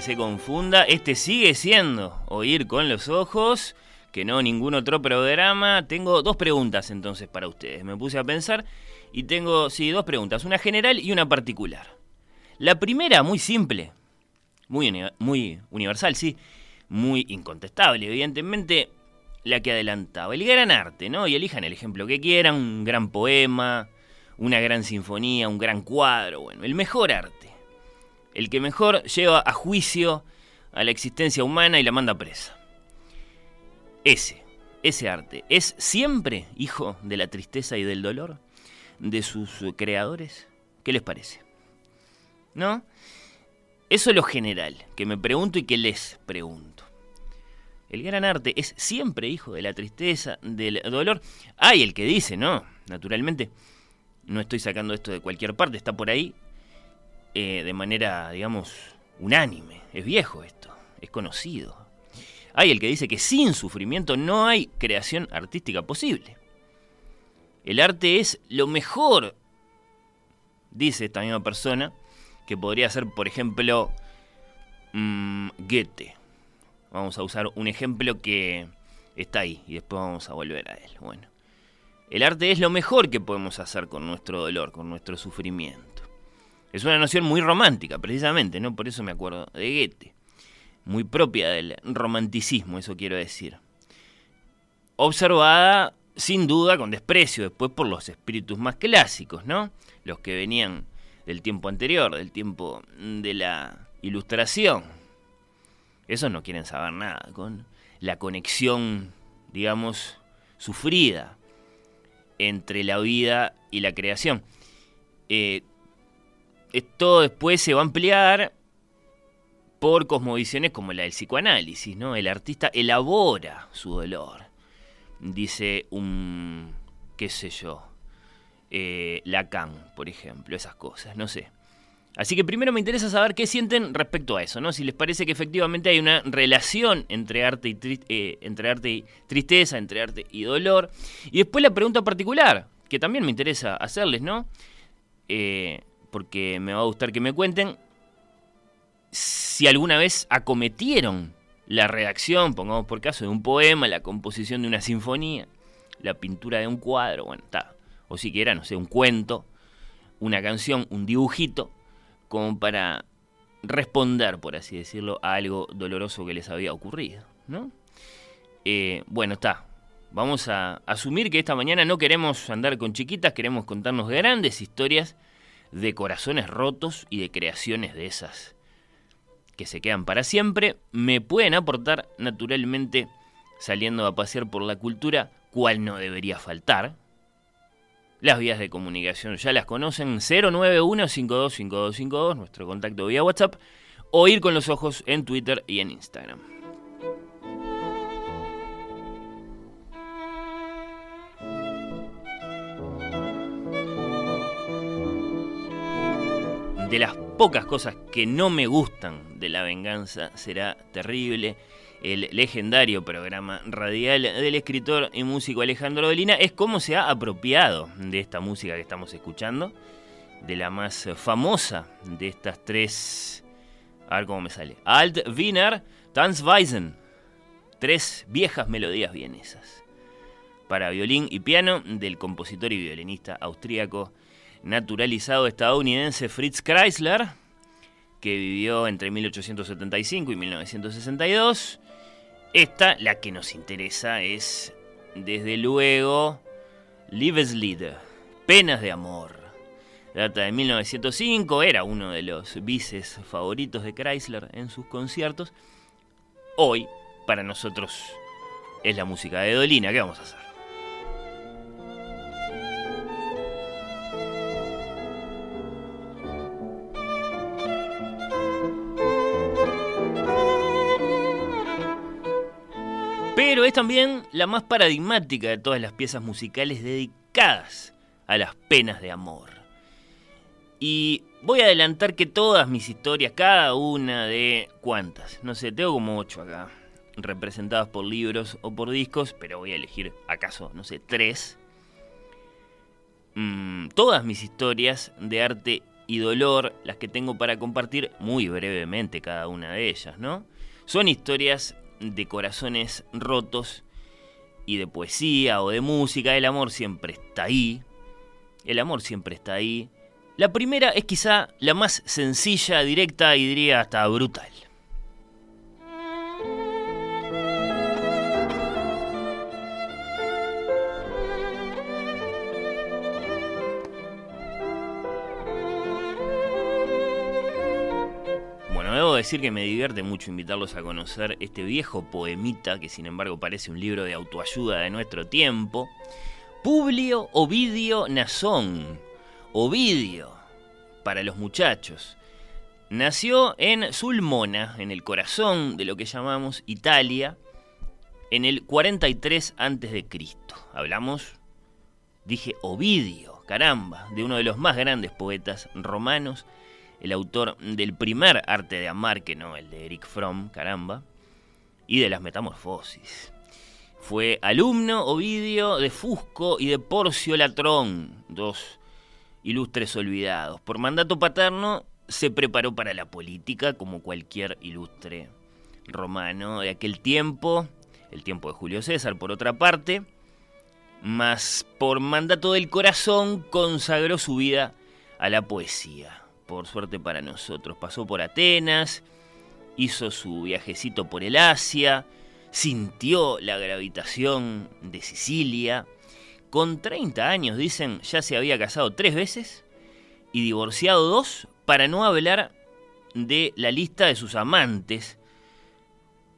Se confunda, este sigue siendo Oír con los Ojos, que no ningún otro programa. Tengo dos preguntas entonces para ustedes. Me puse a pensar y tengo, sí, dos preguntas, una general y una particular. La primera, muy simple, muy, muy universal, sí, muy incontestable, evidentemente, la que adelantaba. El gran arte, ¿no? Y elijan el ejemplo que quieran, un gran poema, una gran sinfonía, un gran cuadro, bueno, el mejor arte el que mejor lleva a juicio a la existencia humana y la manda presa. Ese, ese arte, ¿es siempre hijo de la tristeza y del dolor de sus creadores? ¿Qué les parece? ¿No? Eso es lo general, que me pregunto y que les pregunto. El gran arte es siempre hijo de la tristeza, del dolor. Hay el que dice, ¿no? Naturalmente, no estoy sacando esto de cualquier parte, está por ahí, eh, de manera, digamos, unánime. Es viejo esto, es conocido. Hay el que dice que sin sufrimiento no hay creación artística posible. El arte es lo mejor, dice esta misma persona, que podría ser, por ejemplo, mm, Goethe. Vamos a usar un ejemplo que está ahí y después vamos a volver a él. Bueno, el arte es lo mejor que podemos hacer con nuestro dolor, con nuestro sufrimiento. Es una noción muy romántica, precisamente, ¿no? Por eso me acuerdo de Goethe. Muy propia del romanticismo, eso quiero decir. Observada, sin duda, con desprecio después por los espíritus más clásicos, ¿no? Los que venían del tiempo anterior, del tiempo de la ilustración. Esos no quieren saber nada con la conexión, digamos, sufrida entre la vida y la creación. Eh, esto después se va a ampliar por cosmovisiones como la del psicoanálisis, ¿no? El artista elabora su dolor. Dice un, qué sé yo, eh, Lacan, por ejemplo, esas cosas, no sé. Así que primero me interesa saber qué sienten respecto a eso, ¿no? Si les parece que efectivamente hay una relación entre arte y, eh, entre arte y tristeza, entre arte y dolor. Y después la pregunta particular, que también me interesa hacerles, ¿no? Eh, porque me va a gustar que me cuenten si alguna vez acometieron la redacción, pongamos por caso, de un poema, la composición de una sinfonía, la pintura de un cuadro, bueno, está, o siquiera, no sé, un cuento, una canción, un dibujito, como para responder, por así decirlo, a algo doloroso que les había ocurrido, ¿no? Eh, bueno, está. Vamos a asumir que esta mañana no queremos andar con chiquitas, queremos contarnos grandes historias de corazones rotos y de creaciones de esas que se quedan para siempre, me pueden aportar naturalmente saliendo a pasear por la cultura, cual no debería faltar. Las vías de comunicación ya las conocen, 091-525252, nuestro contacto vía WhatsApp, o ir con los ojos en Twitter y en Instagram. De las pocas cosas que no me gustan de la venganza será terrible. El legendario programa radial del escritor y músico Alejandro Dolina es cómo se ha apropiado de esta música que estamos escuchando, de la más famosa de estas tres. A ver cómo me sale. Alt Wiener Tanzweisen. tres viejas melodías vienesas para violín y piano del compositor y violinista austríaco naturalizado estadounidense Fritz Kreisler, que vivió entre 1875 y 1962. Esta, la que nos interesa, es desde luego Liebeslied, Penas de Amor. Data de 1905, era uno de los vices favoritos de Chrysler en sus conciertos. Hoy, para nosotros, es la música de Dolina. ¿Qué vamos a hacer? Es también la más paradigmática de todas las piezas musicales dedicadas a las penas de amor. Y voy a adelantar que todas mis historias, cada una de cuántas, no sé, tengo como ocho acá, representadas por libros o por discos, pero voy a elegir acaso, no sé, tres. Mm, todas mis historias de arte y dolor, las que tengo para compartir muy brevemente cada una de ellas, ¿no? Son historias de corazones rotos y de poesía o de música. El amor siempre está ahí. El amor siempre está ahí. La primera es quizá la más sencilla, directa y diría hasta brutal. Decir que me divierte mucho invitarlos a conocer este viejo poemita que sin embargo parece un libro de autoayuda de nuestro tiempo. Publio Ovidio Nazón Ovidio, para los muchachos. Nació en Sulmona, en el corazón de lo que llamamos Italia, en el 43 a.C. Hablamos, dije Ovidio, caramba, de uno de los más grandes poetas romanos, el autor del primer arte de amar, que no el de Eric Fromm, caramba, y de las metamorfosis. Fue alumno Ovidio de Fusco y de Porcio Latrón, dos ilustres olvidados. Por mandato paterno se preparó para la política como cualquier ilustre romano de aquel tiempo, el tiempo de Julio César por otra parte, mas por mandato del corazón consagró su vida a la poesía. Por suerte para nosotros, pasó por Atenas, hizo su viajecito por el Asia, sintió la gravitación de Sicilia, con 30 años, dicen, ya se había casado tres veces y divorciado dos, para no hablar de la lista de sus amantes,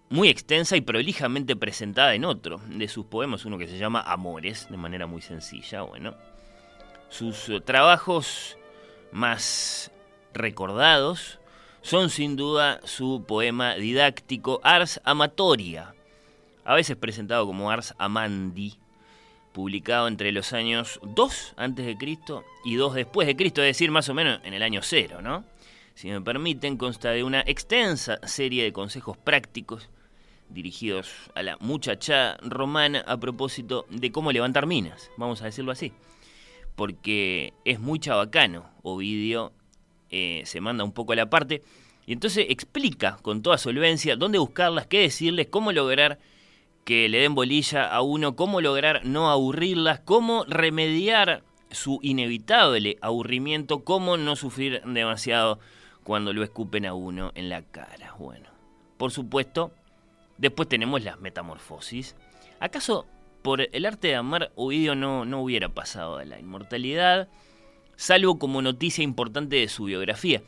muy extensa y prolijamente presentada en otro de sus poemas, uno que se llama Amores, de manera muy sencilla, bueno. Sus trabajos más recordados son sin duda su poema didáctico Ars Amatoria, a veces presentado como Ars Amandi, publicado entre los años 2 antes de Cristo y 2 después de Cristo, es decir, más o menos en el año 0, ¿no? Si me permiten, consta de una extensa serie de consejos prácticos dirigidos a la muchacha romana a propósito de cómo levantar minas, vamos a decirlo así. Porque es muy chabacano, Ovidio eh, se manda un poco a la parte y entonces explica con toda solvencia dónde buscarlas, qué decirles, cómo lograr que le den bolilla a uno, cómo lograr no aburrirlas, cómo remediar su inevitable aburrimiento, cómo no sufrir demasiado cuando lo escupen a uno en la cara. Bueno, por supuesto, después tenemos las metamorfosis. ¿Acaso por el arte de amar Ovidio no, no hubiera pasado a la inmortalidad? Salvo como noticia importante de su biografía.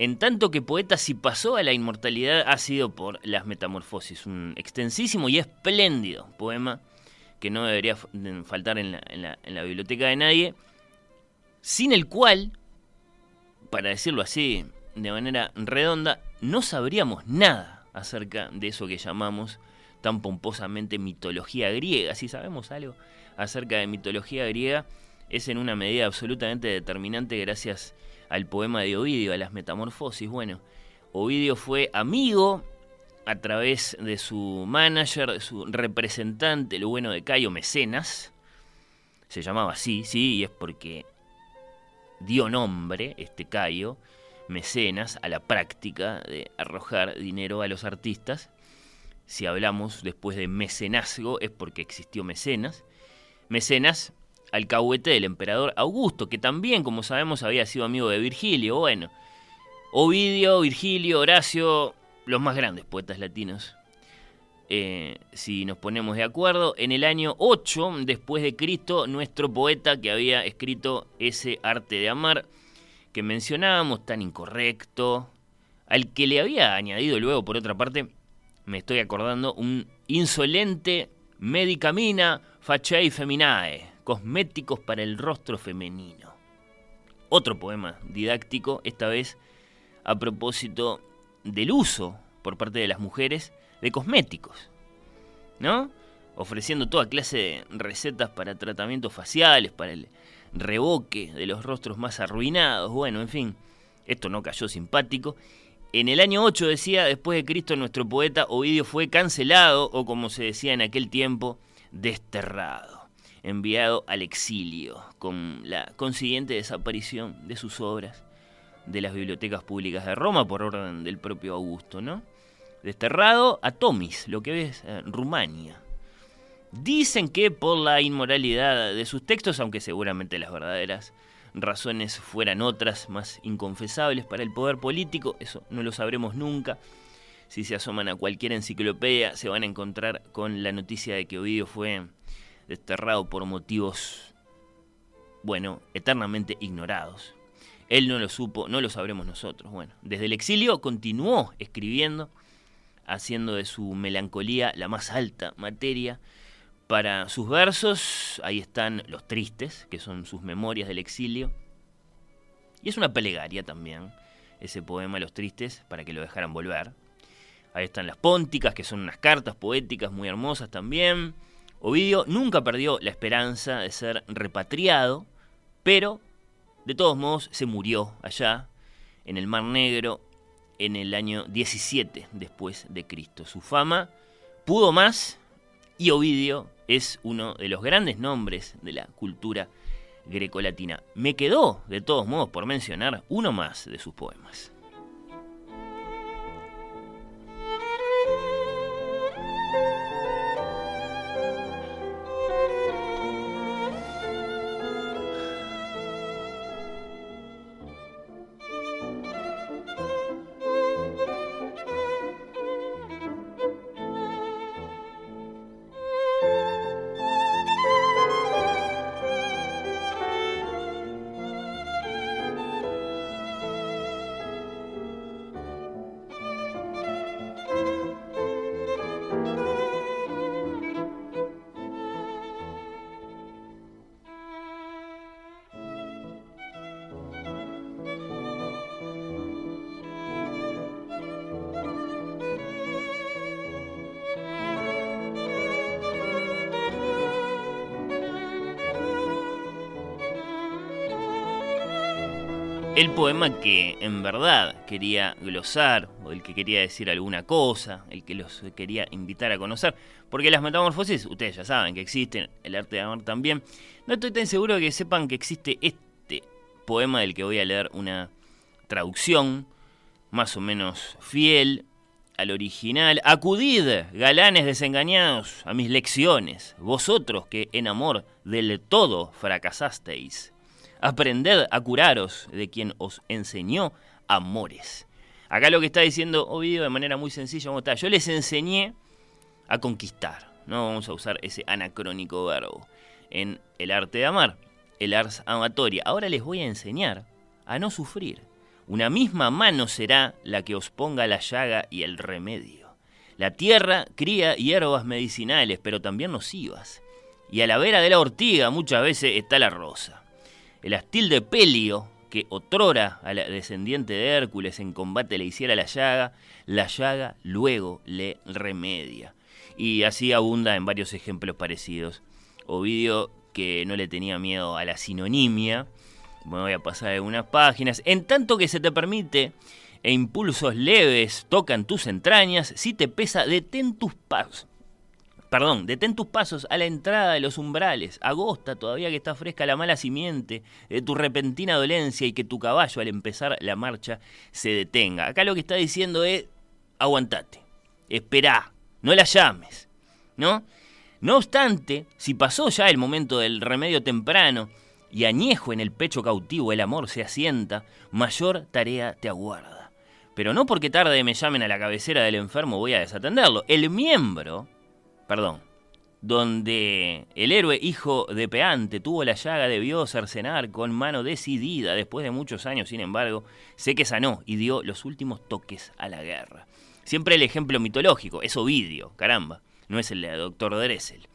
En tanto que poeta si pasó a la inmortalidad ha sido por Las Metamorfosis, un extensísimo y espléndido poema que no debería faltar en la, biblioteca de nadie, sin el cual, para decirlo así de manera redonda, no sabríamos nada acerca de eso que llamamos tan pomposamente mitología griega. Si sabemos algo acerca de mitología griega, es en una medida absolutamente determinante gracias al poema de Ovidio, a las metamorfosis. Bueno, Ovidio fue amigo a través de su manager, de su representante, lo bueno de Cayo Mecenas. Se llamaba así, sí, y es porque dio nombre, este Cayo, Mecenas, a la práctica de arrojar dinero a los artistas si hablamos después de mecenazgo es porque existió mecenas. Mecenas, alcahuete del emperador Augusto, que también, como sabemos, había sido amigo de Virgilio. Bueno, Ovidio, Virgilio, Horacio, los más grandes poetas latinos. Eh, si nos ponemos de acuerdo, en el año 8 después de Cristo, nuestro poeta que había escrito ese arte de amar que mencionábamos, tan incorrecto, al que le había añadido luego, por otra parte, me estoy acordando, un insolente medicamina faciae feminae, cosméticos para el rostro femenino. Otro poema didáctico, esta vez a propósito del uso por parte de las mujeres de cosméticos, ¿no? Ofreciendo toda clase de recetas para tratamientos faciales, para el revoque de los rostros más arruinados, bueno, en fin, esto no cayó simpático. En el año 8 decía, después de Cristo, nuestro poeta Ovidio fue cancelado, o como se decía en aquel tiempo, desterrado, enviado al exilio, con la consiguiente desaparición de sus obras de las bibliotecas públicas de Roma por orden del propio Augusto, ¿no? Desterrado a Tomis, lo que ves, Rumania. Dicen que por la inmoralidad de sus textos, aunque seguramente las verdaderas razones fueran otras, más inconfesables para el poder político, eso no lo sabremos nunca. Si se asoman a cualquier enciclopedia, se van a encontrar con la noticia de que Ovidio fue desterrado por motivos, bueno, eternamente ignorados. Él no lo supo, no lo sabremos nosotros. Bueno, desde el exilio continuó escribiendo, haciendo de su melancolía la más alta materia. Para sus versos, ahí están los tristes, que son sus memorias del exilio. Y es una plegaria también, ese poema Los Tristes, para que lo dejaran volver. Ahí están las pónticas, que son unas cartas poéticas muy hermosas también. Ovidio nunca perdió la esperanza de ser repatriado, pero de todos modos, se murió allá, en el Mar Negro, en el año 17 después de Cristo. Su fama pudo más y Ovidio es uno de los grandes nombres de la cultura grecolatina. Me quedó, de todos modos, por mencionar uno más de sus poemas. El poema que en verdad quería glosar, o el que quería decir alguna cosa, el que los quería invitar a conocer. Porque las metamorfosis, ustedes ya saben que existen, el arte de amar también. No estoy tan seguro de que sepan que existe este poema del que voy a leer una traducción más o menos fiel al original. Acudid, galanes desengañados, a mis lecciones, vosotros que en amor del todo fracasasteis. Aprended a curaros de quien os enseñó amores. Acá lo que está diciendo Ovidio de manera muy sencilla, está? Yo les enseñé a conquistar. No vamos a usar ese anacrónico verbo en el arte de amar, el ars amatoria. Ahora les voy a enseñar a no sufrir. Una misma mano será la que os ponga la llaga y el remedio. La tierra cría hierbas medicinales, pero también nocivas. Y a la vera de la ortiga muchas veces está la rosa. El astil de Pelio, que otrora a la descendiente de Hércules en combate le hiciera la llaga, la llaga luego le remedia. Y así abunda en varios ejemplos parecidos. Ovidio, que no le tenía miedo a la sinonimia, me voy a pasar algunas páginas, en tanto que se te permite e impulsos leves tocan tus entrañas, si te pesa, detén tus pasos Perdón, detén tus pasos a la entrada de los umbrales. Agosta todavía que está fresca la mala simiente de tu repentina dolencia y que tu caballo al empezar la marcha se detenga. Acá lo que está diciendo es, aguantate, esperá, no la llames, ¿no? No obstante, si pasó ya el momento del remedio temprano y añejo en el pecho cautivo el amor se asienta, mayor tarea te aguarda. Pero no porque tarde me llamen a la cabecera del enfermo voy a desatenderlo. El miembro, perdón, donde el héroe hijo de Peante tuvo la llaga debió cercenar con mano decidida, después de muchos años, sin embargo, sé que sanó y dio los últimos toques a la guerra. Siempre el ejemplo mitológico, es Ovidio, caramba, no es el doctor Dressel.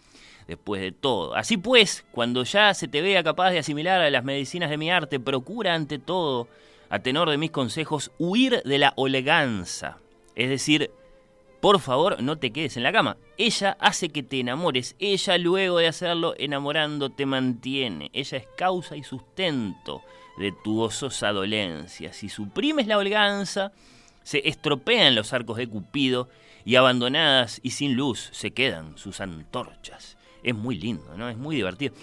Después de todo. Así pues, cuando ya se te vea capaz de asimilar a las medicinas de mi arte, procura ante todo, a tenor de mis consejos, huir de la oleganza. Es decir, por favor, no te quedes en la cama. Ella hace que te enamores. Ella, luego de hacerlo, enamorando, te mantiene. Ella es causa y sustento de tu gozosa dolencia. Si suprimes la holganza, se estropean los arcos de Cupido y abandonadas y sin luz se quedan sus antorchas. Es muy lindo, ¿no? Es muy divertido.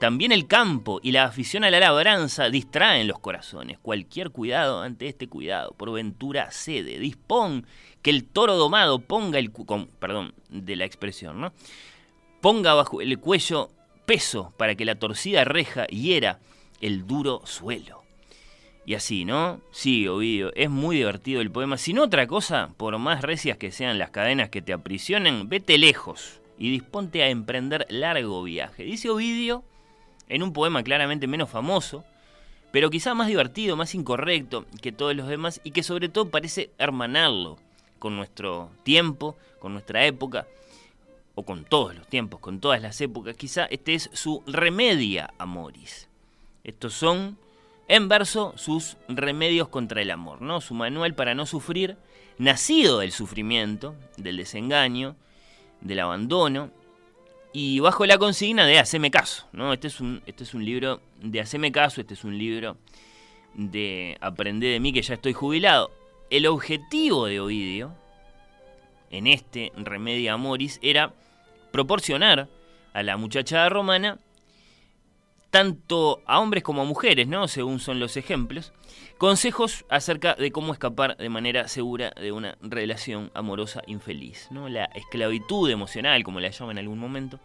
También el campo y la afición a la labranza distraen los corazones. Cualquier cuidado ante este cuidado, por ventura cede. Dispón que el toro domado ponga el perdón, de la expresión, ¿no? Ponga bajo el cuello peso para que la torcida reja hiera el duro suelo. Y así, ¿no? Sí, Ovidio, es muy divertido el poema. Si no otra cosa, por más recias que sean las cadenas que te aprisionen, vete lejos y disponte a emprender largo viaje. Dice Ovidio en un poema claramente menos famoso, pero quizá más divertido, más incorrecto que todos los demás y que sobre todo parece hermanarlo con nuestro tiempo, con nuestra época, o con todos los tiempos, con todas las épocas. Quizá este es su remedia amoris. Estos son, en verso, sus remedios contra el amor, ¿no? Su manual para no sufrir, nacido del sufrimiento, del desengaño, del abandono, y bajo la consigna de Haceme caso, ¿no? Este es un, este es un libro de Haceme caso, este es un libro de Aprender de mí que ya estoy jubilado. El objetivo de Ovidio, en este Remedia Amoris, era proporcionar a la muchachada romana tanto a hombres como a mujeres, ¿no? Según son los ejemplos, consejos acerca de cómo escapar de manera segura de una relación amorosa infeliz, ¿no? La esclavitud emocional, como la llaman en algún momento,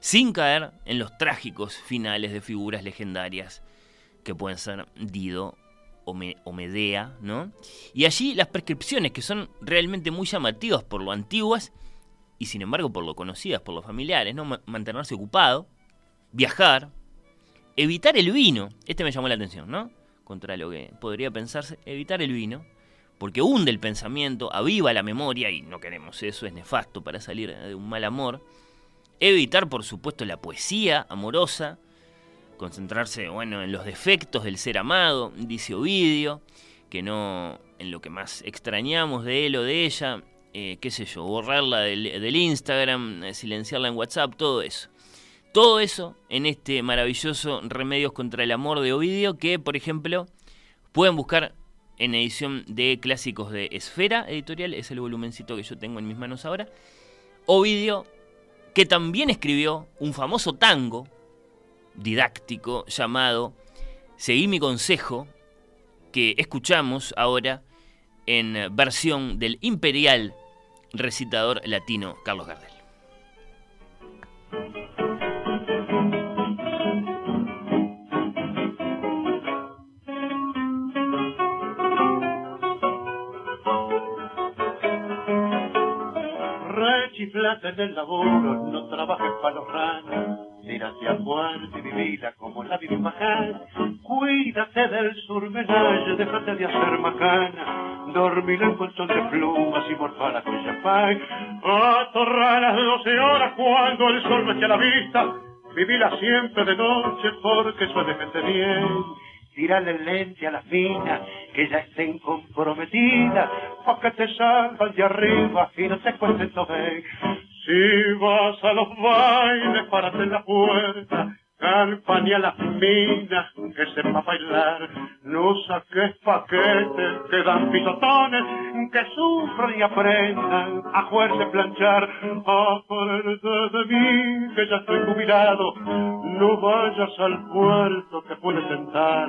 sin caer en los trágicos finales de figuras legendarias que pueden ser Dido o, Medea, ¿no? Y allí las prescripciones que son realmente muy llamativas por lo antiguas y sin embargo por lo conocidas por los familiares, ¿no? Mantenerse ocupado, viajar, evitar el vino, este me llamó la atención, ¿no? Contra lo que podría pensarse, evitar el vino, porque hunde el pensamiento, aviva la memoria, y no queremos eso, es nefasto para salir de un mal amor. Evitar, por supuesto, la poesía amorosa, concentrarse, bueno, en los defectos del ser amado, dice Ovidio, que no en lo que más extrañamos de él o de ella, eh, qué sé yo, borrarla del, del Instagram, eh, silenciarla en WhatsApp, todo eso. Todo eso en este maravilloso Remedios contra el Amor de Ovidio, que por ejemplo pueden buscar en edición de clásicos de Esfera Editorial, es el volumencito que yo tengo en mis manos ahora. Ovidio, que también escribió un famoso tango didáctico llamado Seguí mi consejo, que escuchamos ahora en versión del imperial recitador latino Carlos Gardel. Plata en el laburo, no trabajes para los ranos. Tírate a fuerte y vivida como la vive majana. Cuídate del surmenage, déjate de hacer macana. Dormir en colchón de plumas y morfar con champán. Atorrar las doce horas cuando el sol me a la vista. Vivila siempre de noche porque suele gente bien tirarle el lente a la fina, que ya estén comprometidas, pa' que te salgan de arriba y no te cuenten Si vas a los bailes, párate en la puerta, campaña las minas que sepa bailar, no saques paquetes que dan pisotones, que sufran y aprendan a jugarse planchar, aprende de mí que ya estoy jubilado, no vayas al puerto que puede tentar,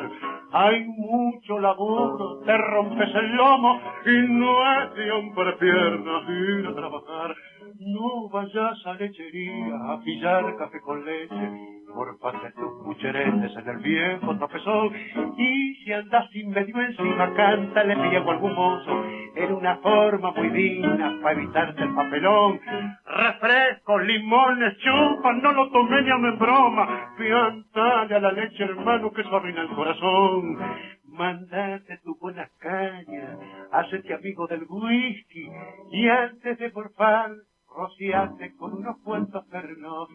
hay mucho laburo, te rompes el lomo y no es de hombre piernas ir a trabajar, no vayas a lechería a pillar café con leche por parte tus cucheretes en el viejo tropezón. Y si andas sin medio encima, cántale riego algún mozo en una forma muy digna para evitarte el papelón. Refrescos, limones, chupas, no lo tomé ni en broma. Piantale a la leche, hermano, que eso arruina el corazón. Mandate tu buena caña, hacete amigo del whisky y antes de porfar, rociate con unos cuantos pernos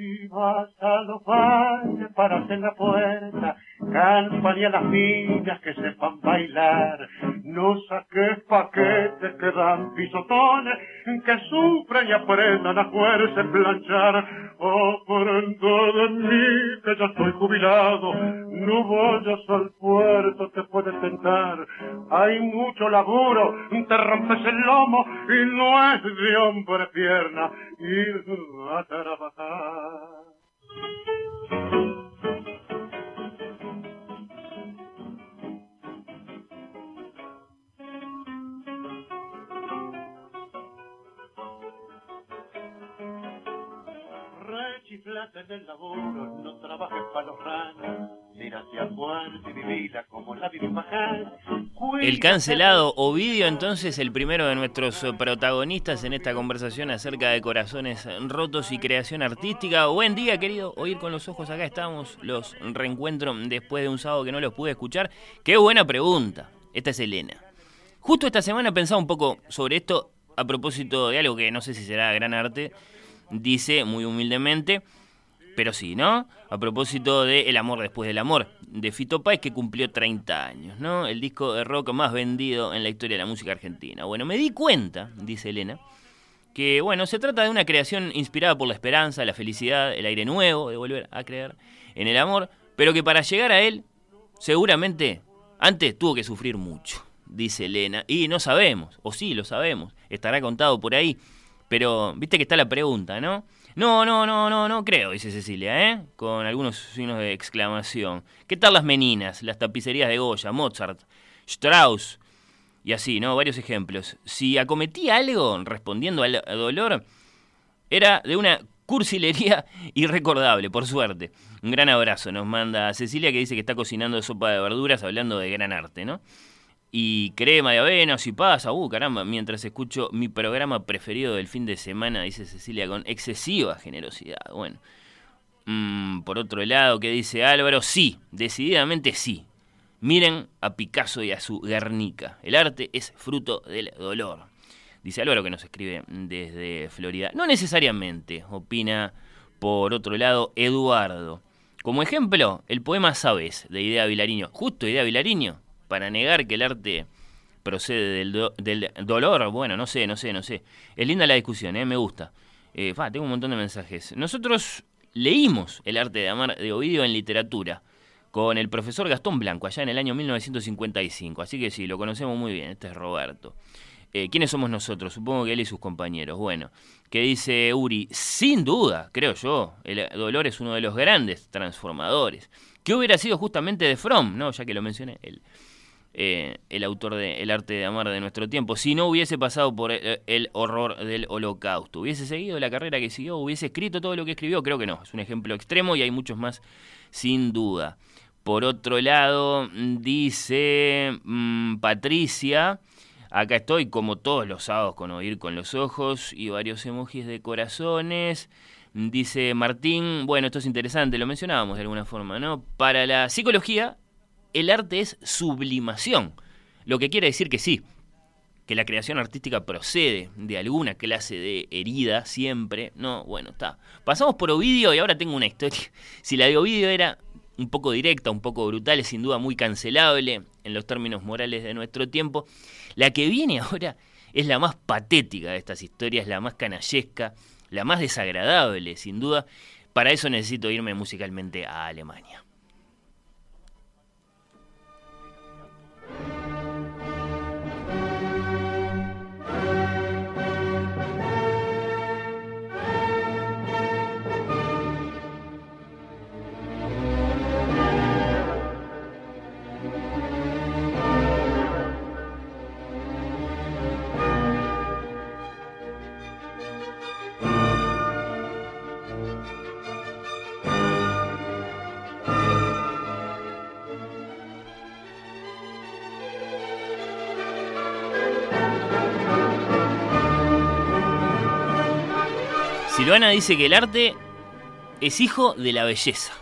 si vas a los baños para hacer la puerta, campaña las niñas que sepan bailar. No saques paquetes que dan pisotones, que sufran y aprendan a fuerza en planchar. Oh, pronto de mí, que ya estoy jubilado, no vayas al puerto, te puede tentar. Hay mucho laburo, te rompes el lomo y no es de hombre pierna ir a el laburo, no trabajes para los ranos. Cancelado Ovidio, entonces, el primero de nuestros protagonistas en esta conversación acerca de corazones rotos y creación artística. Buen día, querido. Oír con los ojos acá estamos. Los reencuentro después de un sábado que no los pude escuchar. Qué buena pregunta. Esta es Elena. Justo esta semana pensaba un poco sobre esto a propósito de algo que no sé si será gran arte. Dice muy humildemente pero sí, ¿no? A propósito de El amor después del amor, de Fito Páez, que cumplió 30 años, ¿no? El disco de rock más vendido en la historia de la música argentina. Bueno, me di cuenta, dice Elena, que, bueno, se trata de una creación inspirada por la esperanza, la felicidad, el aire nuevo, de volver a creer en el amor, pero que para llegar a él, seguramente, antes tuvo que sufrir mucho, dice Elena, y no sabemos, o sí lo sabemos, estará contado por ahí, pero viste que está la pregunta, ¿no? No, no, no, no, no creo, dice Cecilia, ¿eh? Con algunos signos de exclamación. ¿Qué tal las meninas, las tapicerías de Goya, Mozart, Strauss? Y así, ¿no? Varios ejemplos. Si acometí algo respondiendo al dolor, era de una cursilería irrecordable, por suerte. Un gran abrazo nos manda Cecilia que dice que está cocinando sopa de verduras hablando de gran arte, ¿no? Y crema de avena, si pasa, uh, caramba, mientras escucho mi programa preferido del fin de semana, dice Cecilia, con excesiva generosidad. Bueno, mm, por otro lado, ¿qué dice Álvaro? Sí, decididamente sí. Miren a Picasso y a su Guernica. El arte es fruto del dolor. Dice Álvaro que nos escribe desde Florida. No necesariamente, opina por otro lado Eduardo. Como ejemplo, el poema Sabes, de Idea Vilariño. Justo Idea Vilariño para negar que el arte procede del, dolor, bueno, no sé, no sé, no sé. Es linda la discusión, ¿eh? me gusta. Eh, tengo un montón de mensajes. Nosotros leímos El arte de amar de Ovidio en literatura con el profesor Gastón Blanco allá en el año 1955, así que sí, lo conocemos muy bien, este es Roberto. Eh, ¿Quiénes somos nosotros? Supongo que él y sus compañeros. Bueno, que dice Uri, sin duda, creo yo, el dolor es uno de los grandes transformadores. ¿Qué hubiera sido justamente de Fromm, no? Ya que lo mencioné, él. Eh, el autor de El arte de amar de nuestro tiempo, si no hubiese pasado por el, horror del holocausto. ¿Hubiese seguido la carrera que siguió? ¿Hubiese escrito todo lo que escribió? Creo que no, es un ejemplo extremo y hay muchos más sin duda. Por otro lado, dice mm, Patricia, acá estoy como todos los sábados con oír con los ojos y varios emojis de corazones. Dice Martín, bueno, esto es interesante, lo mencionábamos de alguna forma, ¿no? Para la psicología, el arte es sublimación, lo que quiere decir que sí, que la creación artística procede de alguna clase de herida siempre. No, bueno, está. Pasamos por Ovidio y ahora tengo una historia. Si la de Ovidio era un poco directa, un poco brutal, es sin duda muy cancelable en los términos morales de nuestro tiempo, la que viene ahora es la más patética de estas historias, la más canallesca, la más desagradable, sin duda. Para eso necesito irme musicalmente a Alemania. Silvana dice que el arte es hijo de la belleza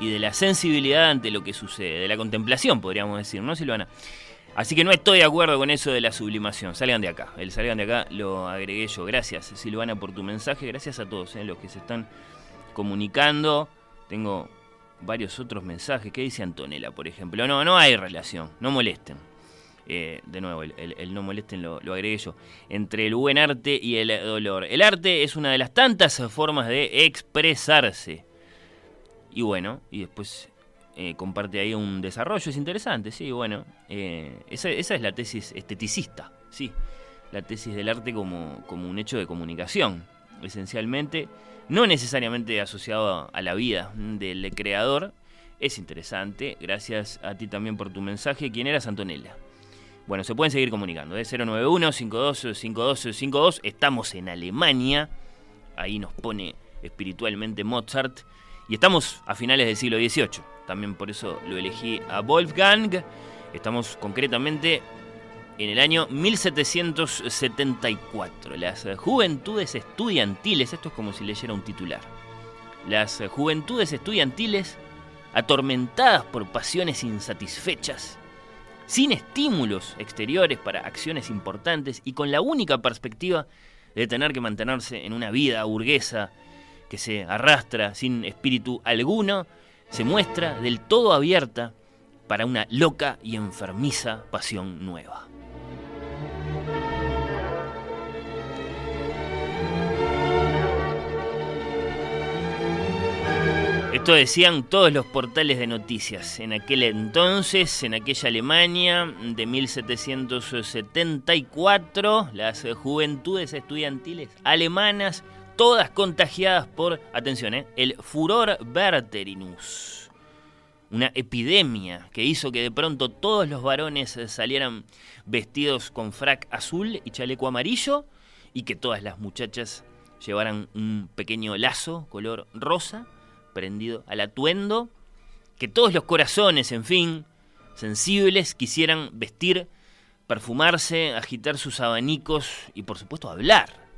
y de la sensibilidad ante lo que sucede, de la contemplación, podríamos decir, ¿no, Silvana? Así que no estoy de acuerdo con eso de la sublimación. Salgan de acá. El salgan de acá lo agregué yo. Gracias, Silvana, por tu mensaje. Gracias a todos eh, los que se están comunicando. Tengo varios otros mensajes. ¿Qué dice Antonella, por ejemplo? No, no hay relación. No molesten. Eh, de nuevo, el, no molesten lo, lo, agregué yo. Entre el buen arte y el dolor. El arte es una de las tantas formas de expresarse. Y bueno, y después eh, comparte ahí un desarrollo, es interesante, sí, bueno, eh, esa, es la tesis esteticista, sí, la tesis del arte como, como un hecho de comunicación, esencialmente, no necesariamente asociado a la vida del creador, es interesante, gracias a ti también por tu mensaje, ¿quién era Antonella? Bueno, se pueden seguir comunicando, ¿eh? 091-525252, estamos en Alemania, ahí nos pone espiritualmente Mozart, y estamos a finales del siglo XVIII. También por eso lo elegí a Wolfgang. Estamos concretamente en el año 1774. Las juventudes estudiantiles, esto es como si leyera un titular. Las juventudes estudiantiles, atormentadas por pasiones insatisfechas, sin estímulos exteriores para acciones importantes y con la única perspectiva de tener que mantenerse en una vida burguesa que se arrastra sin espíritu alguno, se muestra del todo abierta para una loca y enfermiza pasión nueva. Esto decían todos los portales de noticias. En aquel entonces, en aquella Alemania de 1774, las juventudes estudiantiles alemanas todas contagiadas por, atención, eh, el furor verterinus. Una epidemia que hizo que de pronto todos los varones salieran vestidos con frac azul y chaleco amarillo y que todas las muchachas llevaran un pequeño lazo color rosa al atuendo, que todos los corazones, en fin, sensibles, quisieran vestir, perfumarse, agitar sus abanicos y por supuesto hablar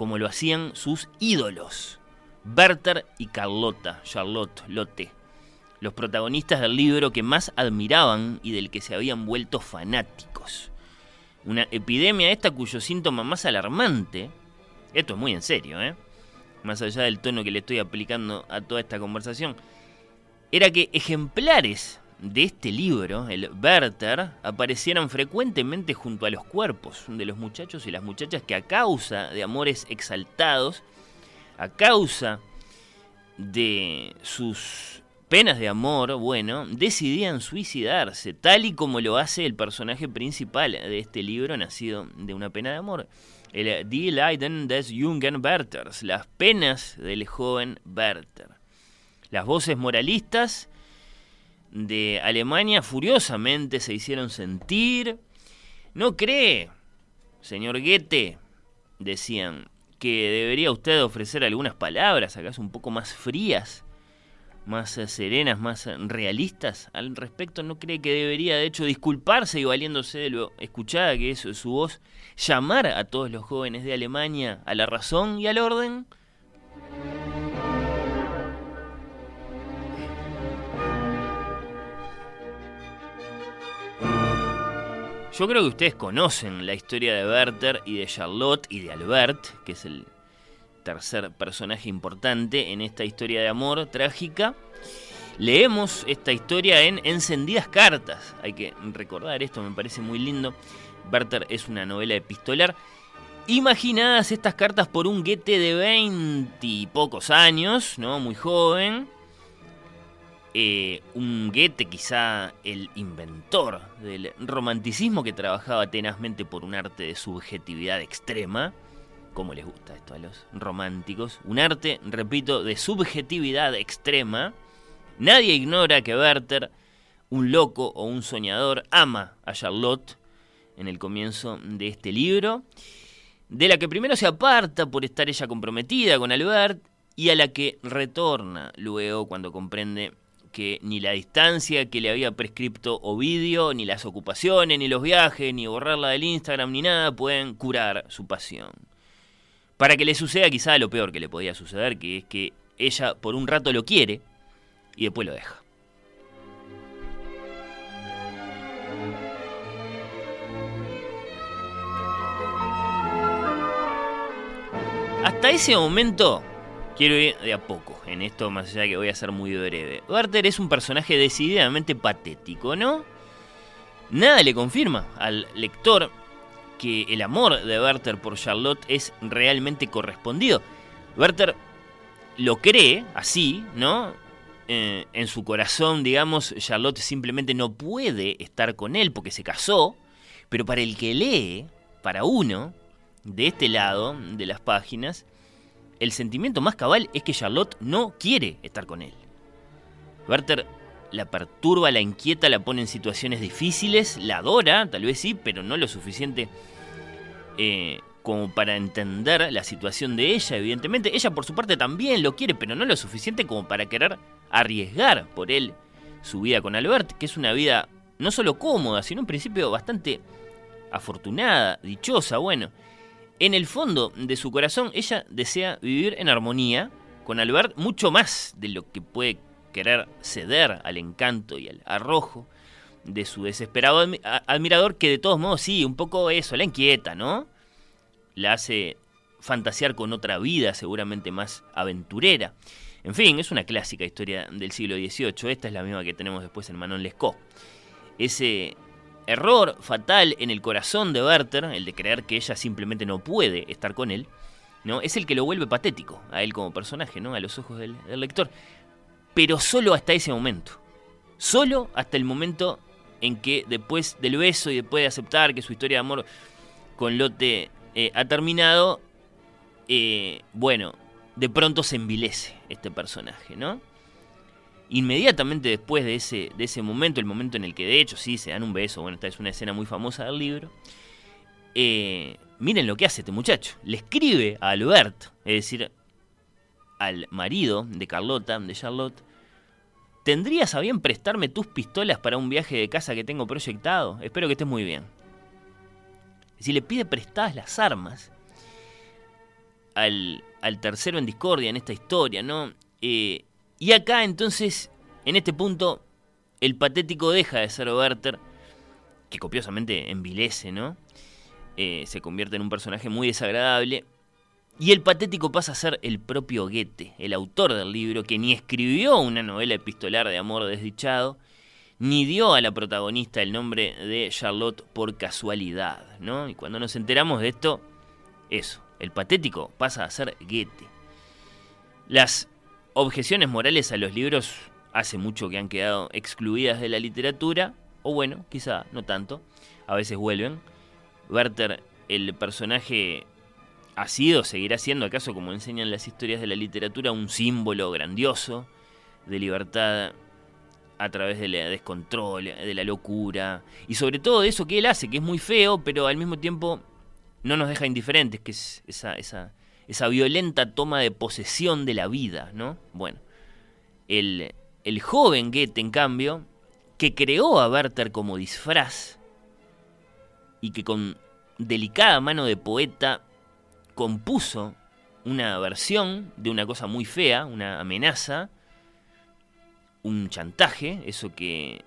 como lo hacían sus ídolos, Berter y Carlota, Charlotte Lotte, los protagonistas del libro que más admiraban y del que se habían vuelto fanáticos. Una epidemia esta cuyo síntoma más alarmante, esto es muy en serio, ¿eh? Más allá del tono que le estoy aplicando a toda esta conversación, era que ejemplares de este libro, el Werther, aparecieran frecuentemente junto a los cuerpos de los muchachos y las muchachas que a causa de amores exaltados, a causa de sus penas de amor, bueno, decidían suicidarse, tal y como lo hace el personaje principal de este libro, nacido de una pena de amor. El Die Leiden des jungen Werthers, las penas del joven Werther. Las voces moralistas de Alemania furiosamente se hicieron sentir. ¿No cree, señor Goethe, decían, que debería usted ofrecer algunas palabras, acaso un poco más frías, más serenas, más realistas al respecto? ¿No cree que debería, de hecho, disculparse y valiéndose de lo escuchada que es su voz, llamar a todos los jóvenes de Alemania a la razón y al orden? Yo creo que ustedes conocen la historia de Werther y de Charlotte y de Albert, que es el tercer personaje importante en esta historia de amor trágica. Leemos esta historia en Encendidas Cartas. Hay que recordar esto, me parece muy lindo. Werther es una novela epistolar. Imaginadas estas cartas por un guete de 20 y pocos años, ¿no? Muy joven eh, un Goethe, quizá el inventor del romanticismo que trabajaba tenazmente por un arte de subjetividad extrema, como les gusta esto a los románticos, un arte, repito, de subjetividad extrema. Nadie ignora que Werther, un loco o un soñador, ama a Charlotte en el comienzo de este libro, de la que primero se aparta por estar ella comprometida con Albert y a la que retorna luego cuando comprende que ni la distancia que le había prescripto Ovidio, ni las ocupaciones, ni los viajes, ni borrarla del Instagram, ni nada pueden curar su pasión. para que le suceda quizá lo peor que le podía suceder, que es que ella por un rato lo quiere y después lo deja. Hasta ese momento quiero ir de a poco en esto, más allá de que voy a ser muy breve. Werther es un personaje decididamente patético, ¿no? Nada le confirma al lector que el amor de Werther por Charlotte es realmente correspondido. Werther lo cree así, ¿no? Eh, en su corazón, digamos, Charlotte simplemente no puede estar con él porque se casó, pero para el que lee, para uno, de este lado de las páginas, el sentimiento más cabal es que Charlotte no quiere estar con él. Werther la perturba, la inquieta, la pone en situaciones difíciles, la adora, tal vez sí, pero no lo suficiente eh, como para entender la situación de ella, evidentemente. Ella por su parte también lo quiere, pero no lo suficiente como para querer arriesgar por él su vida con Albert, que es una vida no solo cómoda, sino en principio bastante afortunada, dichosa, bueno. En el fondo de su corazón, ella desea vivir en armonía con Albert mucho más de lo que puede querer ceder al encanto y al arrojo de su desesperado admirador, que de todos modos sí, un poco eso, la inquieta, ¿no? La hace fantasear con otra vida seguramente más aventurera. En fin, es una clásica historia del siglo XVIII, esta es la misma que tenemos después en Manon Lescaut. Ese error fatal en el corazón de Werther, el de creer que ella simplemente no puede estar con él, ¿no? es el que lo vuelve patético a él como personaje, ¿no? a los ojos del, lector. Pero solo hasta ese momento. Solo hasta el momento en que después del beso y después de aceptar que su historia de amor con Lotte eh, ha terminado, eh, bueno, de pronto se envilece este personaje, ¿no? Inmediatamente después de ese, de ese momento, el momento en el que de hecho sí se dan un beso, bueno, esta es una escena muy famosa del libro, eh, miren lo que hace este muchacho. Le escribe a Albert, es decir, al marido de Carlota, de Charlotte, ¿tendrías a bien prestarme tus pistolas para un viaje de casa que tengo proyectado? Espero que estés muy bien. Si le pide prestadas las armas al, al tercero en discordia en esta historia, ¿no? Eh, y acá entonces, en este punto, el patético deja de ser Werther, que copiosamente envilece, ¿no? Eh, se convierte en un personaje muy desagradable. Y el patético pasa a ser el propio Goethe, el autor del libro, que ni escribió una novela epistolar de amor desdichado, ni dio a la protagonista el nombre de Charlotte por casualidad, ¿no? Y cuando nos enteramos de esto, eso, el patético pasa a ser Goethe. Las objeciones morales a los libros hace mucho que han quedado excluidas de la literatura, o bueno, quizá no tanto, a veces vuelven. Werther, el personaje, ha sido, seguirá siendo, acaso como enseñan las historias de la literatura, un símbolo grandioso de libertad a través del descontrol, de la locura, y sobre todo de eso que él hace, que es muy feo, pero al mismo tiempo no nos deja indiferentes, que es esa, esa esa violenta toma de posesión de la vida, ¿no? Bueno, el, el joven Goethe, en cambio, que creó a Werther como disfraz y que con delicada mano de poeta compuso una versión de una cosa muy fea, una amenaza, un chantaje, eso que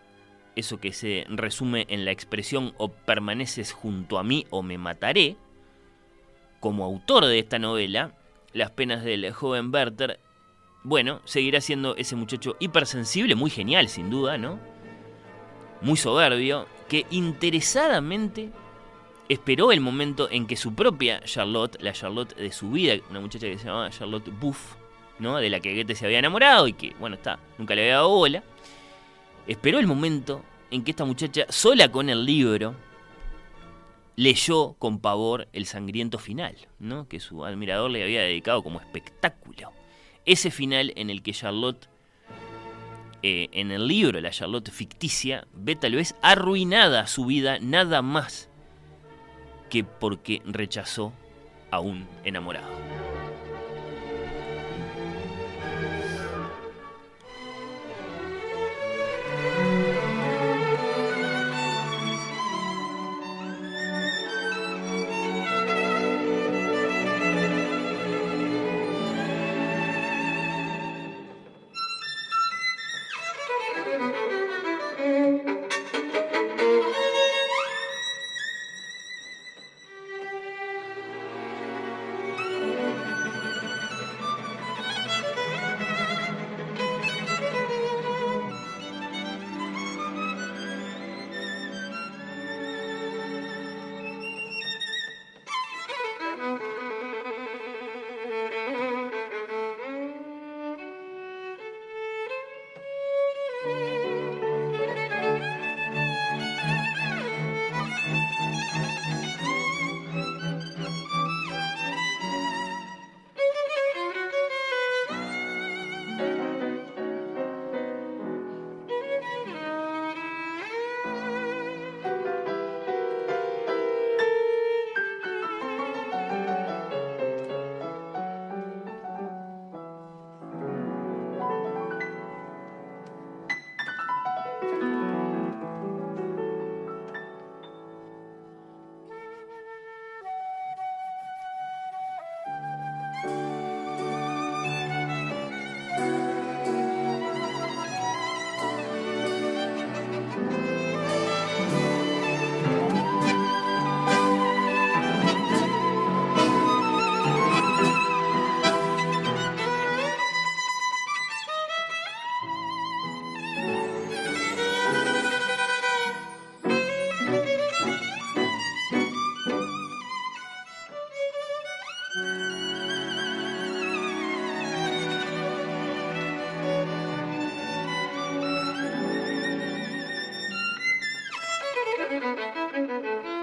eso que se resume en la expresión o permaneces junto a mí o me mataré, como autor de esta novela, Las penas del joven Werther, bueno, seguirá siendo ese muchacho hipersensible, muy genial sin duda, ¿no? Muy soberbio, que interesadamente esperó el momento en que su propia Charlotte, la Charlotte de su vida, una muchacha que se llamaba Charlotte Buff, ¿no? De la que Goethe se había enamorado y que, bueno, está, nunca le había dado bola. Esperó el momento en que esta muchacha, sola con el libro, leyó con pavor el sangriento final, ¿no? que su admirador le había dedicado como espectáculo. Ese final en el que Charlotte, eh, en el libro La Charlotte ficticia, ve tal vez arruinada su vida nada más que porque rechazó a un enamorado. thank you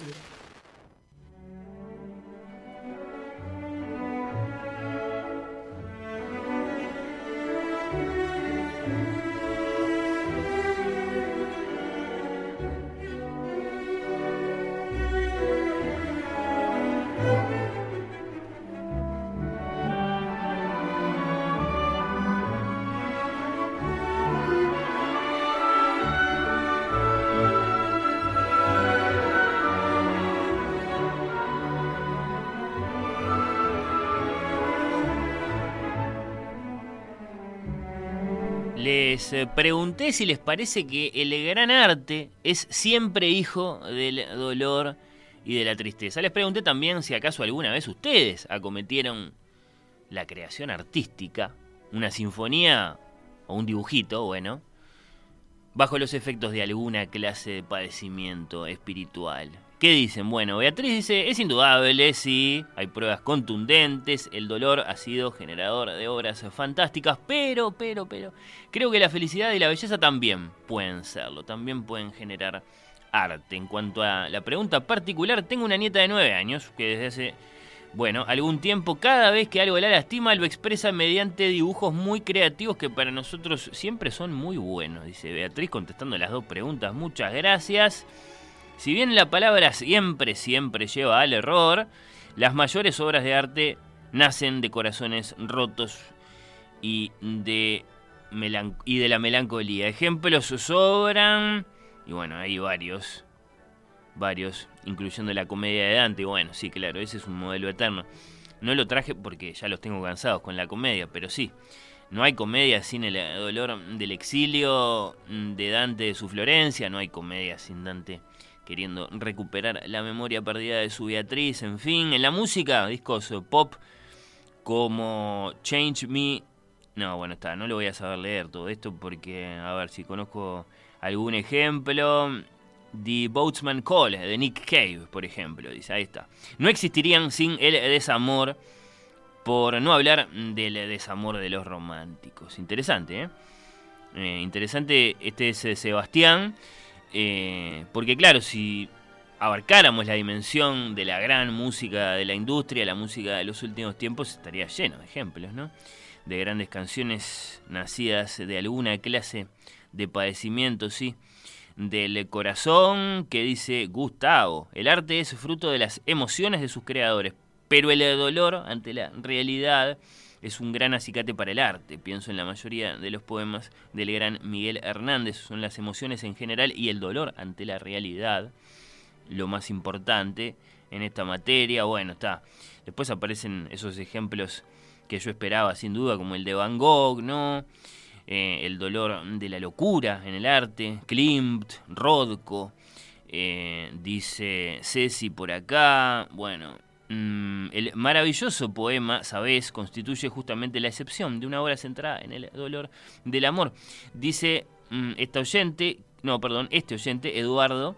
Eh, pregunté si les parece que el gran arte es siempre hijo del dolor y de la tristeza. Les pregunté también si acaso alguna vez ustedes acometieron la creación artística, una sinfonía o un dibujito, bueno, bajo los efectos de alguna clase de padecimiento espiritual. ¿Qué dicen? Bueno, Beatriz dice, es indudable, sí, hay pruebas contundentes, el dolor ha sido generador de obras fantásticas, pero, pero, pero, creo que la felicidad y la belleza también pueden serlo, también pueden generar arte. En cuanto a la pregunta particular, tengo una nieta de 9 años que desde hace, bueno, algún tiempo, cada vez que algo la lastima, lo expresa mediante dibujos muy creativos que para nosotros siempre son muy buenos, dice Beatriz contestando las dos preguntas. Muchas gracias. Si bien la palabra siempre, siempre lleva al error, las mayores obras de arte nacen de corazones rotos y de, y de la melancolía. Ejemplos sobran, y bueno, hay varios, varios, incluyendo la comedia de Dante. Bueno, sí, claro, ese es un modelo eterno. No lo traje porque ya los tengo cansados con la comedia, pero sí. No hay comedia sin el dolor del exilio de Dante de su Florencia, no hay comedia sin Dante queriendo recuperar la memoria perdida de su Beatriz, en fin, en la música, discos pop como Change Me. No, bueno, está, no lo voy a saber leer todo esto porque, a ver si conozco algún ejemplo. The Boatsman Call de Nick Cave, por ejemplo, dice, ahí está. No existirían sin el desamor, por no hablar del desamor de los románticos. Interesante, ¿eh? eh interesante, este es Sebastián. Eh, porque claro, si abarcáramos la dimensión de la gran música de la industria, la música de los últimos tiempos, estaría lleno de ejemplos, ¿no? De grandes canciones nacidas de alguna clase de padecimiento, sí. Del corazón que dice Gustavo. El arte es fruto de las emociones de sus creadores, pero el dolor ante la realidad es un gran acicate para el arte. Pienso en la mayoría de los poemas del gran Miguel Hernández. Son las emociones en general y el dolor ante la realidad lo más importante en esta materia. Bueno, está. Después aparecen esos ejemplos que yo esperaba sin duda, como el de Van Gogh, ¿no? Eh, el dolor de la locura en el arte, Klimt, Rodko, eh, dice Ceci por acá, bueno, el maravilloso poema, sabes, constituye justamente la excepción de una obra centrada en el dolor del amor. Dice mm, esta oyente, no, perdón, este oyente, Eduardo,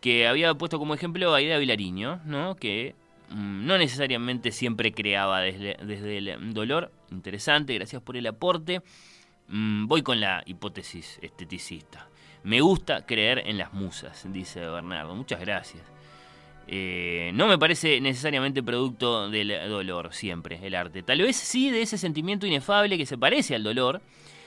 que había puesto como ejemplo a Ida Vilariño, ¿no? que mm, no necesariamente siempre creaba desde, desde, el dolor. Interesante, gracias por el aporte. voy con la hipótesis esteticista. Me gusta creer en las musas, dice Bernardo. Muchas gracias. Eh, no me parece necesariamente producto del dolor siempre, el arte. Tal vez sí de ese sentimiento inefable que se parece al dolor,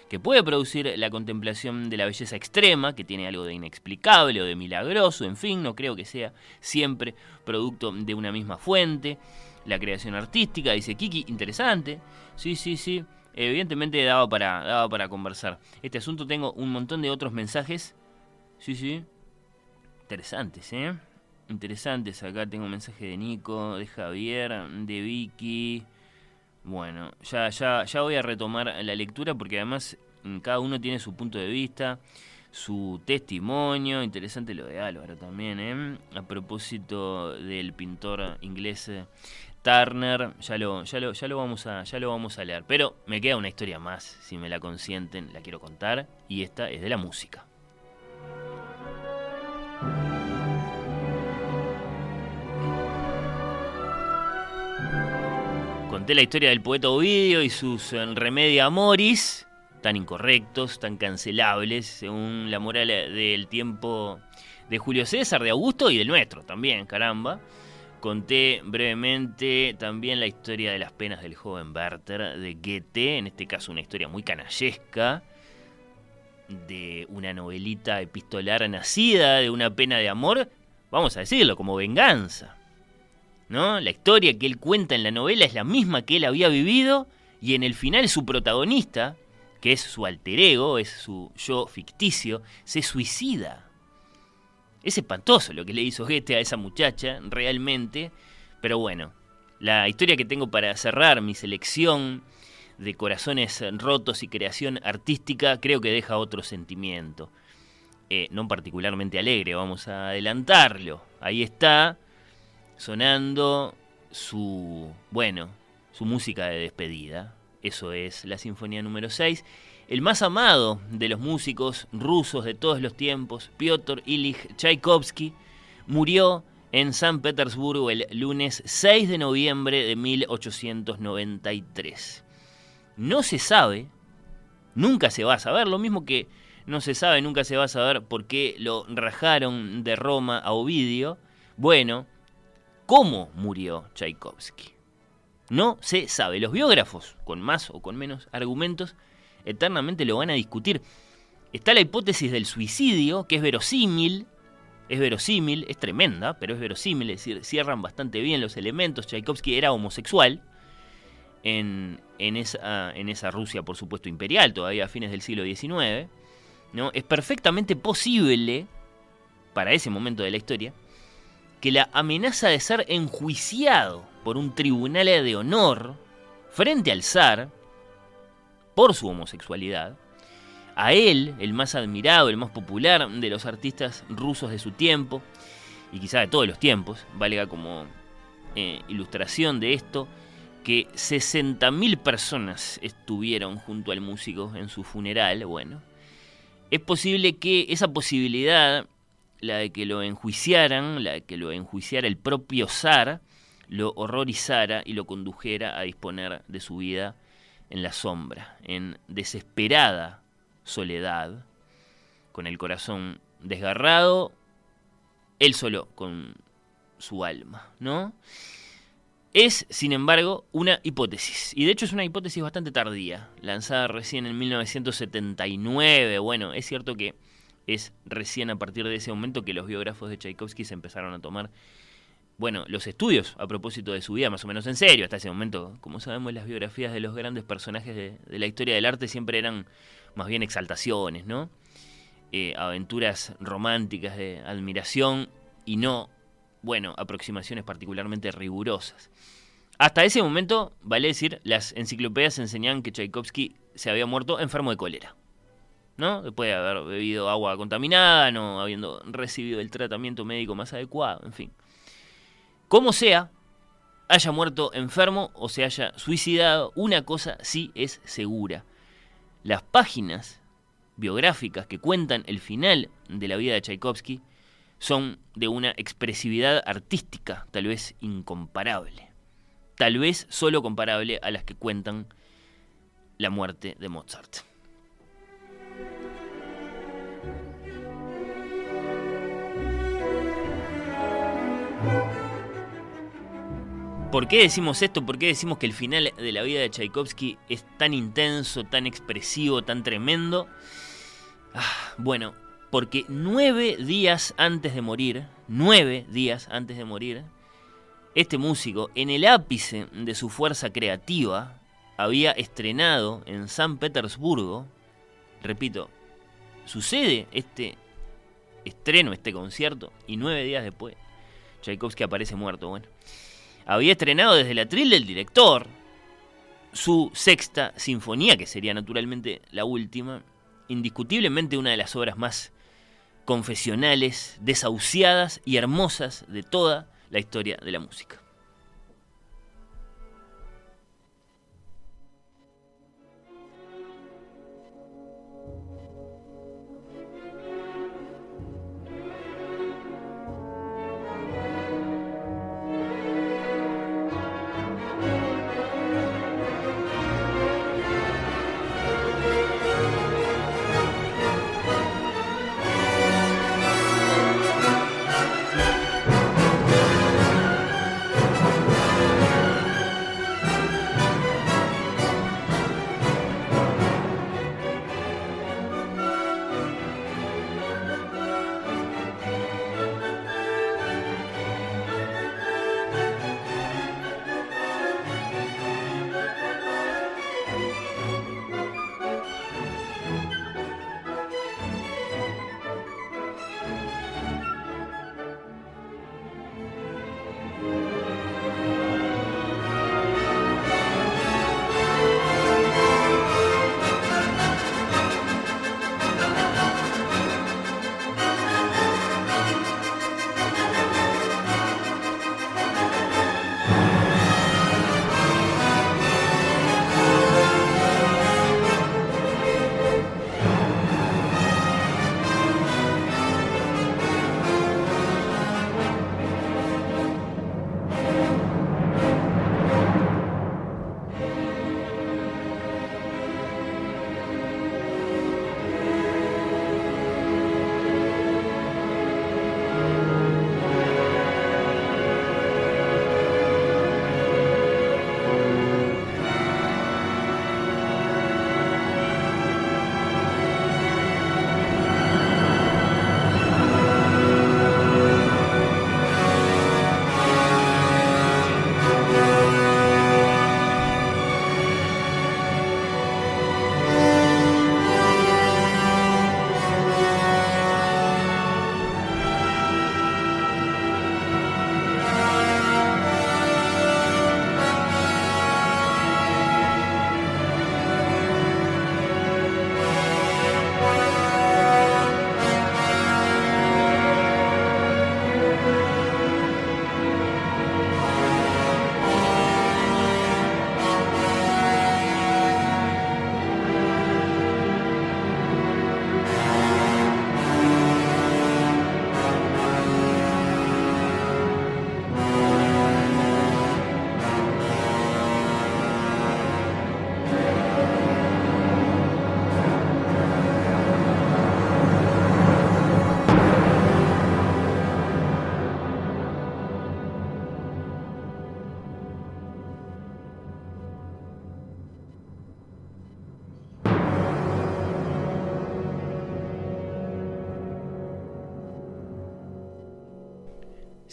que puede producir la contemplación de la belleza extrema, que tiene algo de inexplicable o de milagroso, en fin, no creo que sea siempre producto de una misma fuente. La creación artística, dice Kiki, interesante. Sí, sí, sí. Evidentemente daba para, para conversar. Este asunto tengo un montón de otros mensajes. Sí, sí. Interesantes, ¿eh? Interesantes. Acá tengo un mensaje de Nico, de Javier, de Vicky. Bueno, ya, ya, ya voy a retomar la lectura porque además mm, cada uno tiene su punto de vista, su testimonio. Interesante lo de Álvaro también, ¿eh? A propósito del pintor inglés eh, Turner, ya lo, ya lo, ya lo vamos a, ya lo vamos a leer. Pero me queda una historia más, si me la consienten, la quiero contar. Y esta es de la música. Conté la historia del poeta Ovidio y sus eh, remedia amoris, tan incorrectos, tan cancelables, según la moral del tiempo de Julio César, de Augusto y del nuestro también, caramba. Conté brevemente también la historia de las penas del joven Werther de Goethe, en este caso una historia muy canallesca, de una novelita epistolar nacida de una pena de amor, vamos a decirlo, como venganza. ¿No? La historia que él cuenta en la novela es la misma que él había vivido y en el final su protagonista, que es su alter ego, es su yo ficticio, se suicida. Es espantoso lo que le hizo Goethe a esa muchacha, realmente. Pero bueno, la historia que tengo para cerrar mi selección de corazones rotos y creación artística creo que deja otro sentimiento. Eh, no particularmente alegre, vamos a adelantarlo. Ahí está, sonando su, bueno, su música de despedida. Eso es la Sinfonía número 6 el más amado de los músicos rusos de todos los tiempos, Piotr Ilich Tchaikovsky, murió en San Petersburgo el lunes 6 de noviembre de 1893. No se sabe, nunca se va a saber, lo mismo que no se sabe, nunca se va a saber por qué lo rajaron de Roma a Ovidio. Bueno, ¿cómo murió Tchaikovsky? No se sabe. Los biógrafos, con más o con menos argumentos, eternamente lo van a discutir. Está la hipótesis del suicidio, que es verosímil, es verosímil, es tremenda, pero es verosímil, es cierran bastante bien los elementos. Tchaikovsky era homosexual en, en, esa, en esa Rusia, por supuesto, imperial, todavía a fines del siglo XIX. ¿no? Es perfectamente posible, para ese momento de la historia, que la amenaza de ser enjuiciado por un tribunal de honor frente al zar por su homosexualidad, a él, el más admirado, el más popular de los artistas rusos de su tiempo, y quizá de todos los tiempos, valga como eh, ilustración de esto, que 60.000 personas estuvieron junto al músico en su funeral, bueno, es posible que esa posibilidad, la de que lo enjuiciaran, la de que lo enjuiciara el propio zar, lo horrorizara y lo condujera a disponer de su vida en la sombra, en desesperada soledad, con el corazón desgarrado, él solo con su alma, ¿no? Es, sin embargo, una hipótesis, y de hecho es una hipótesis bastante tardía, lanzada recién en 1979. Bueno, es cierto que es recién a partir de ese momento que los biógrafos de Tchaikovsky se empezaron a tomar bueno, los estudios a propósito de su vida, más o menos en serio, hasta ese momento, como sabemos, las biografías de los grandes personajes de, la historia del arte siempre eran más bien exaltaciones, ¿no? Eh, aventuras románticas de admiración y no, bueno, aproximaciones particularmente rigurosas. Hasta ese momento, vale decir, las enciclopedias enseñaban que Tchaikovsky se había muerto enfermo de cólera. ¿No? Después de haber bebido agua contaminada, no habiendo recibido el tratamiento médico más adecuado, en fin. Como sea, haya muerto enfermo o se haya suicidado, una cosa sí es segura. Las páginas biográficas que cuentan el final de la vida de Tchaikovsky son de una expresividad artística tal vez incomparable. Tal vez solo comparable a las que cuentan la muerte de Mozart. ¿Por qué decimos esto? ¿Por qué decimos que el final de la vida de Tchaikovsky es tan intenso, tan expresivo, tan tremendo? Ah, bueno, porque nueve días antes de morir, nueve días antes de morir, este músico, en el ápice de su fuerza creativa, había estrenado en San Petersburgo, repito, sucede este estreno, este concierto, y nueve días después, Tchaikovsky aparece muerto, bueno había estrenado desde la tril del director su sexta sinfonía, que sería naturalmente la última, indiscutiblemente una de las obras más confesionales, desahuciadas y hermosas de toda la historia de la música.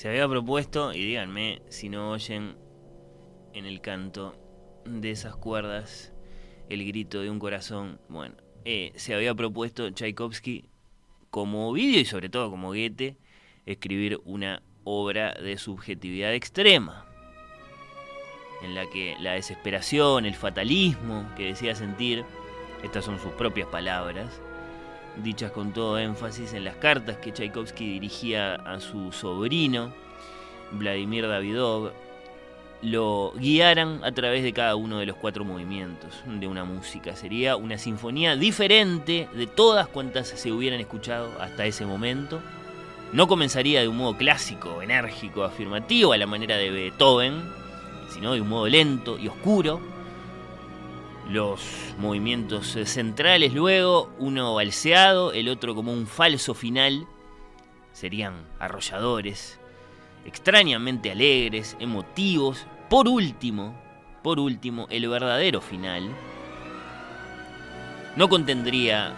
Se había propuesto, y díganme si no oyen en el canto de esas cuerdas el grito de un corazón. Bueno, eh, se había propuesto Tchaikovsky como Ovidio y sobre todo como Goethe escribir una obra de subjetividad extrema, en la que la desesperación, el fatalismo que decía sentir, estas son sus propias palabras, dichas con todo énfasis en las cartas que Tchaikovsky dirigía a su sobrino, Vladimir Davidov, lo guiaran a través de cada uno de los cuatro movimientos de una música. Sería una sinfonía diferente de todas cuantas se hubieran escuchado hasta ese momento. No comenzaría de un modo clásico, enérgico, afirmativo, a la manera de Beethoven, sino de un modo lento y oscuro. Los movimientos centrales luego, uno balseado, el otro como un falso final, serían arrolladores, extrañamente alegres, emotivos. Por último, por último, el verdadero final no contendría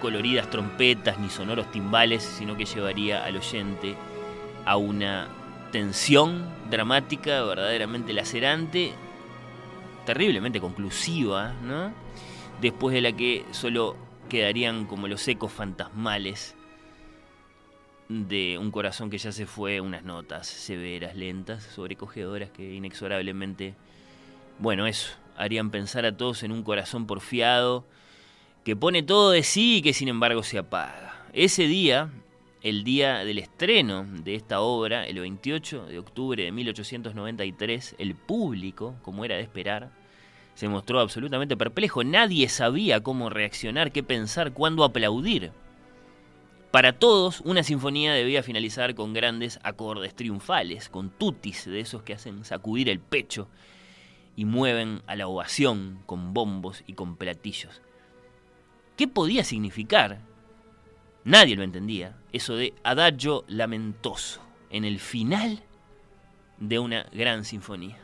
coloridas trompetas ni sonoros timbales, sino que llevaría al oyente a una tensión dramática verdaderamente lacerante, terriblemente conclusiva, ¿no? Después de la que solo quedarían como los ecos fantasmales de un corazón que ya se fue, unas notas severas, lentas, sobrecogedoras que inexorablemente, bueno, eso, harían pensar a todos en un corazón porfiado que pone todo de sí y que sin embargo se apaga. Ese día, el día del estreno de esta obra, el 28 de octubre de 1893, el público, como era de esperar, se mostró absolutamente perplejo. Nadie sabía cómo reaccionar, qué pensar, cuándo aplaudir. Para todos, una sinfonía debía finalizar con grandes acordes triunfales, con tutis de esos que hacen sacudir el pecho y mueven a la ovación con bombos y con platillos. ¿Qué podía significar? Nadie lo entendía, eso de adagio lamentoso en el final de una gran sinfonía.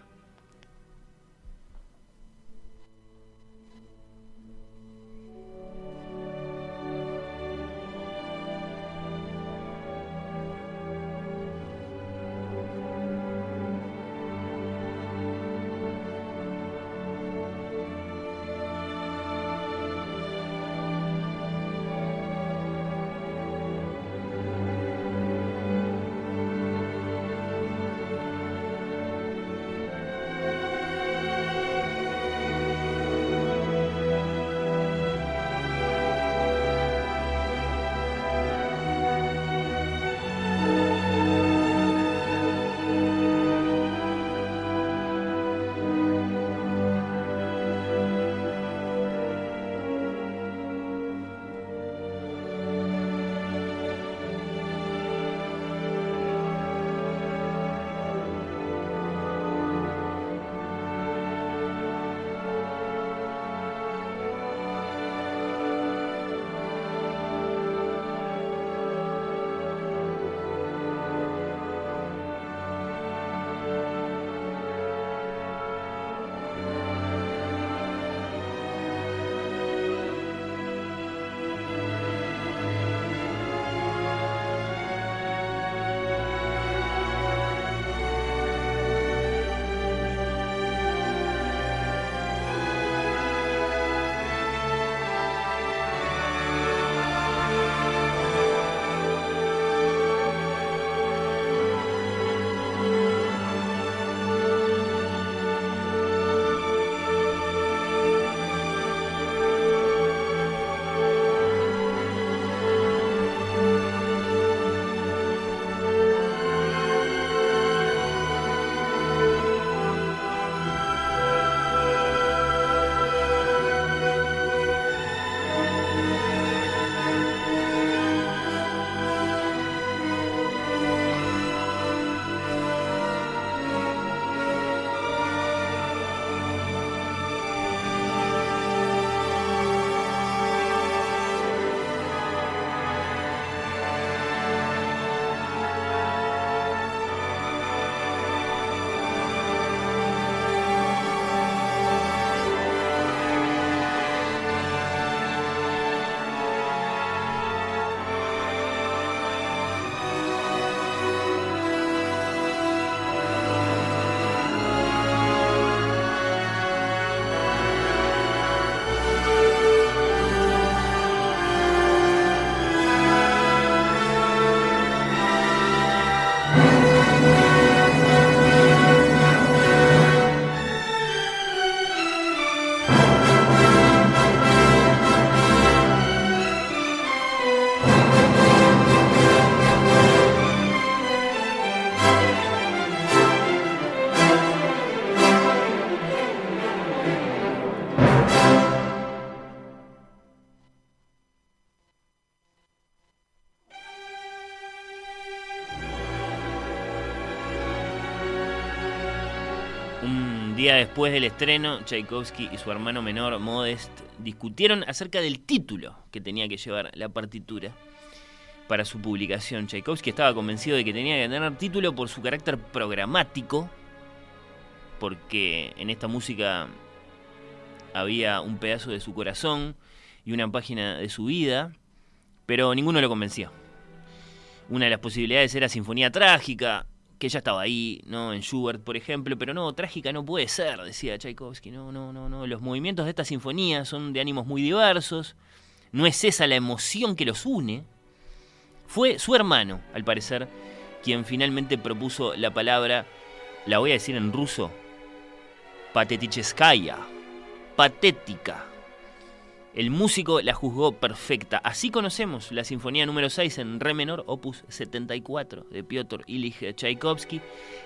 Después del estreno, Tchaikovsky y su hermano menor, Modest, discutieron acerca del título que tenía que llevar la partitura para su publicación. Tchaikovsky estaba convencido de que tenía que tener título por su carácter programático, porque en esta música había un pedazo de su corazón y una página de su vida, pero ninguno lo convenció. Una de las posibilidades era Sinfonía Trágica, que ya estaba ahí, ¿no? En Schubert, por ejemplo, pero no, trágica no puede ser, decía Tchaikovsky. No, no, no, no. Los movimientos de esta sinfonía son de ánimos muy diversos. No es esa la emoción que los une. Fue su hermano, al parecer, quien finalmente propuso la palabra, la voy a decir en ruso, pateticheskaya, patética. El músico la juzgó perfecta. Así conocemos la Sinfonía número 6 en Re menor, opus 74 de Piotr Ilich Tchaikovsky,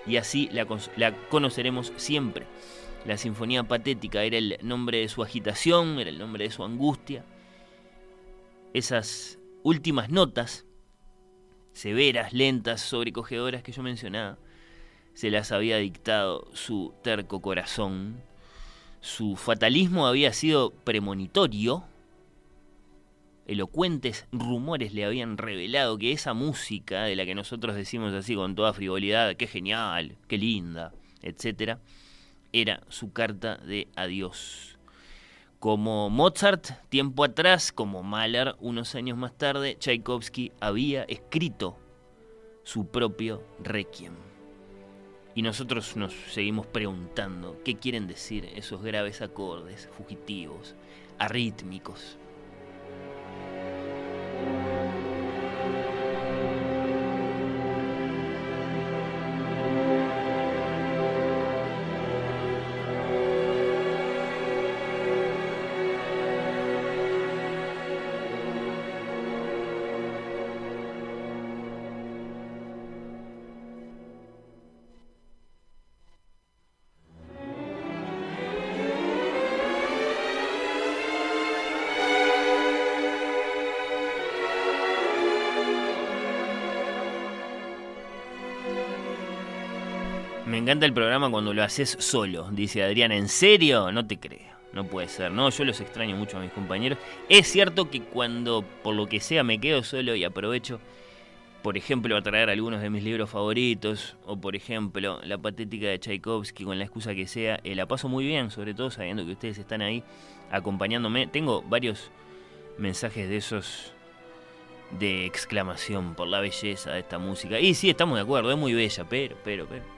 y así la, la, conoceremos siempre. La Sinfonía Patética era el nombre de su agitación, era el nombre de su angustia. Esas últimas notas severas, lentas, sobrecogedoras que yo mencionaba, se las había dictado su terco corazón. Su fatalismo había sido premonitorio. Elocuentes rumores le habían revelado que esa música, de la que nosotros decimos así con toda frivolidad, qué genial, qué linda, etc., era su carta de adiós. Como Mozart, tiempo atrás, como Mahler, unos años más tarde, Tchaikovsky había escrito su propio requiem. Y nosotros nos seguimos preguntando qué quieren decir esos graves acordes fugitivos, arrítmicos. Encanta el programa cuando lo haces solo, dice Adriana. ¿En serio? No te creo. No puede ser. No, yo los extraño mucho a mis compañeros. Es cierto que cuando por lo que sea me quedo solo y aprovecho, por ejemplo, a traer algunos de mis libros favoritos, o por ejemplo, La patética de Tchaikovsky, con la excusa que sea, eh, la paso muy bien, sobre todo sabiendo que ustedes están ahí acompañándome. Tengo varios mensajes de esos de exclamación por la belleza de esta música. Y sí, estamos de acuerdo, es muy bella, pero, pero, pero.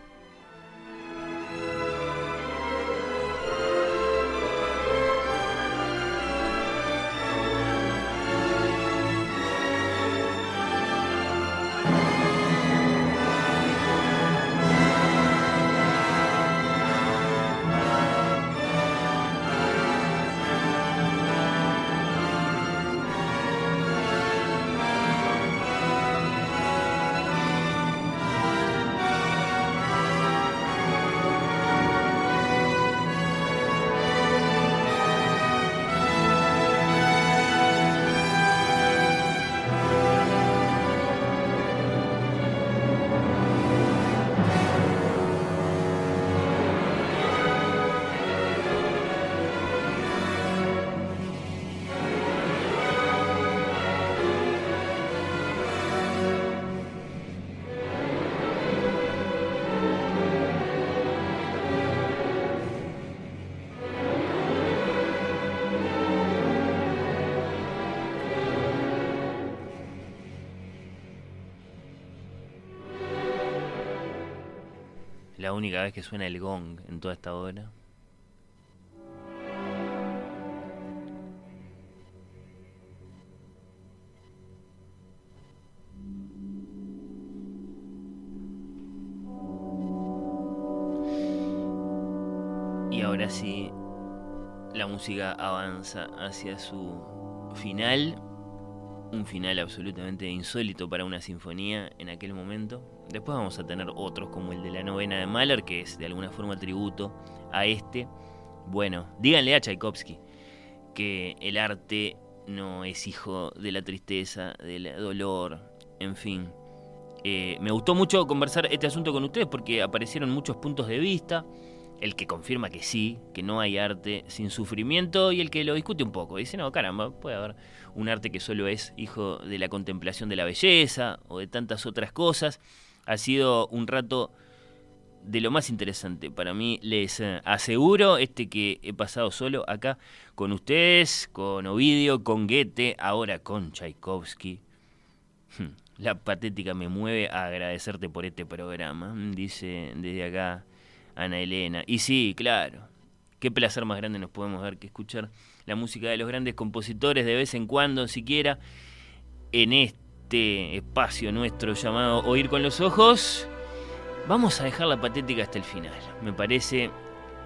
La única vez que suena el gong en toda esta obra. Y ahora sí, la música avanza hacia su final, un final absolutamente insólito para una sinfonía en aquel momento. Después vamos a tener otros como el de la novena de Mahler, que es de alguna forma tributo a este. Bueno, díganle a Tchaikovsky que el arte no es hijo de la tristeza, del dolor, en fin. Eh, me gustó mucho conversar este asunto con ustedes porque aparecieron muchos puntos de vista, el que confirma que sí, que no hay arte sin sufrimiento y el que lo discute un poco. Dice, no, caramba, puede haber un arte que solo es hijo de la contemplación de la belleza o de tantas otras cosas. Ha sido un rato de lo más interesante para mí. Les aseguro este que he pasado solo acá con ustedes, con Ovidio, con Goethe, ahora con Tchaikovsky. Hmm, la patética me mueve a agradecerte por este programa, dice desde acá Ana Elena. Y sí, claro, qué placer más grande nos podemos dar que escuchar la música de los grandes compositores de vez en cuando, siquiera, en este espacio nuestro llamado Oír con los Ojos. Vamos a dejar la patética hasta el final. Me parece,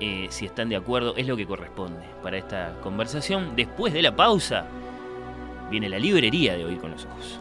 eh, si están de acuerdo, es lo que corresponde para esta conversación. Después de la pausa, viene la librería de Oír con los Ojos.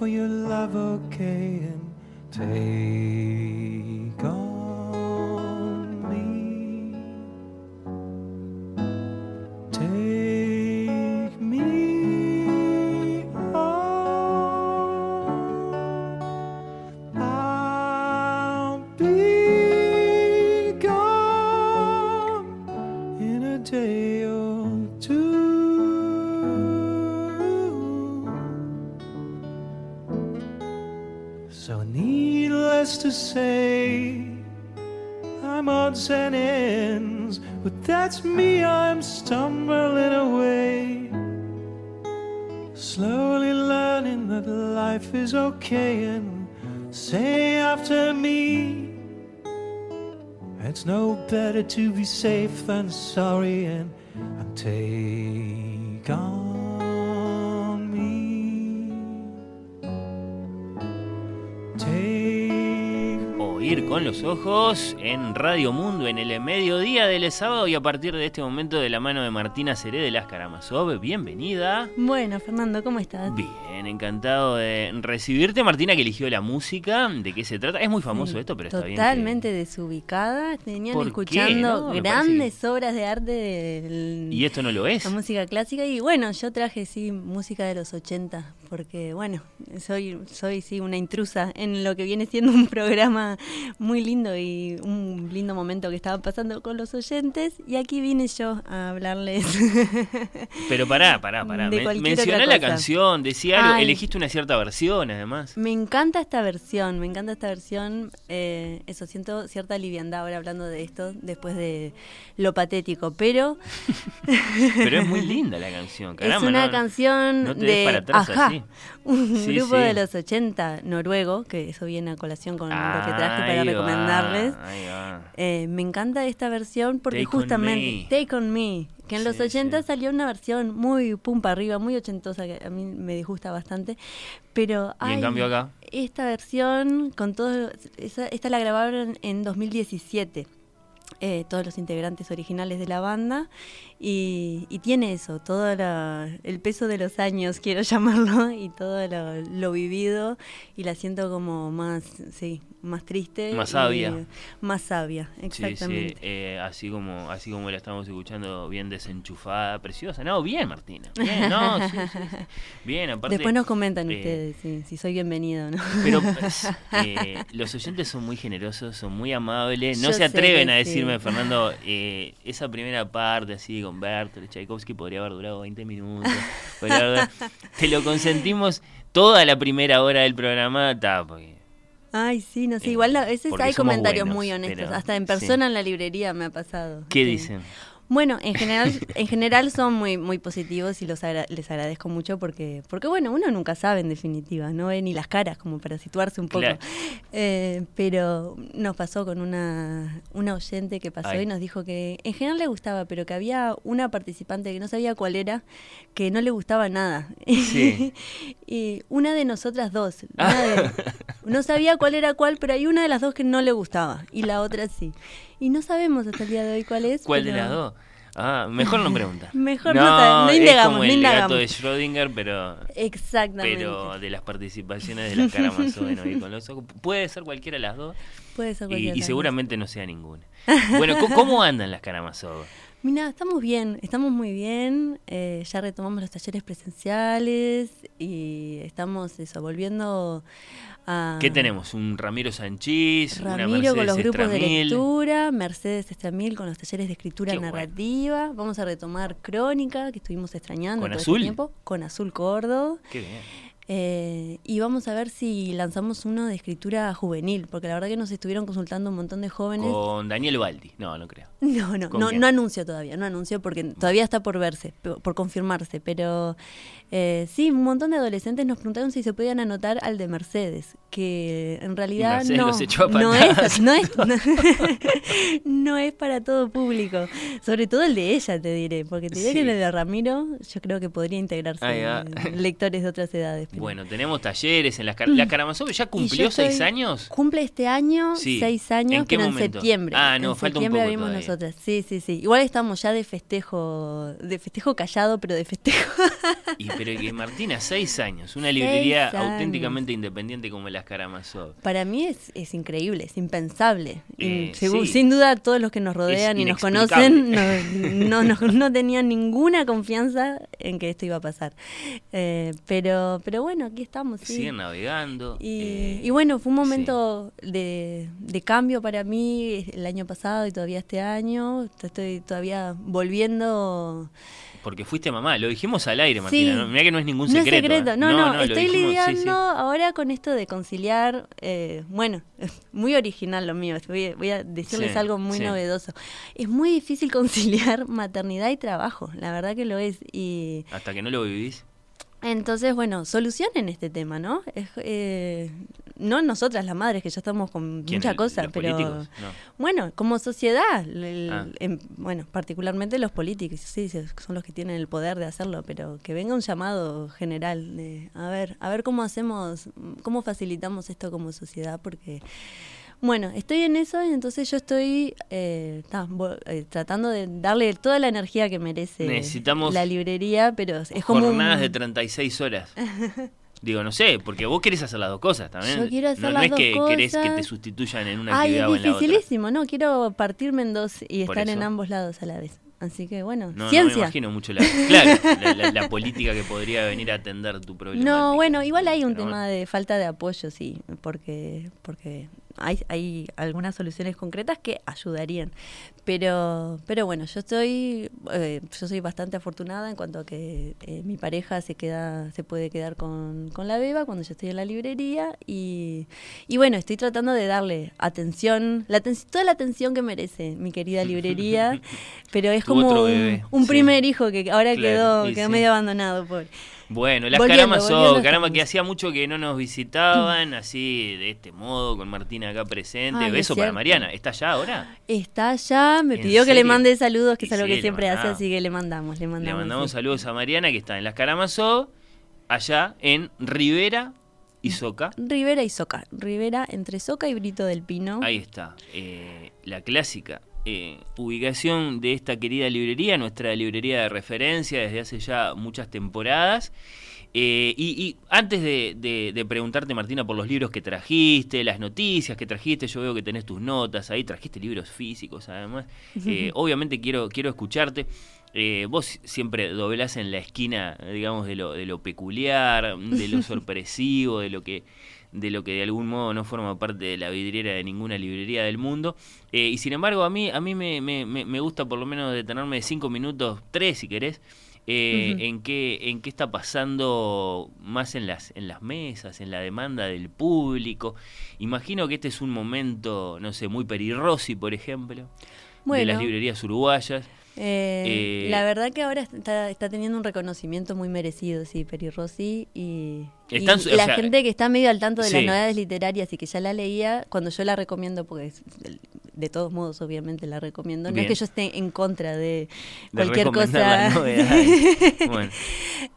For your love, oh to be safe than sorry, and, and take on me. Take Oír con los ojos en Radio Mundo en el mediodía del sábado y a partir de este momento de la mano de Martina Seré de las. Bienvenida. Bueno, Fernando, ¿cómo estás? Bien, encantado de recibirte. Martina que eligió la música, ¿de qué se trata? Es muy famoso Sí, esto, pero está bien. que- Totalmente desubicada. Tenían escuchando No, grandes obras de arte de Y esto no lo es. la música clásica. Y bueno, yo traje sí música de los 80, porque bueno, soy, soy sí una intrusa en lo que viene siendo un programa muy lindo y un lindo momento que estaba pasando con los oyentes. Y aquí vine yo a hablarles. Pero pará, pará, pará. Mencioná la canción, decía algo, Ay. elegiste una cierta versión además. Me encanta esta versión, me encanta esta versión. eh, eso, siento cierta liviandad ahora hablando de esto, después de lo patético. Pero Pero es muy linda la canción, caramba. es una no- canción no te des de para atrás Ajá, así. Un Sí, grupo sí. de los 80 noruego, que eso viene a colación con lo que traje Ahí para recomendarles. va. Eh, me encanta esta versión porque Take on justamente Me. Take on Me, que en los Sí, 80 sí. salió una versión muy pumpa arriba, muy ochentosa, que a mí me disgusta bastante, pero en hay cambio acá. esta versión con todo, esa- esta la grabaron en 2017. Eh, todos los integrantes originales de la banda. Y, tiene eso, todo el peso de los años, quiero llamarlo, y todo lo, lo vivido y la siento como más, sí, más triste. Más sabia. Más sabia, exactamente. sí, eh, así como así como la estamos escuchando, bien desenchufada, preciosa. No, bien, Martina. Bien, no, sí. Bien, aparte. Después nos comentan eh, ustedes si, si soy bienvenido o no. Pero pues, eh, los oyentes son muy generosos, son muy amables. No Yo se atreven a decirme, Fernando, eh, esa primera parte así con Bertolt Tchaikovsky podría haber durado 20 minutos. haber Te lo consentimos toda la primera hora del programa. Ta, porque Ay, sí, no sé, Eh, igual a veces hay comentarios buenos, muy honestos, hasta en sí. persona en la librería me ha pasado. ¿Qué Sí. dicen? Bueno, en general, en general son muy, muy positivos y los agra- les agradezco mucho porque, porque bueno, uno nunca sabe en definitiva, no ve ni las caras como para situarse un poco. Claro. Eh, pero nos pasó con una, una oyente que pasó Ay. y nos dijo que en general le gustaba, pero que había una participante que no sabía cuál era, que no le gustaba nada. Sí. y una de nosotras dos, una de- no sabía cuál era cuál, pero hay una de las dos que no le gustaba y la otra sí. Y no sabemos hasta el día de hoy cuál es. ¿Cuál de las dos? Ah, mejor no preguntar. Mejor no no indagamos, Es como el gato indagamos. de Schrödinger, pero, Exactamente. pero de las participaciones de las Oír con los ojos. Puede ser cualquiera de las dos Puede ser y, cualquiera y las seguramente no sea ninguna. Bueno, ¿cómo, andan las Karamazov? Mira, estamos bien, estamos muy bien. eh, ya retomamos los talleres presenciales y estamos eso, volviendo a. ¿Qué tenemos? ¿Un Ramiro Sanchís? ¿Una Ramiro con los grupos de lectura, Mercedes Estramil con los talleres de escritura Qué bueno. narrativa. Vamos a retomar Crónica, que estuvimos extrañando ¿Con todo Azul? este tiempo, con Azul Cordo. Qué bien. Eh, y vamos a ver si lanzamos uno de escritura juvenil, porque la verdad que nos estuvieron consultando un montón de jóvenes. Con Daniel Baldi. No, no creo. No, no, ¿Con no, no anuncio todavía, no anuncio porque todavía está por verse, por confirmarse, pero eh, sí, un montón de adolescentes nos preguntaron si se podían anotar al de Mercedes, que en realidad no, los echó a no, es, no, es, no, no es para todo público, sobre todo el de ella te diré, porque te diré Sí. que el de Ramiro yo creo que podría integrarse lectores de otras edades. pero- Bueno, tenemos talleres en las car la Karamazov ya cumplió seis años. Cumple este año Sí. seis años, ¿En qué pero momento? en septiembre. Ah, no, en falta un poco abrimos nosotras. Sí, sí, sí. Igual estamos ya de festejo, de festejo callado, pero de festejo. Y pero que Martina, seis años, una librería auténticamente independiente como las Karamazov. Para mí es, es increíble, es impensable. Eh, sí. Sin duda todos los que nos rodean y nos conocen no, no, no- no tenían ninguna confianza en que esto iba a pasar. Eh, pero, pero bueno, aquí estamos. sí. Siguen navegando. Y, eh, y bueno, fue un momento de, de cambio para mí el año pasado y todavía este año. Estoy todavía volviendo. Porque fuiste mamá, lo dijimos al aire, Martina. Sí. ¿no? Mirá que no es ningún No es secreto. ¿eh? no, no, estoy dijimos, lidiando sí. ahora con esto de conciliar, eh, bueno, muy original lo mío, voy, a- voy a decirles algo muy novedoso. Es muy difícil conciliar maternidad y trabajo, la verdad que lo es. Y Hasta que no lo vivís. Entonces, bueno, solucionen este tema, ¿no? Es, eh, no nosotras las madres, que ya estamos con mucha cosa, ¿Los pero... políticos? No. Bueno, como sociedad, el- Ah. bueno, particularmente los políticos, sí, son los que tienen el poder de hacerlo, pero que venga un llamado general de, a ver, a ver cómo hacemos, cómo facilitamos esto como sociedad, porque, bueno, estoy en eso y entonces yo estoy eh, ta, eh, tratando de darle toda la energía que merece Necesitamos la librería, pero es como Jornadas un- de 36 horas. Digo, no sé, porque vos querés hacer las dos cosas también. Yo quiero hacer no, no las es dos que querés que cosas. te sustituyan en una Ay, actividad es o en la otra. dificilísimo, no, quiero partirme en dos y Por estar en eso. ambos lados a la vez. Así que bueno, No, no me ciencia. imagino mucho la, claro, la, la- la política que podría venir a atender tu problema. No, bueno, igual hay un Pero tema bueno. de falta de apoyo, sí, porque porque hay, hay algunas soluciones concretas que ayudarían. Pero pero bueno, yo estoy eh, yo soy bastante afortunada en cuanto a que eh, mi pareja se queda se puede quedar con, con la beba cuando yo estoy en la librería y, y bueno, estoy tratando de darle atención, la aten- toda la atención que merece mi querida librería, pero es como un, bebé, un sí. primer hijo que ahora Claro, quedó quedó sí. medio abandonado, pobre. Bueno, las Karamazov, volviendo caramba, que hacía mucho que no nos visitaban, así de este modo, con Martina acá presente. Ay, Beso para. Mariana. ¿Está allá ahora? Está allá, me ¿En pidió que le mande saludos, que es algo sí, que siempre hace, mandamos. así que le mandamos, le mandamos. Le mandamos sí. saludos a Mariana, que está en las Karamazov, allá en Rivera y Soca. Rivera y Soca. Rivera entre Soca y Brito del Pino. Ahí está, eh, la clásica eh, ubicación de esta querida librería, nuestra librería de referencia desde hace ya muchas temporadas. Eh, y, y antes de, de- de preguntarte, Martina, por los libros que trajiste, las noticias que trajiste, yo veo que tenés tus notas ahí, trajiste libros físicos además. Eh, obviamente quiero, quiero escucharte. Eh, vos siempre doblás en la esquina, digamos, de lo, de lo peculiar, de lo sorpresivo, de lo que de lo que de algún modo no forma parte de la vidriera de ninguna librería del mundo. Eh, y sin embargo, a mí, a mí me, me- me- gusta por lo menos detenerme de cinco minutos, tres si querés, eh, en, qué, en qué está pasando más en las, en las mesas, en la demanda del público. Imagino que este es un momento, no sé, muy perirrosi, por ejemplo, de Bueno. las librerías uruguayas. Eh, Eh, la verdad que ahora está, está teniendo un reconocimiento muy merecido, sí, Peri Rossi. Y Están- la sea, gente que está medio al tanto de las novedades literarias y que ya la leía, cuando yo la recomiendo, porque es- de todos modos obviamente la recomiendo, no Bien. es que yo esté en contra de De cualquier cosa. Bueno.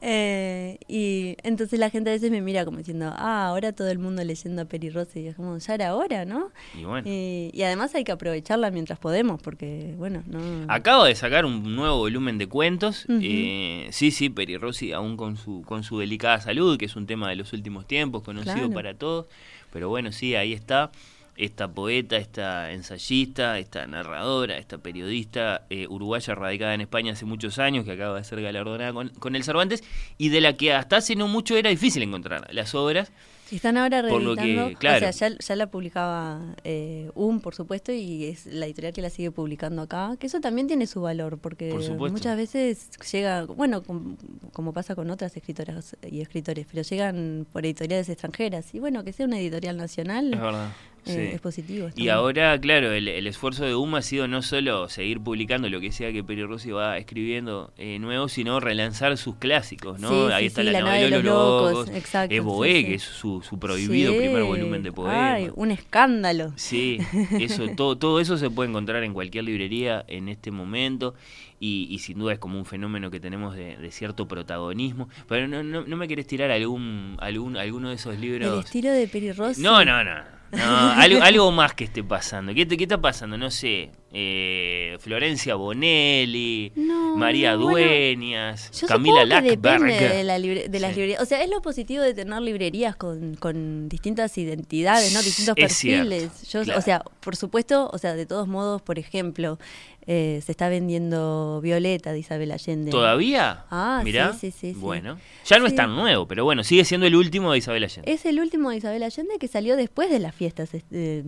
Eh, y entonces la gente a veces me mira como diciendo, ah, ahora todo el mundo leyendo a Peri Rossi. Y es como, ya era hora, ¿no? Y bueno. Eh, y además hay que aprovecharla mientras podemos, porque, bueno, no. Acaba de sacar un nuevo volumen de cuentos. Eh, sí, sí, Peri Rossi, aún con su, con su delicada salud, que es un tema de los últimos tiempos, conocido Claro. para todos. Pero bueno, sí, ahí está. Esta poeta, esta ensayista, esta narradora, esta periodista eh, uruguaya radicada en España hace muchos años, que acaba de ser galardonada con, con el Cervantes, y de la que hasta hace no mucho era difícil encontrar las obras. Están ahora reeditando, que, claro. o sea, ya, ya la publicaba eh, UM, por supuesto, y es la editorial que la sigue publicando acá, que eso también tiene su valor, porque Por muchas veces llega, bueno, com- como pasa con otras escritoras y escritores, pero llegan por editoriales extranjeras, y bueno, que sea una editorial nacional Es verdad. Eh, es positivo. Y ahora, claro, el, el esfuerzo de UMA ha sido no solo seguir publicando lo que sea que Peri Rossi va escribiendo eh, nuevo, sino relanzar sus clásicos, ¿no? Sí, Ahí sí, está la, La novela de los locos, Locos, exacto, sí. que es su, su prohibido primer volumen de poemas. Ay, un escándalo. Sí, eso, todo, todo eso se puede encontrar en cualquier librería en este momento y, y sin duda es como un fenómeno que tenemos de, de cierto protagonismo. Pero no, no, no me querés tirar algún, algún alguno de esos El libros. estilo de Peri Rossi. No, no, no. No algo, algo más que esté pasando. ¿Qué, te- qué está pasando? No sé. Eh, Florencia Bonelli, No, María bueno, Dueñas, Yo Camila Lackberg. de, la libre- de las Sí. librerías. O sea, es lo positivo de tener librerías con, con distintas identidades, ¿no? Distintos Es cierto, perfiles. Yo, claro. O sea, por supuesto, o sea, de todos modos, por ejemplo, eh, se está vendiendo Violeta de Isabel Allende. ¿Todavía? Ah, Mirá. sí, sí, sí. Bueno, ya no es tan nuevo, pero bueno, sigue siendo el último de Isabel Allende. Es el último de Isabel Allende que salió después de las fiestas, este,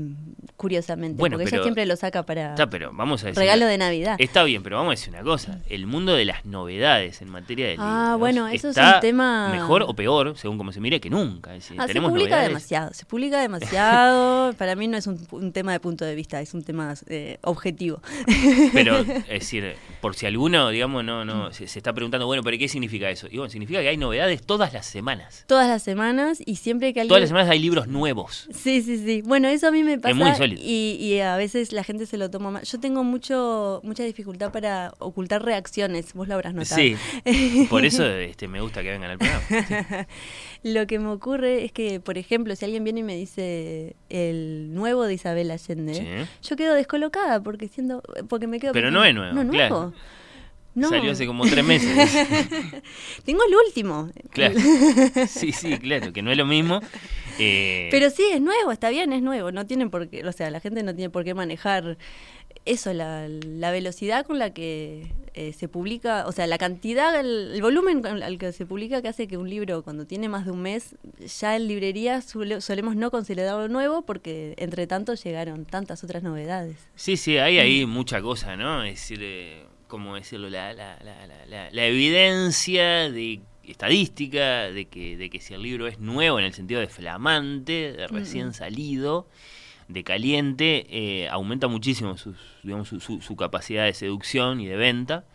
curiosamente. Bueno, porque pero- ella siempre lo saca para Está, pero vamos a decir. regalo de Navidad. Está bien, pero vamos a decir una cosa. El mundo de las novedades en materia de Ah, libros bueno, eso es está un tema- mejor o peor, según como se mire, que nunca. Es decir, Ah, se publica novedades. demasiado, se publica demasiado. Para mí no es un, un tema de punto de vista, es un tema eh, objetivo. Pero, es decir, por si alguno, digamos, no, no, se, se está preguntando, bueno, pero ¿qué significa eso? Y bueno, significa que hay novedades todas las semanas. Todas las semanas y siempre que alguien... Todas las semanas hay libros nuevos. Sí, sí, sí. Bueno, eso a mí me pasa muy insólito. y, y a veces la gente se lo toma mal. Yo tengo mucho mucha dificultad para ocultar reacciones, vos lo habrás notado. Sí. Por eso este, me gusta que vengan al programa. Sí. Lo que me ocurre es que, por ejemplo, si alguien viene y me dice el nuevo de Isabel Allende, Sí. yo quedo descolocada porque siendo porque me quedo Pero pensando, no es nuevo, No, claro. nuevo. No. Salió hace como tres meses. Tengo el último. Claro. Sí, sí, claro, que no es lo mismo. Eh, Pero sí, es nuevo, está bien, es nuevo. No tienen por qué, o sea, la gente no tiene por qué manejar eso, la, la velocidad con la que eh, se publica, o sea, la cantidad, el, el volumen con- al que se publica que hace que un libro, cuando tiene más de un mes, ya en librería solemos no considerarlo nuevo porque entre tanto llegaron tantas otras novedades. Sí, sí, hay ahí mucha cosa, ¿no? Es decir, eh, ¿cómo decirlo? La, la, la, la, la- la evidencia de estadística de que, de que si el libro es nuevo en el sentido de flamante, de recién salido, de caliente, eh, aumenta muchísimo sus, digamos, su, su- su capacidad de seducción y de venta.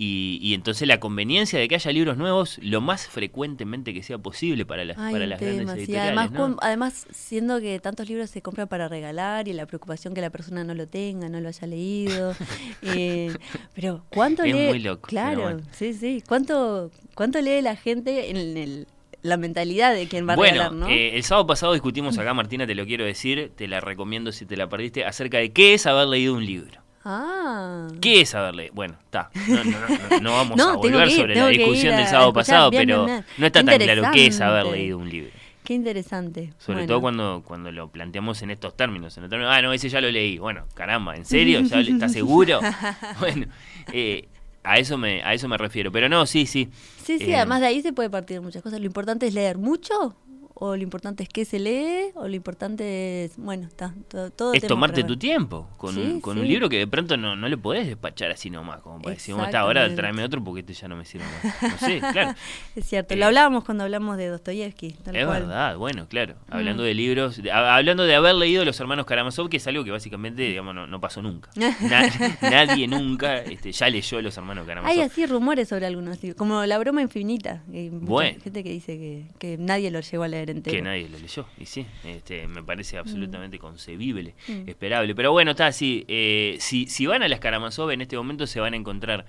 Y, y entonces la conveniencia de que haya libros nuevos lo más frecuentemente que sea posible para las, Ay, para las grandes temas, editoriales. Además, ¿no? con- además, siendo que tantos libros se compran para regalar y la preocupación que la persona no lo tenga, no lo haya leído. eh, pero, ¿cuánto Es lee? muy loco, Claro, bueno. sí, sí. ¿Cuánto, ¿Cuánto lee la gente en el- la mentalidad de quien va a Bueno, regalar, no? eh, el sábado pasado discutimos acá, Martina, te lo quiero decir, te la recomiendo si te la perdiste, acerca de qué es haber leído un libro. Ah. ¿Qué es haber leído? Bueno, está. No, no, no, no vamos a volver sobre la discusión del sábado pasado, pero no está tan claro qué es haber leído un libro. Qué interesante. Sobre Bueno. todo cuando, cuando lo planteamos en estos términos. En ah, no, ese ya lo leí. Bueno, caramba, ¿en serio? ¿Ya ¿Estás seguro? bueno, eh, a, eso me, a eso me refiero. Pero no, sí, sí. Sí, sí, Eh, además de ahí se puede partir muchas cosas. Lo importante es leer mucho, o lo importante es qué se lee, o lo importante es, bueno, está, todo, todo es tomarte tu tiempo con, un, con sí. un libro que de pronto no, no le podés despachar así nomás, como para decir, "Bueno, está, ahora tráeme otro porque este ya no me sirve más. No sé, claro. Es cierto, Eh, lo hablábamos cuando hablamos de Dostoyevsky, tal Es cual. verdad, bueno, claro. Hablando Mm. de libros, de- a- hablando de haber leído Los Hermanos Karamazov, que es algo que básicamente, digamos, no, no pasó nunca. Na- nadie nunca este, ya leyó Los Hermanos Karamazov. Hay así rumores sobre algunos libros, como La broma infinita. que Hay Bueno. gente que dice que, que nadie lo llegó a leer entero. Que nadie lo leyó, y sí, este, me parece absolutamente concebible, Mm. esperable. Pero bueno, está así. eh, si, si van a las Karamazov en este momento se van a encontrar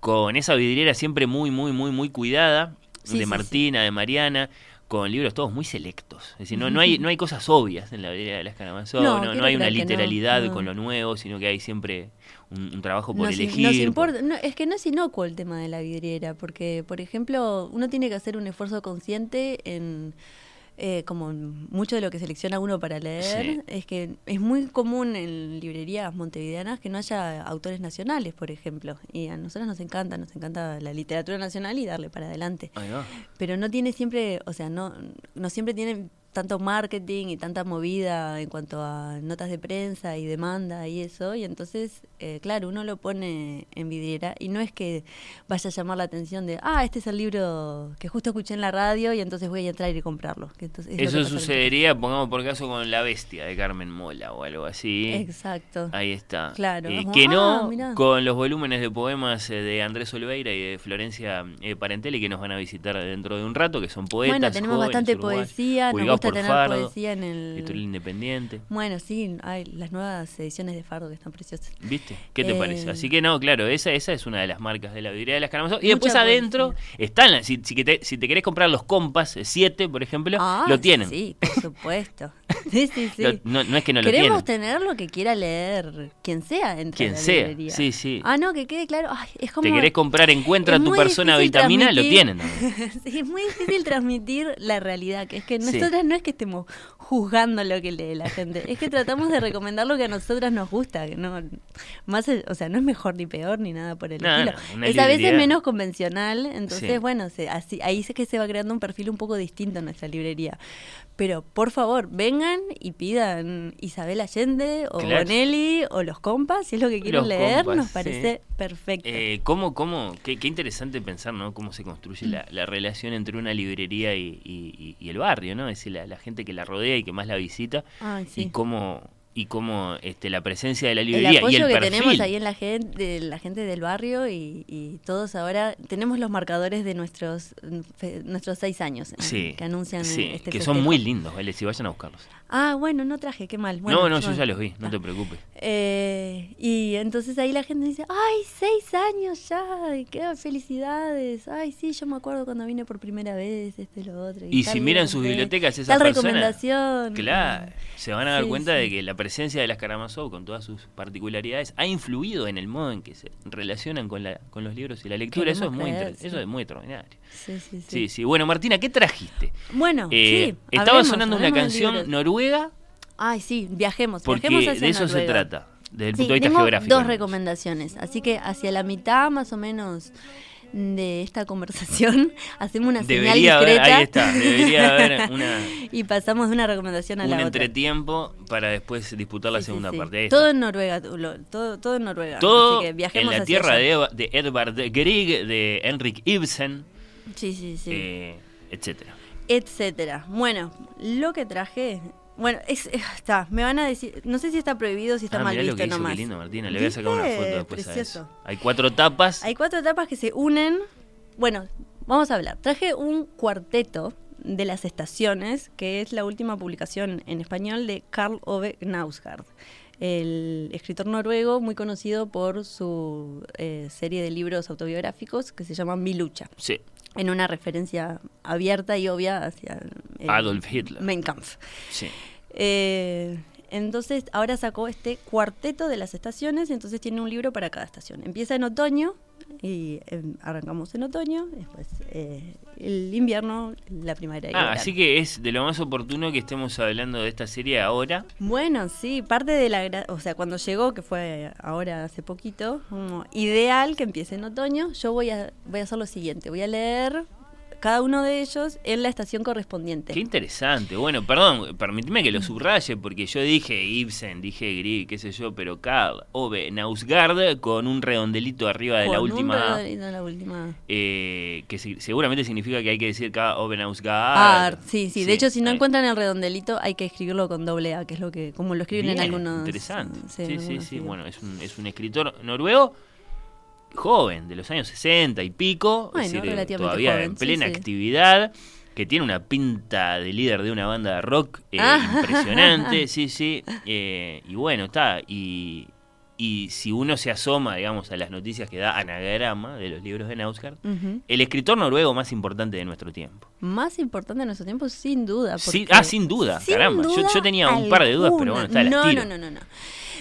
con esa vidriera siempre muy, muy, muy, muy cuidada, Sí, de sí, Martina, de Mariana, con libros todos muy selectos. Es decir, no, no, hay, no hay cosas obvias en la vidriera de las Karamazov, No, no, no, quiero hay una literalidad con lo nuevo, sino que hay siempre un, un trabajo por Nos, elegir. nos por- importa, no, es que no es inocuo el tema de la vidriera, porque, por ejemplo, uno tiene que hacer un esfuerzo consciente en, eh, como mucho de lo que selecciona uno para leer, Sí. es que es muy común en librerías montevideanas que no haya autores nacionales, por ejemplo, y a nosotros nos encanta, nos encanta la literatura nacional y darle para adelante. Pero no tiene siempre, o sea, no, no siempre tienen tanto marketing y tanta movida en cuanto a notas de prensa y demanda y eso, y entonces, eh, claro, uno lo pone en vidriera y no es que vaya a llamar la atención de, ah, este es el libro que justo escuché en la radio y entonces voy a entrar y comprarlo. Que entonces es lo que Eso sucedería, pongamos por caso, con La Bestia de Carmen Mola o algo así. Exacto. Ahí está. Claro, Eh, que ah, no mirá. con los volúmenes de poemas eh, de Andrés Oliveira y de Florencia eh, Parentelli que nos van a visitar dentro de un rato, que son poetas. Bueno, tenemos jóvenes, bastante uruguayos, poesía, nos gusta por tener Fardo, poesía en el... Editorial Independiente. Bueno, sí, hay las nuevas ediciones de Fardo que están preciosas. ¿Viste? ¿Qué te Eh, parece? Así que no, claro, esa, esa es una de las marcas de la vidriera de las Karamazov. Y después adentro están, las- si, te, si te querés comprar los compas 7, por ejemplo, Ah, lo tienen. Sí, por supuesto. Sí, sí, sí. Lo- no, no es que no lo Queremos tienen. tener lo que quiera leer quien sea dentro Quien la sea, librería. sí, sí. Ah, no, que quede claro. Ay, es como... Te querés comprar Encuentra tu persona vitamina, lo tienen sí, es muy difícil transmitir la realidad, que es que Sí. nosotras no es que estemos juzgando lo que lee la gente, es que tratamos de recomendar lo que a nosotras nos gusta, que no más, o sea, no es mejor ni peor ni nada por el No, estilo. no, es a veces menos convencional, entonces Sí. bueno, se- así ahí es que se va creando un perfil un poco distinto en nuestra librería. Pero por favor, vengan y pidan Isabel Allende o Claro. Bonelli o los compas, si es lo que quieren Los leer, compas, nos sí. parece perfecto. Eh, ¿cómo, cómo, qué, qué interesante pensar, ¿no? Cómo se construye la, la relación entre una librería y, y- y el barrio, ¿no? Es decir, la, la gente que la rodea y que más la visita. Ay, sí. Y cómo, y cómo este, la presencia de la el librería apoyo y el que perfil. tenemos ahí en la gente, la gente del barrio y, y todos ahora tenemos los marcadores de nuestros fe- nuestros seis años eh, Sí, que anuncian sí, este que son muy lindos, ¿vale? Si vayan a buscarlos. Ah, bueno, no traje, qué mal. Bueno, no, no, yo ya los vi, no está. te preocupes. Eh, y entonces ahí la gente dice, ay, seis años ya, y qué felicidades. Ay, sí, yo me acuerdo cuando vine por primera vez, este y lo otro. Y tal si miran sus bibliotecas, personas, recomendación. Claro, se van a dar Sí, cuenta de que la presencia de las Karamazov, con todas sus particularidades, ha influido en el modo en que se relacionan con, la, con los libros y la lectura. Eso es, muy creer, inter- sí. eso es muy extraordinario. Sí, sí, sí. Sí, sí. Bueno, Martina, ¿qué trajiste? Bueno, Eh, sí. estaba hablemos, sonando una hablemos canción noruega Ay, sí, viajemos. porque viajemos hacia de eso se trata, desde el punto de vista tengo geográfico. dos recomendaciones. Así que hacia la mitad más o menos de esta conversación hacemos una Debería señal haber, discreta ahí está, debería haber una, y pasamos de una recomendación a un la otra. entretiempo para después disputar la Sí, segunda sí. parte. Todo en Noruega, todo, todo en Noruega. Todo Así que en viajemos la hacia tierra allá. de Edvard Grieg, de Henrik Ibsen, Sí, sí, sí. eh, etcétera. etcétera. Bueno, lo que traje, bueno, es, es- está, me van a decir, no sé si está prohibido, si está Ah, mal mirá lo visto que hizo, nomás. qué lindo, Martina. Le voy a sacar una foto después a eso. Hay cuatro tapas. Hay cuatro etapas que se unen. Bueno, vamos a hablar. Traje un cuarteto de las estaciones, que es la última publicación en español de Karl Ove Knausgaard, el escritor noruego muy conocido por su eh, serie de libros autobiográficos que se llama Mi lucha, Sí, en una referencia abierta y obvia hacia el Adolf Hitler. Mein Kampf. sí. Eh, entonces, ahora sacó este cuarteto de las estaciones, entonces tiene un libro para cada estación. Empieza en otoño, y eh, arrancamos en otoño, después eh, el invierno, la primavera y Ah, así que es de lo más oportuno que estemos hablando de esta serie ahora. Bueno, sí, parte de la... O sea, cuando llegó, que fue ahora hace poquito, como ideal que empiece en otoño, yo voy a, voy a hacer lo siguiente, voy a leer cada uno de ellos en la estación correspondiente. Qué interesante. Bueno, perdón, permíteme que lo subraye porque yo dije Ibsen, dije Grieg, qué sé yo, pero Karl Ove Nausgaard con un redondelito arriba de la Con un última A, redondito en la última eh, que se- seguramente significa que hay que decir Karl Ove Nausgaard. Art, sí, sí, De hecho, si no ahí. encuentran el redondelito, hay que escribirlo con doble A, que es lo que, como lo escriben en algunos. Interesante. Sí, sí, sí. idiomas. Bueno, es un, es un escritor noruego joven, de los años 60 y pico, Bueno, es decir, relativamente todavía joven, en plena sí. actividad, que tiene una pinta de líder de una banda de rock eh, Ah. impresionante, sí, sí. eh, y bueno, está. Y, y si uno se asoma, digamos, a las noticias que da Anagrama de los libros de Nausgaard, Ujú. el escritor noruego más importante de nuestro tiempo. Más importante en nuestro tiempo, sin duda. Sí, ah, sin duda, caramba. Yo- yo tenía un par de dudas, pero bueno, está, las No, tiro. no, no, no, no.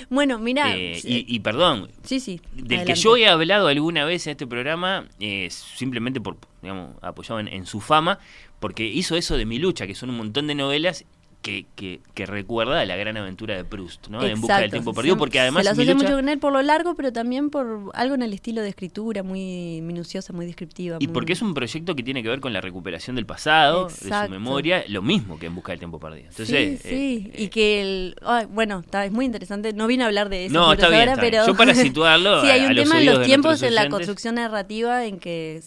Bueno, mira. Eh, y, y perdón, sí, sí. Del que yo he hablado alguna vez en este programa, eh, simplemente por, digamos, apoyado en, en su fama, porque hizo eso de Mi Lucha, que son un montón de novelas que, que, que recuerda a la gran aventura de Proust, ¿no? en Exacto. busca del tiempo perdido, porque además se lo asocia mucho con él por lo largo, pero también por algo en el estilo de escritura muy minuciosa, muy descriptiva. Y muy- porque es un proyecto que tiene que ver con la recuperación del pasado, de su memoria, lo mismo que en busca del tiempo perdido. Entonces, sí, sí, eh, y que el, ay, bueno, está, es muy interesante. No vine a hablar de eso No, está bien, ahora, está bien. pero Yo para situarlo sí, hay a un los tema en oídos los de tiempos en la construcción narrativa en que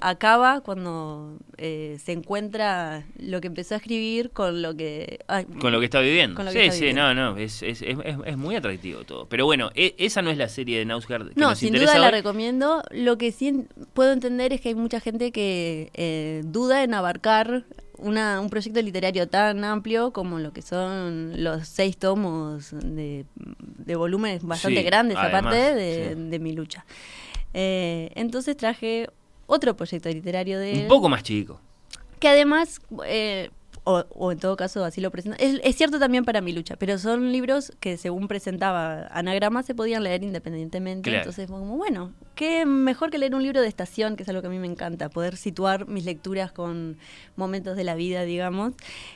acaba cuando eh, se encuentra lo que empezó a escribir con lo que ay, Con lo que está viviendo. Con lo sí, está sí, viviendo. no, no, es, es, es, es- muy atractivo todo. Pero bueno, e- esa no es la serie de Nausgard que No, nos sin interesa duda la recomiendo. Lo que sí puedo entender es que hay mucha gente que eh, duda en abarcar una, un proyecto literario tan amplio como lo que son los seis tomos de, de volúmenes bastante Sí, grandes, además, aparte de, sí. de mi lucha. Eh, entonces traje otro proyecto literario de Un poco más chico. que además, eh, o, o en todo caso así lo presenta, es, es cierto también para mi lucha, pero son libros que según presentaba Anagrama se podían leer independientemente, Claro. entonces fue como, bueno, qué mejor que leer un libro de estación, que es algo que a mí me encanta, poder situar mis lecturas con momentos de la vida, digamos,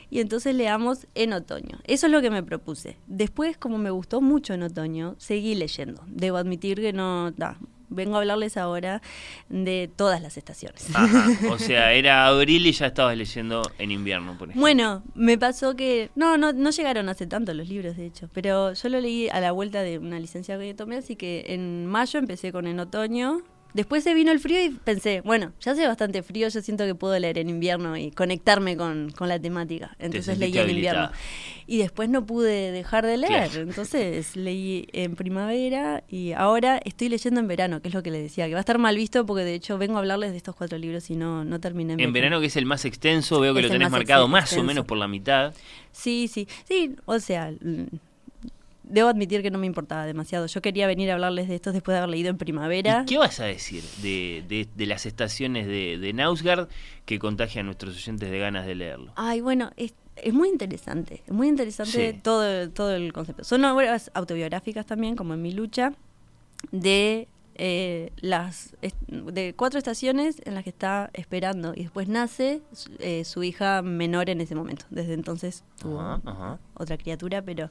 y entonces leamos en otoño. Eso es lo que me propuse. Después, como me gustó mucho en otoño, seguí leyendo. Debo admitir que no... da, Vengo a hablarles ahora de todas las estaciones. Ajá. O sea, era abril y ya estabas leyendo en invierno, por ejemplo. Bueno, me pasó que no, no, no llegaron hace tanto los libros, de hecho, pero yo lo leí a la vuelta de una licencia que tomé, así que en mayo empecé con en otoño. Después se vino el frío y pensé, bueno, ya hace bastante frío, yo siento que puedo leer en invierno y conectarme con, con la temática. Entonces leí en invierno. Y después no pude dejar de leer, Claro. entonces leí en primavera y ahora estoy leyendo en verano, que es lo que les decía, que va a estar mal visto porque de hecho vengo a hablarles de estos cuatro libros y no, no terminé. En verano, que es el más extenso, veo que Es lo tenés más marcado más o menos por la mitad. Sí, sí, sí, o sea, mm, debo admitir que no me importaba demasiado. Yo quería venir a hablarles de estos después de haber leído en primavera. ¿Y qué vas a decir de, de- de las estaciones de, de Nausgard que contagia a nuestros oyentes de ganas de leerlo? Ay, bueno, es, es muy interesante, es muy interesante Sí. todo, todo el concepto. Son obras autobiográficas también, como en mi lucha, de eh, las de cuatro estaciones en las que está esperando y después nace su- eh, su hija menor en ese momento. Desde entonces tuvo Ajá, ajá. otra criatura, pero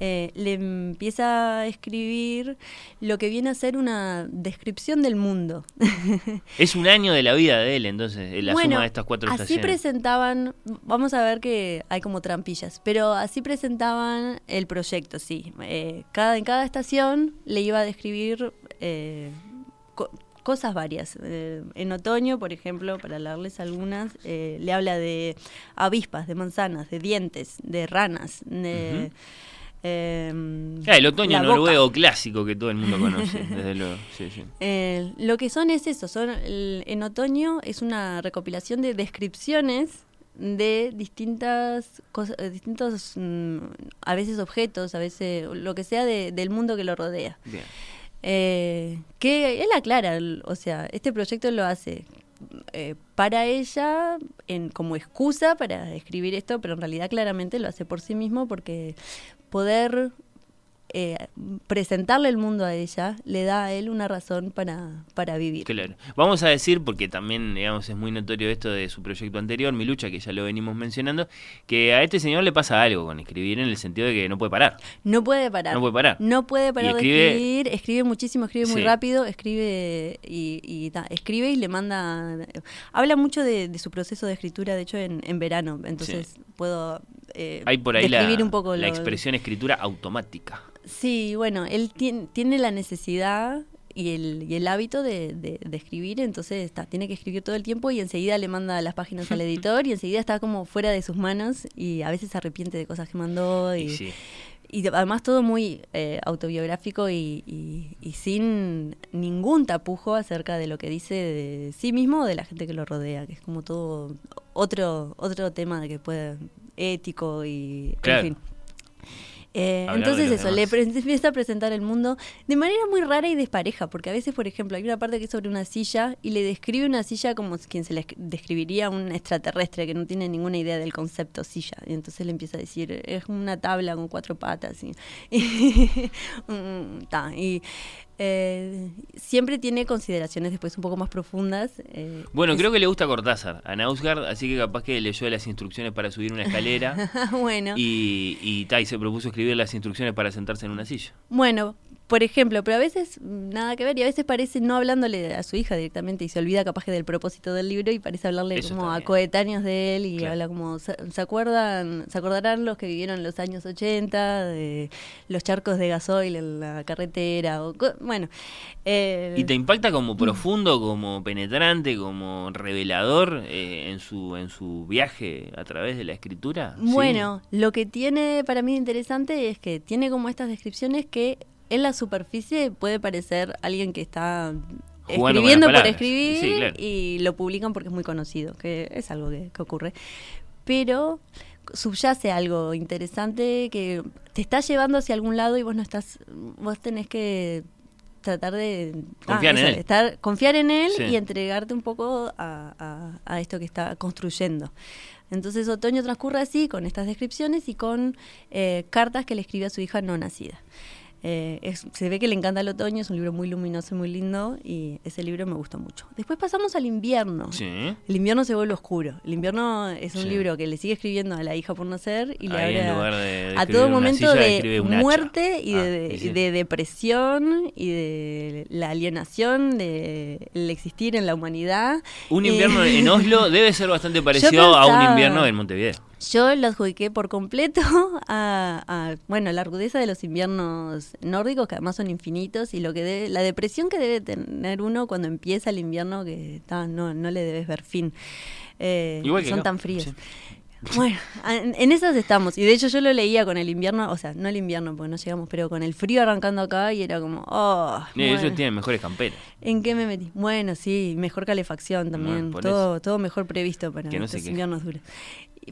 eh, le empieza a escribir lo que viene a ser una descripción del mundo. Es un año de la vida de él, entonces, la bueno, suma de estas cuatro así estaciones. presentaban, vamos a ver que hay como trampillas, pero así presentaban el proyecto, sí. Eh, cada, en cada estación le iba a describir eh, co- cosas varias. Eh, en otoño, por ejemplo, para darles algunas, eh, le habla de avispas, de manzanas, de dientes, de ranas, de... em, Ah, el otoño la boca. noruego clásico que todo el mundo conoce, desde luego. Sí, sí. Eh, lo que son es eso, son el- en otoño es una recopilación de descripciones de distintas cosas, eh, distintos, mm, a veces objetos, a veces lo que sea de- del mundo que lo rodea. Bien. Eh, que él aclara, o sea, este proyecto lo hace eh, para ella en, como excusa para escribir esto, pero en realidad claramente lo hace por sí mismo porque poder eh, presentarle el mundo a ella le da a él una razón para, para vivir. Claro. Vamos a decir, porque también, digamos, es muy notorio esto de su proyecto anterior, Mi Lucha, que ya lo venimos mencionando, que a este señor le pasa algo con escribir en el sentido de que no puede parar. No puede parar. No puede parar. No puede parar Y escribe- de escribir. Escribe muchísimo, escribe muy Sí. rápido, escribe y, y escribe y le manda. Habla mucho de, de su proceso de escritura, de hecho, en, en verano. Entonces puedo eh, Hay por ahí la, un poco la lo- expresión escritura automática. Sí, bueno, él tien- tiene la necesidad y el, y el hábito de, de- de escribir, entonces está, tiene que escribir todo el tiempo y enseguida le manda las páginas al editor y enseguida está como fuera de sus manos y a veces se arrepiente de cosas que mandó y, Y sí. y de- además todo muy eh, autobiográfico y, y- y sin ningún tapujo acerca de lo que dice de sí mismo o de la gente que lo rodea, que es como todo otro otro tema de que puede ético y Claro. en fin. Eh, entonces eso, le pre- empieza a presentar el mundo de manera muy rara y despareja, porque a veces, por ejemplo, hay una parte que es sobre una silla y le describe una silla como quien se le esc- describiría a un extraterrestre que no tiene ninguna idea del concepto silla. Y entonces le empieza a decir, es una tabla con cuatro patas. Y, Mm, ta, y Eh, siempre tiene consideraciones después un poco más profundas. eh, Bueno, es- creo que le gusta Cortázar a Nausgard, así que capaz que leyó las instrucciones para subir una escalera bueno, y, y, ta, y se propuso escribir las instrucciones para sentarse en una silla. bueno, por ejemplo, pero a veces mm, nada que ver y a veces parece no hablándole a su hija directamente y se olvida capaz que del propósito del libro y parece hablarle Eso como a coetáneos de él y Claro. habla como, ¿se, acuerdan, se acordarán los que vivieron en los años 80 de los charcos de gasoil en la carretera o bueno. eh, ¿Y te impacta como profundo, como penetrante, como revelador eh, en, su, en su viaje a través de la escritura? Sí. Bueno, lo que tiene para mí interesante es que tiene como estas descripciones que en la superficie puede parecer alguien que está Jugando escribiendo por escribir Sí, claro. y lo publican porque es muy conocido, que es algo que, que ocurre. Pero subyace algo interesante que te está llevando hacia algún lado y vos no estás, vos tenés que tratar de Confiar en él. estar, confiar en él Sí. y entregarte un poco a, a- a esto que está construyendo. Entonces otoño transcurre así, con estas descripciones y con eh, cartas que le escribe a su hija no nacida. Eh, es- se ve que le encanta el otoño, es un libro muy luminoso y muy lindo y ese libro me gustó mucho. Después pasamos al invierno. Sí. El invierno se vuelve oscuro. El invierno es un Sí. libro que le sigue escribiendo a la hija por nacer y le Ahí en abre a- lugar de- de a todo momento silla, de muerte y, Ah, de, y sí. de depresión y de la alienación de el existir en la humanidad. Un Eh, invierno en Oslo debe ser bastante parecido a un invierno en Montevideo. Yo lo adjudiqué por completo a, a, bueno, la rudeza de los inviernos nórdicos, que además son infinitos, y lo que debe- la depresión que debe tener uno cuando empieza el invierno, que ta, no, no le debes ver fin. Eh, Igual que son tan fríos. sí. Bueno, en, en esas estamos. Y de hecho yo lo leía con el invierno, o sea, no el invierno porque no llegamos, pero con el frío arrancando acá y era como, oh, Eh, Ellos bueno. tienen mejores camperas. ¿En qué me metí? Bueno, sí, mejor calefacción también, Bueno, todo, todo mejor previsto para Que no queje. inviernos duros.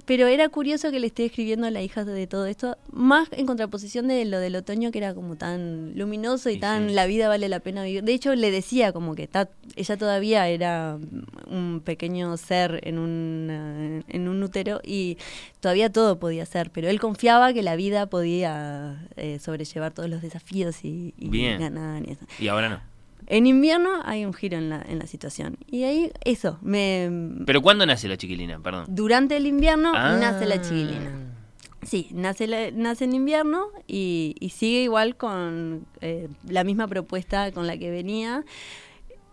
Pero era curioso que le esté escribiendo a la hija de todo esto, más en contraposición de lo del otoño que era como tan luminoso y tan sí. la vida vale la pena vivir. De hecho, le decía como que ta- ella todavía era un pequeño ser en un, eh, en un útero y todavía todo podía ser, pero él confiaba que la vida podía eh, sobrellevar todos los desafíos y, y Bien. ganar y eso. Y ahora no. En invierno hay un giro en la, en la situación. Y ahí, eso, me, Pero ¿cuándo nace la chiquilina? Perdón. durante el invierno Ah. nace la chiquilina. Sí, nace, la- nace en invierno y, y sigue igual con eh, la misma propuesta con la que venía.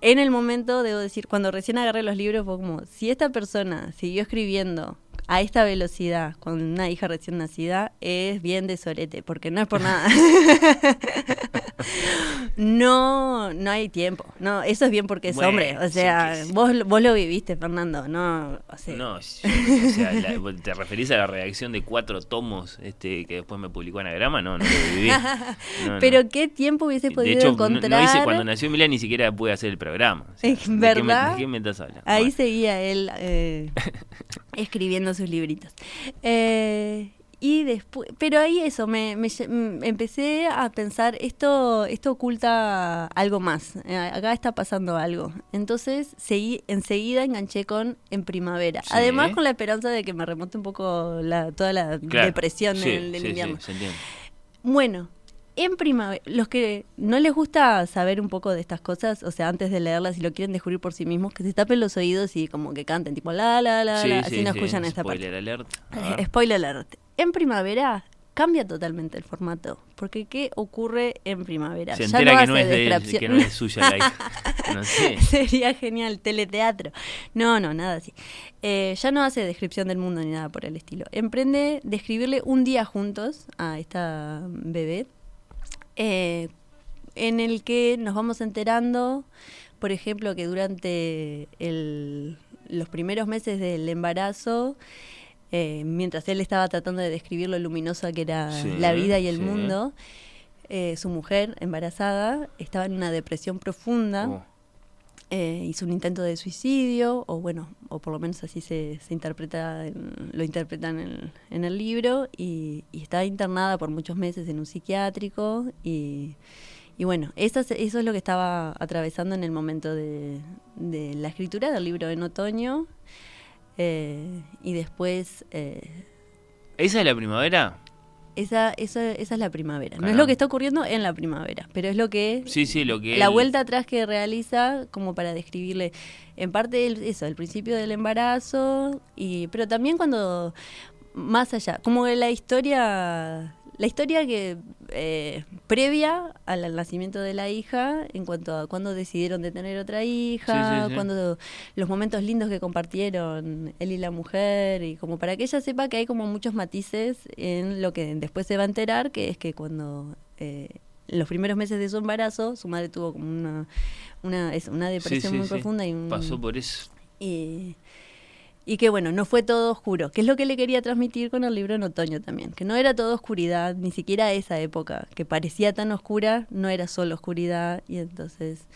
En el momento, debo decir, cuando recién agarré los libros, fue como, si esta persona siguió escribiendo a esta velocidad con una hija recién nacida, es bien de sorete, porque no es por nada. no, no hay tiempo. No, eso es bien porque es Bueno, hombre. O sea, sí. vos, vos lo viviste, Fernando. No, o sea, No, yo- o sea, la- ¿te referís a la redacción de cuatro tomos este, que después me publicó Anagrama? No, no lo viví. No, no. Pero qué tiempo hubiese De podido hecho, no- encontrar. no hice, cuando nació Milán ni siquiera pude hacer el programa. O sea, Es ¿de qué me- verdad. ¿De qué me estás hablando? Ahí Bueno. seguía él eh, escribiendo sus libritos. Eh, y después, pero ahí eso, me, mm, empecé a pensar, esto, esto oculta algo más, eh, acá está pasando algo. Entonces seguí, enseguida enganché con En Primavera. Sí. Además con la esperanza de que me remonte un poco la, toda la Claro. depresión Sí, del, del sí, sí, invierno. se entiende. Bueno, en primavera, los que no les gusta saber un poco de estas cosas, o sea, antes de leerlas y lo quieren descubrir por sí mismos, que se tapen los oídos y como que canten, tipo la, la, la, Sí, la, sí, así no sí, escuchan esta parte. Spoiler alert. A Eh. Spoiler alert. En primavera cambia totalmente el formato, porque ¿qué ocurre en primavera? Se Ya entera que, no es de él, que no es suya la hija. No sé. Sería genial, teleteatro. No, no, nada así. Eh, ya no hace descripción del mundo ni nada por el estilo. Emprende describirle un día juntos a esta bebé, eh, en el que nos vamos enterando, por ejemplo, que durante el- los primeros meses del embarazo, eh, mientras él estaba tratando de describir lo luminosa que era Sí, la vida y el sí. mundo, eh, su mujer embarazada estaba en una depresión profunda Oh, eh, hizo un intento de suicidio, o bueno, o por lo menos así se, se interpreta, lo interpretan en, en el libro, y, y está internada por muchos meses en un psiquiátrico, y, y bueno, eso es, eso es lo que estaba atravesando en el momento de, de la escritura del libro en otoño, eh, y después... eh, ¿Esa es la primavera? Esa, esa, esa es la primavera. No es lo que está ocurriendo en la primavera, pero es lo que Sí, sí, lo que la él- vuelta atrás que realiza como para describirle en parte el- eso, el principio del embarazo y pero también cuando más allá, como la historia la historia que eh, previa al nacimiento de la hija en cuanto a cuando decidieron de tener otra hija, Sí, sí, sí. cuando los momentos lindos que compartieron él y la mujer y como para que ella sepa que hay como muchos matices en lo que después se va a enterar, que es que cuando eh, en los primeros meses de su embarazo su madre tuvo como una una, depresión muy profunda y un, Pasó por eso. y, y que bueno, no fue todo oscuro, que es lo que le quería transmitir con el libro en otoño también, que no era todo oscuridad, ni siquiera esa época, que parecía tan oscura, no era solo oscuridad, y entonces...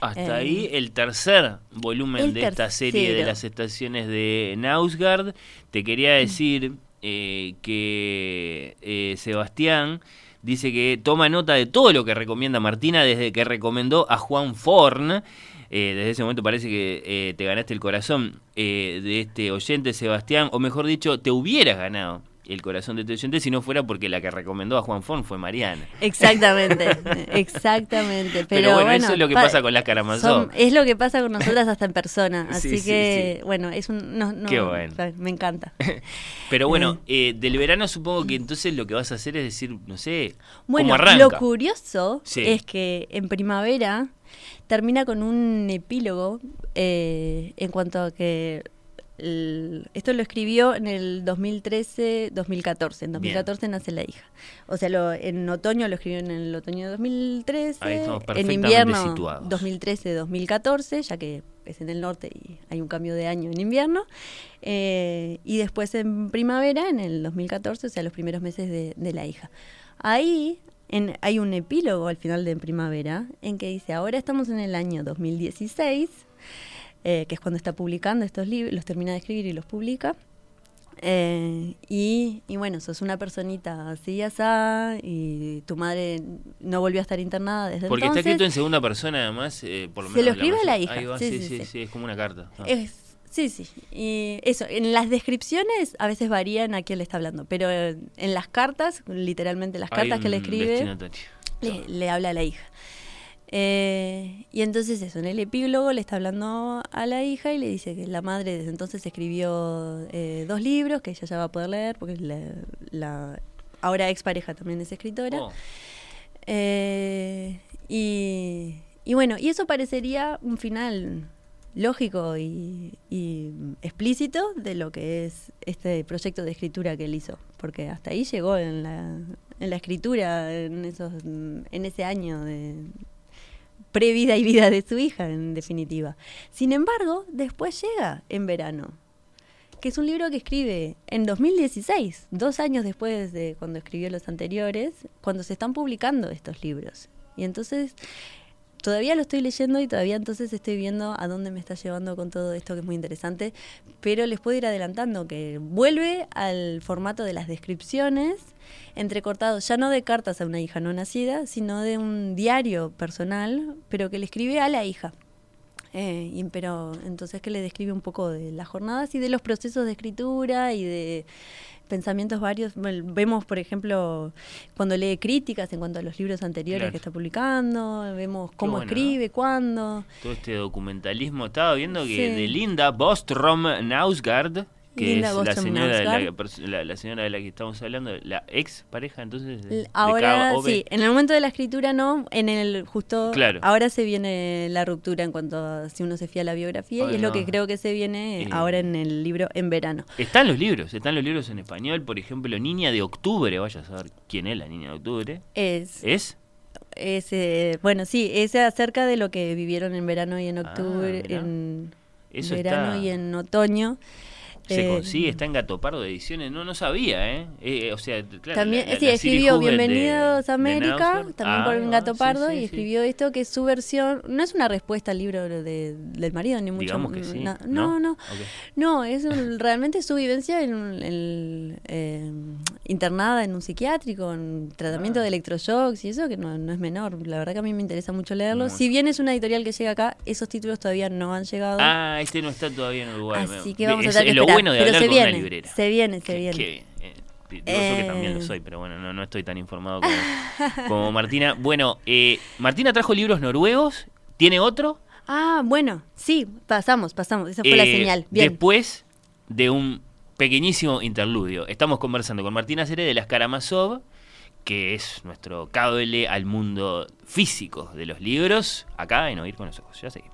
Hasta Eh, ahí el tercer volumen el de esta serie de las estaciones de Nausgard. Te quería decir eh, que eh, Sebastián dice que toma nota de todo lo que recomienda Martina desde que recomendó a Juan Forn. Eh, desde ese momento parece que eh, te ganaste el corazón eh, de este oyente, Sebastián, o mejor dicho, te hubieras ganado el corazón de este oyente si no fuera porque la que recomendó a Juan Forn fue Mariana. Exactamente, exactamente. Pero, Pero bueno, eso es lo que pa- pasa con las Karamazov. son- Es lo que pasa con nosotras hasta en persona, Sí, así sí, que, sí. bueno, es un... No, no, Qué bueno. Me encanta. Pero bueno, eh, del verano supongo que entonces lo que vas a hacer es decir, no sé, Bueno, ¿cómo arranca? lo curioso es que en primavera termina con un epílogo eh, en cuanto a que el- esto lo escribió en el 2013-2014. En 2014 nace la hija. O sea, lo- en otoño lo escribió en el otoño de 2013. Ahí estamos en invierno situados. 2013-2014, ya que es en el norte y hay un cambio de año en invierno. Eh, y después en primavera, en el 2014, o sea, los primeros meses de, de la hija. Ahí en- hay un epílogo al final de primavera en que dice, ahora estamos en el año 2016, eh, que es cuando está publicando estos libros, los termina de escribir y los publica. Eh, y, y bueno, sos una personita así y asá, y tu madre no volvió a estar internada desde Porque está entonces. escrito en segunda persona además, eh, por lo Se menos lo en escribe a la hija, Ahí va, sí, sí, sí, sí, sí. sí, es como una carta. Ah. Es- sí, sí. Y eso, en las descripciones a veces varían a quién le está hablando, pero en las cartas, literalmente las cartas que le escribe, le, le habla a la hija. Eh, y entonces eso, en el epílogo le está hablando a la hija y le dice que la madre desde entonces escribió eh, dos libros que ella ya va a poder leer porque la, la ahora expareja también es escritora. Oh, Eh, y, y bueno, y eso parecería un final lógico y, explícito de lo que es este proyecto de escritura que él hizo, porque hasta ahí llegó en la, en la escritura, en, esos, en ese año de previda y vida de su hija, en definitiva. Sin embargo, después llega en verano, que es un libro que escribe en 2016, dos años después de cuando escribió los anteriores, cuando se están publicando estos libros. Y entonces todavía lo estoy leyendo y todavía entonces estoy viendo a dónde me está llevando con todo esto que es muy interesante, pero les puedo ir adelantando que vuelve al formato de las descripciones, entrecortado ya no de cartas a una hija no nacida, sino de un diario personal, pero que le escribe a la hija. Eh, y- pero entonces que le describe un poco de las jornadas y de los procesos de escritura y de pensamientos varios. Bueno, vemos, por ejemplo, cuando lee críticas en cuanto a los libros anteriores Claro. que está publicando, vemos cómo bueno, ¿no? escribe, cuándo. todo este documentalismo. Estaba viendo que Sí. de Linda Bostrom Nausgard, que Linda es la señora, de la, la, la señora de la que estamos hablando, la ex pareja entonces de, L- de Ahora sí, en el momento de la escritura no, en el justo Claro. ahora se viene la ruptura en cuanto a si uno se fía a la biografía y es lo que creo que se viene Eh. ahora en el libro en verano. Están los libros, están los libros en español, por ejemplo, Niña de Octubre, vaya a saber quién es la Niña de Octubre. Es ¿Es? Es, eh, bueno, sí, es acerca de lo que vivieron en verano y en octubre, Ah, mirá. en Eso verano está- y en otoño. Se Eh, consigue, está en Gato Pardo de Ediciones, no, no sabía, ¿eh? Eh, o sea, claro, También, la- la- sí, la escribió Bienvenidos de a América, también Ah, por ahí un va, gato sí, y sí. escribió esto que es su versión, no es una respuesta al libro de- del marido, ni mucho na- No, no, no, es un- realmente su vivencia en, un- en- eh, internada en un psiquiátrico, en tratamiento Ah. de electroshocks y eso, que no, no es menor. La verdad que a mí me interesa mucho leerlo. Si bien es una editorial que llega acá, esos títulos todavía no han llegado. Ah, este no está todavía en Uruguay. Así que vamos a tener que esperar. Bueno de Pero hablar se con viene, una librera. se viene, se Qué- viene. bien, eh, Digo yo que también lo Eh. soy, pero bueno, no, no estoy tan informado como, como Martina. Bueno, eh, Martina trajo libros noruegos. ¿Tiene otro? Ah, bueno, sí, pasamos, pasamos. Esa fue la Eh, señal. Bien. Después de un pequeñísimo interludio, estamos conversando con Martina Cere de las Karamazov, que es nuestro cable al mundo físico de los libros, acá en Oír con los Ojos. Ya seguimos.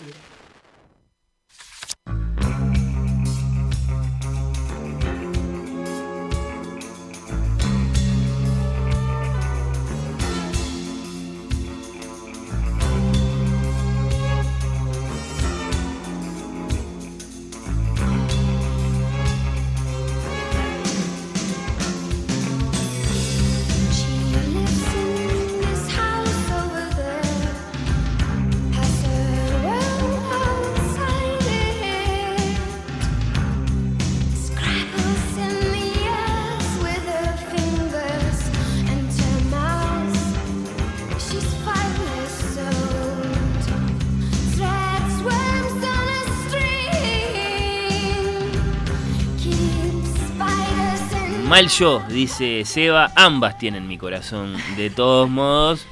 Mal yo, dice Seba, ambas tienen mi corazón. De todos modos,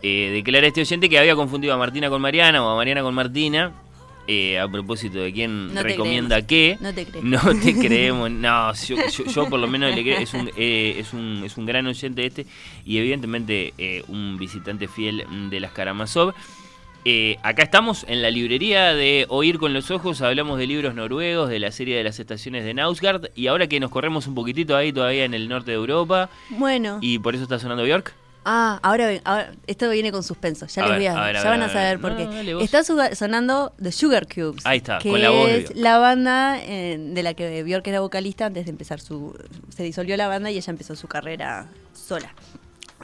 eh, declara este oyente que había confundido a Martina con Mariana o a Mariana con Martina. eh, a propósito de quién No recomienda creemos. qué. No te creemos. No te creemos. No, yo, yo- yo por lo menos le creo. Es un, eh, es, un, es un gran oyente este. Y evidentemente eh, un visitante fiel de las Karamazov. Eh, acá estamos en la librería de Oír con los Ojos, hablamos de libros noruegos, de la serie de las estaciones de Nausgard, y ahora que nos corremos un poquitito ahí todavía en el norte de Europa, Bueno. y por eso está sonando Bjork. Ah, ahora, ahora esto viene con suspenso. Ya A les ver, voy a, a ver, a ya ver, van a saber por qué. no. Está sonando The Sugar Cubes. Ahí está, que con la voz es la banda eh, de la que Björk era vocalista antes de empezar su se disolvió la banda y ella empezó su carrera sola.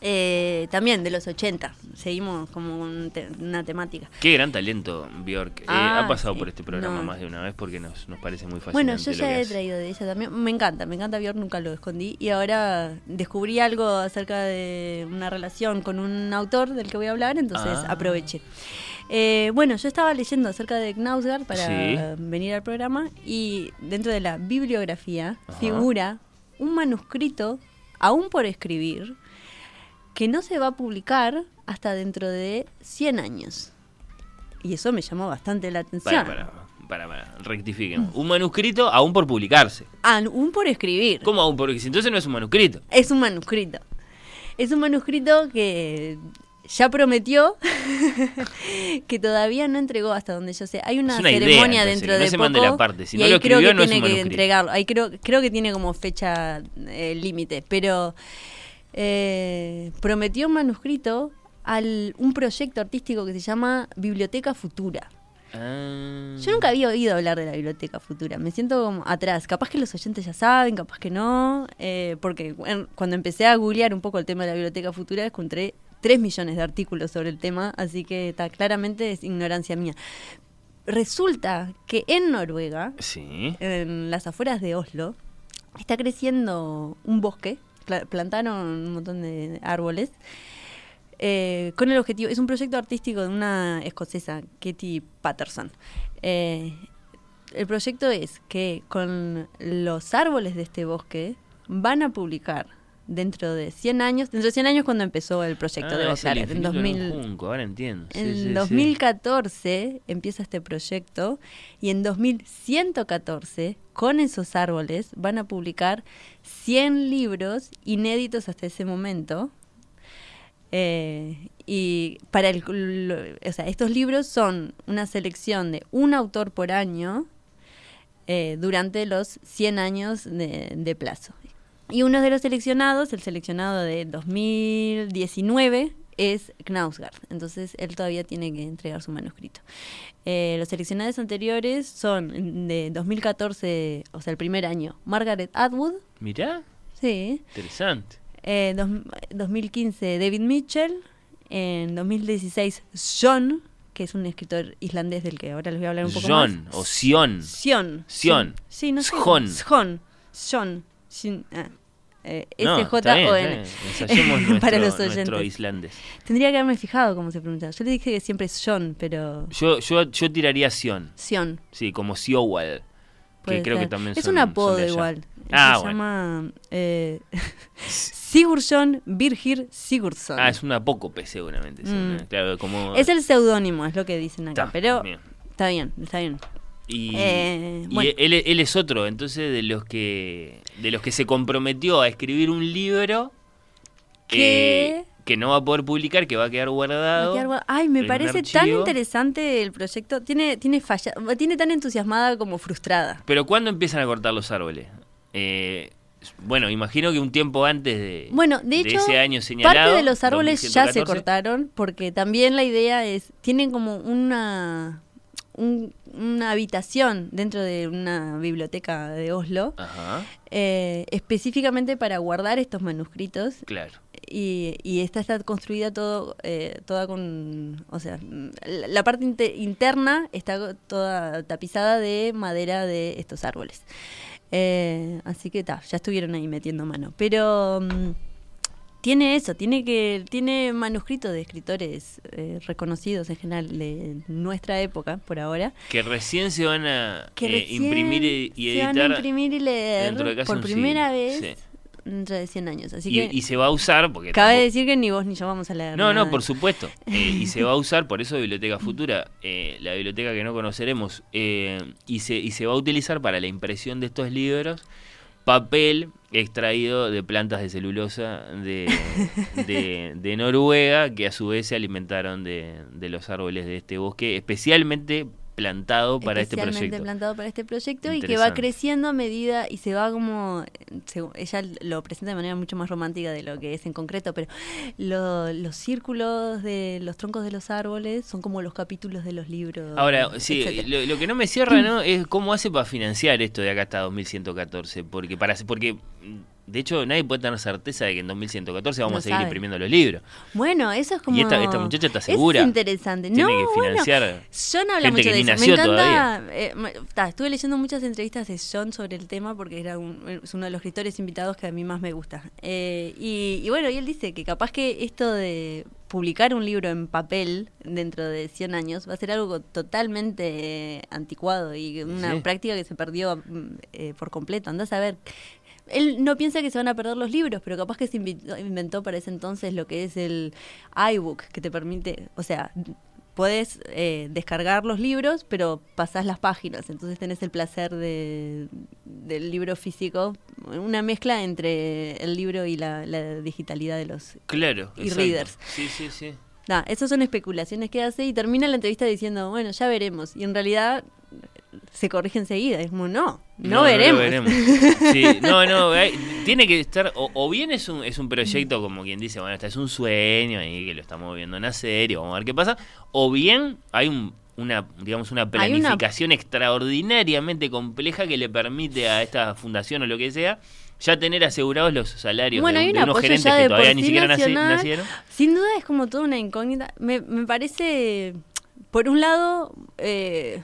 Eh, también de los 80. Seguimos como un te- una temática. Qué gran talento Bjork. Eh, Ah, ha pasado sí. por este programa No. más de una vez porque nos, nos parece muy fascinante. Bueno, yo ya he traído de ella también. Me encanta, me encanta Björk, nunca lo escondí. Y ahora descubrí algo acerca de una relación con un autor del que voy a hablar, entonces Ah. aproveché. Eh, bueno, yo estaba leyendo acerca de Knausgard para Sí. venir al programa y dentro de la bibliografía Ajá. figura un manuscrito, aún por escribir, que no se va a publicar hasta dentro de 100 años. Y eso me llamó bastante la atención. Para, para, para, para, rectifiquen. Un manuscrito aún por publicarse. Aún por escribir. ¿Cómo aún? Porque si entonces no es un manuscrito. Es un manuscrito. Es un manuscrito que ya prometió que todavía no entregó hasta donde yo sé. Hay una, una idea, ceremonia entonces, dentro no de se poco mande la parte. Si y no ahí lo creo escribió, que no tiene que entregarlo. Ahí creo, creo que tiene como fecha eh, límite, pero eh, prometió un manuscrito al un proyecto artístico que se llama Biblioteca Futura. Ah. Yo nunca había oído hablar de la Biblioteca Futura. Me siento como atrás. Capaz que los oyentes ya saben, capaz que no. eh, porque cuando empecé a googlear un poco el tema de la Biblioteca Futura, encontré 3 millones de artículos sobre el tema. Así que está claramente es ignorancia mía. Resulta que en Noruega, Sí. en las afueras de Oslo, está creciendo un bosque. Pla- Plantaron un montón de árboles. eh, con el objetivo, es un proyecto artístico de una escocesa, Katie Patterson. Eh, el proyecto es que con los árboles de este bosque van a publicar dentro de 100 años, dentro de 100 años cuando empezó el proyecto, Ah, debo es el en infinito en un 2000, junco, ahora entiendo. Sí, en sí, sí. 2014 empieza este proyecto y en 2114 con esos árboles van a publicar 100 libros inéditos hasta ese momento. Eh, y para el, lo- o sea, estos libros son una selección de un autor por año eh, durante los 100 años de, de plazo. Y uno de los seleccionados, el seleccionado de 2019, es Knausgard. Entonces él todavía tiene que entregar su manuscrito. Eh, los seleccionados anteriores son de 2014, o sea, el primer año, Margaret Atwood. Mirá, Sí. interesante. Eh, dos- 2015, David Mitchell. En 2016, John que es un escritor islandés del que ahora les voy a hablar un poco John más. o Sion. Sion. Sion. Sí, no sé. Sjon. Sjon. Sin- ah. Eh, No, S-J-O-N. Para los nuestro oyentes. islandés. Tendría que haberme fijado cómo se pronuncia. Yo le dije que siempre es John, pero. Yo, yo, yo tiraría Sion. Sion. Sí, como Siowal. Que creo que también Es son- un apodo igual. Ah, se bueno. llama. Eh, Sigurdsson Birgir Sigurdsson. Ah, es un apócope seguramente. sí, Mm. Claro, como... Es el seudónimo, es lo que dicen acá. Pero bien. está bien, está bien. Y, Eh, y él, él es otro, entonces, de los que de los que se comprometió a escribir un libro eh, que no va a poder publicar, que va a quedar a guardado. quedar Ay, me parece tan interesante el proyecto. Tiene, tiene falla, tiene tan entusiasmada como frustrada. Pero ¿cuándo empiezan a cortar los árboles? Eh, bueno, imagino que un tiempo antes de, Bueno, de hecho, ese año señalado. parte de los árboles ya se 2114. cortaron porque también la idea es, tienen como una, un- una habitación dentro de una biblioteca de Oslo, Ajá, eh, específicamente para guardar estos manuscritos claro. y, y esta está construida todo, eh, toda con, o sea, la, la parte inte- interna está toda tapizada de madera de estos árboles. Eh, así que ta, ya estuvieron ahí metiendo mano. Pero mm, tiene eso, tiene que tiene manuscritos de escritores eh, reconocidos en general de nuestra época por ahora. Que recién se van a Que eh, imprimir y, y se van a editar. imprimir y leer de por primera siglo, vez sí. dentro de 100 años. Así y, que y se va a usar porque cabe tampoco- decir que ni vos ni yo vamos a leer. No, nada no, por supuesto. Eh, y se va a usar, por eso Biblioteca Futura, eh, la biblioteca que no conoceremos, eh, y, se, y se va a utilizar para la impresión de estos libros papel extraído de plantas de celulosa de, de, de Noruega, que a su vez se alimentaron de, de los árboles de este bosque, especialmente plantado para este proyecto. plantado para este proyecto y que va creciendo a medida y se va como ella lo presenta de manera mucho más romántica de lo que es en concreto pero lo- los círculos de los troncos de los árboles son como los capítulos de los libros Ahora, sí, lo, lo que no me cierra, ¿no? Es cómo hace para financiar esto de acá hasta 2114. Porque, para, porque de hecho, nadie puede tener certeza de que en 2114 vamos No a seguir sabe. imprimiendo los libros. bueno eso es como Y esta, esta muchacha está segura. es interesante Tiene no que bueno, financiar. John habla gente mucho que de eso. me encanta. eh, ta, estuve leyendo muchas entrevistas de John sobre el tema porque era un- es uno de los escritores invitados que a mí más me gusta. Eh, y, y bueno, y él dice que capaz que esto de publicar un libro en papel dentro de 100 años va a ser algo totalmente eh, anticuado y una Sí. práctica que se perdió mm, eh, por completo. Andás a ver. Él no piensa que se van a perder los libros, pero capaz que se inventó, inventó para ese entonces lo que es el iBook, que te permite, o sea, puedes eh, descargar los libros, pero pasás las páginas, entonces tenés el placer de, del libro físico, una mezcla entre el libro y la, la digitalidad de los... Claro. Y readers. Sí, sí, sí. Nah, esas son especulaciones que hace y termina la entrevista diciendo, bueno, ya veremos. Y en realidad se corrige enseguida, es como, no, no, lo veremos. Sí, no, no, hay- tiene que estar, o, o bien es un, es un proyecto como quien dice, bueno, este es un sueño ahí que lo estamos viendo nacer y vamos a ver qué pasa, o bien hay un, una, digamos, una planificación extraordinariamente compleja que le permite a esta fundación o lo que sea ya tener asegurados los salarios Bueno, de, hay de un unos gerentes que todavía ni siquiera nacional. nacieron. Sin duda es como toda una incógnita. Me, me parece, por un lado, eh,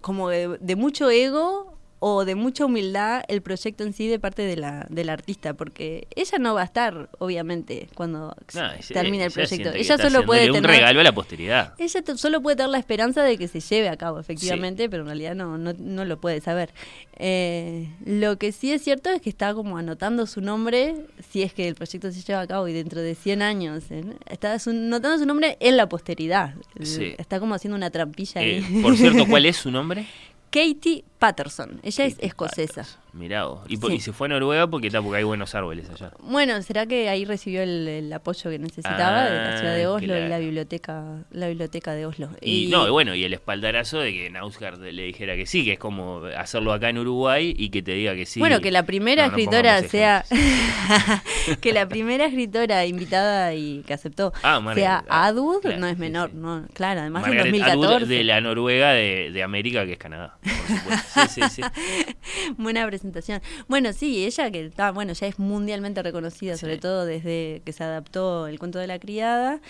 como de, mucho ego o de mucha humildad el proyecto en sí de parte de la, del artista, porque ella no va a estar, obviamente, cuando No, termine el proyecto. Ella solo puede tener... un regalo a la posteridad. Ella solo puede tener la esperanza de que se lleve a cabo, efectivamente, pero en realidad no, no, no lo puede saber. Eh, lo que sí es cierto es que está como anotando su nombre, si es que el proyecto se lleva a cabo y dentro de 100 años, ¿eh? está su- anotando su nombre en la posteridad. Sí. Está como haciendo una trampilla Eh, ahí. por cierto, ¿cuál es su nombre? Katie Patterson, ella es escocesa. Mirá vos. Y, po- Sí. y se fue a Noruega porque, está, porque hay buenos árboles allá. Bueno, será que ahí recibió el, el apoyo que necesitaba de la ciudad de Ah, Oslo y la biblioteca, la biblioteca de Oslo. Y, no, y bueno, y el espaldarazo de que Nausgard le dijera que sí, que es como hacerlo acá en Uruguay y que te diga que sí. Bueno, que la primera No, no escritora pongamos sea. ejemplos. que la primera escritora invitada y que aceptó Ah, Margaret sea Atwood, Atwood, claro, no es sí, menor, sí. no, claro, además Margaret en Atwood 2014. de la Noruega de, de América, que es Canadá. Por supuesto. Sí, sí, sí. Buena presentación. Bueno, sí, ella que está, bueno, ya es mundialmente reconocida, sobre todo desde que se adaptó el cuento de la criada.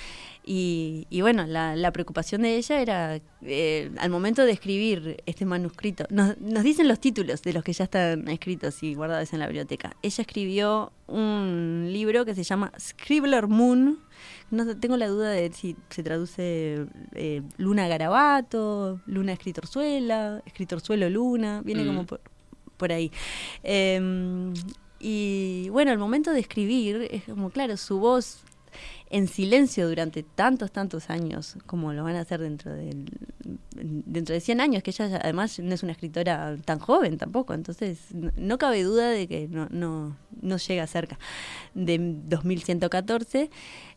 Y, y bueno, la, la preocupación de ella era, eh, al momento de escribir este manuscrito, nos, nos dicen los títulos de los que ya están escritos y guardados en la biblioteca. Ella escribió un libro que se llama Scribbler Moon. No tengo la duda de si se traduce eh, Luna Garabato, Luna Escritorzuela, Escritorzuelo Luna, viene Mm. como por, por ahí. Em, y bueno, al momento de escribir, es como, claro, su voz en silencio durante tantos, tantos años, como lo van a hacer dentro, del, dentro de 100 años, que ella además no es una escritora tan joven tampoco, entonces no, no cabe duda de que no, no, no llega cerca de 2114.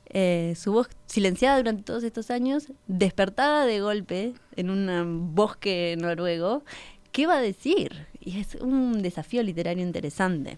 Eh, su voz silenciada durante todos estos años, despertada de golpe en un bosque noruego, ¿qué va a decir? Y es un desafío literario interesante.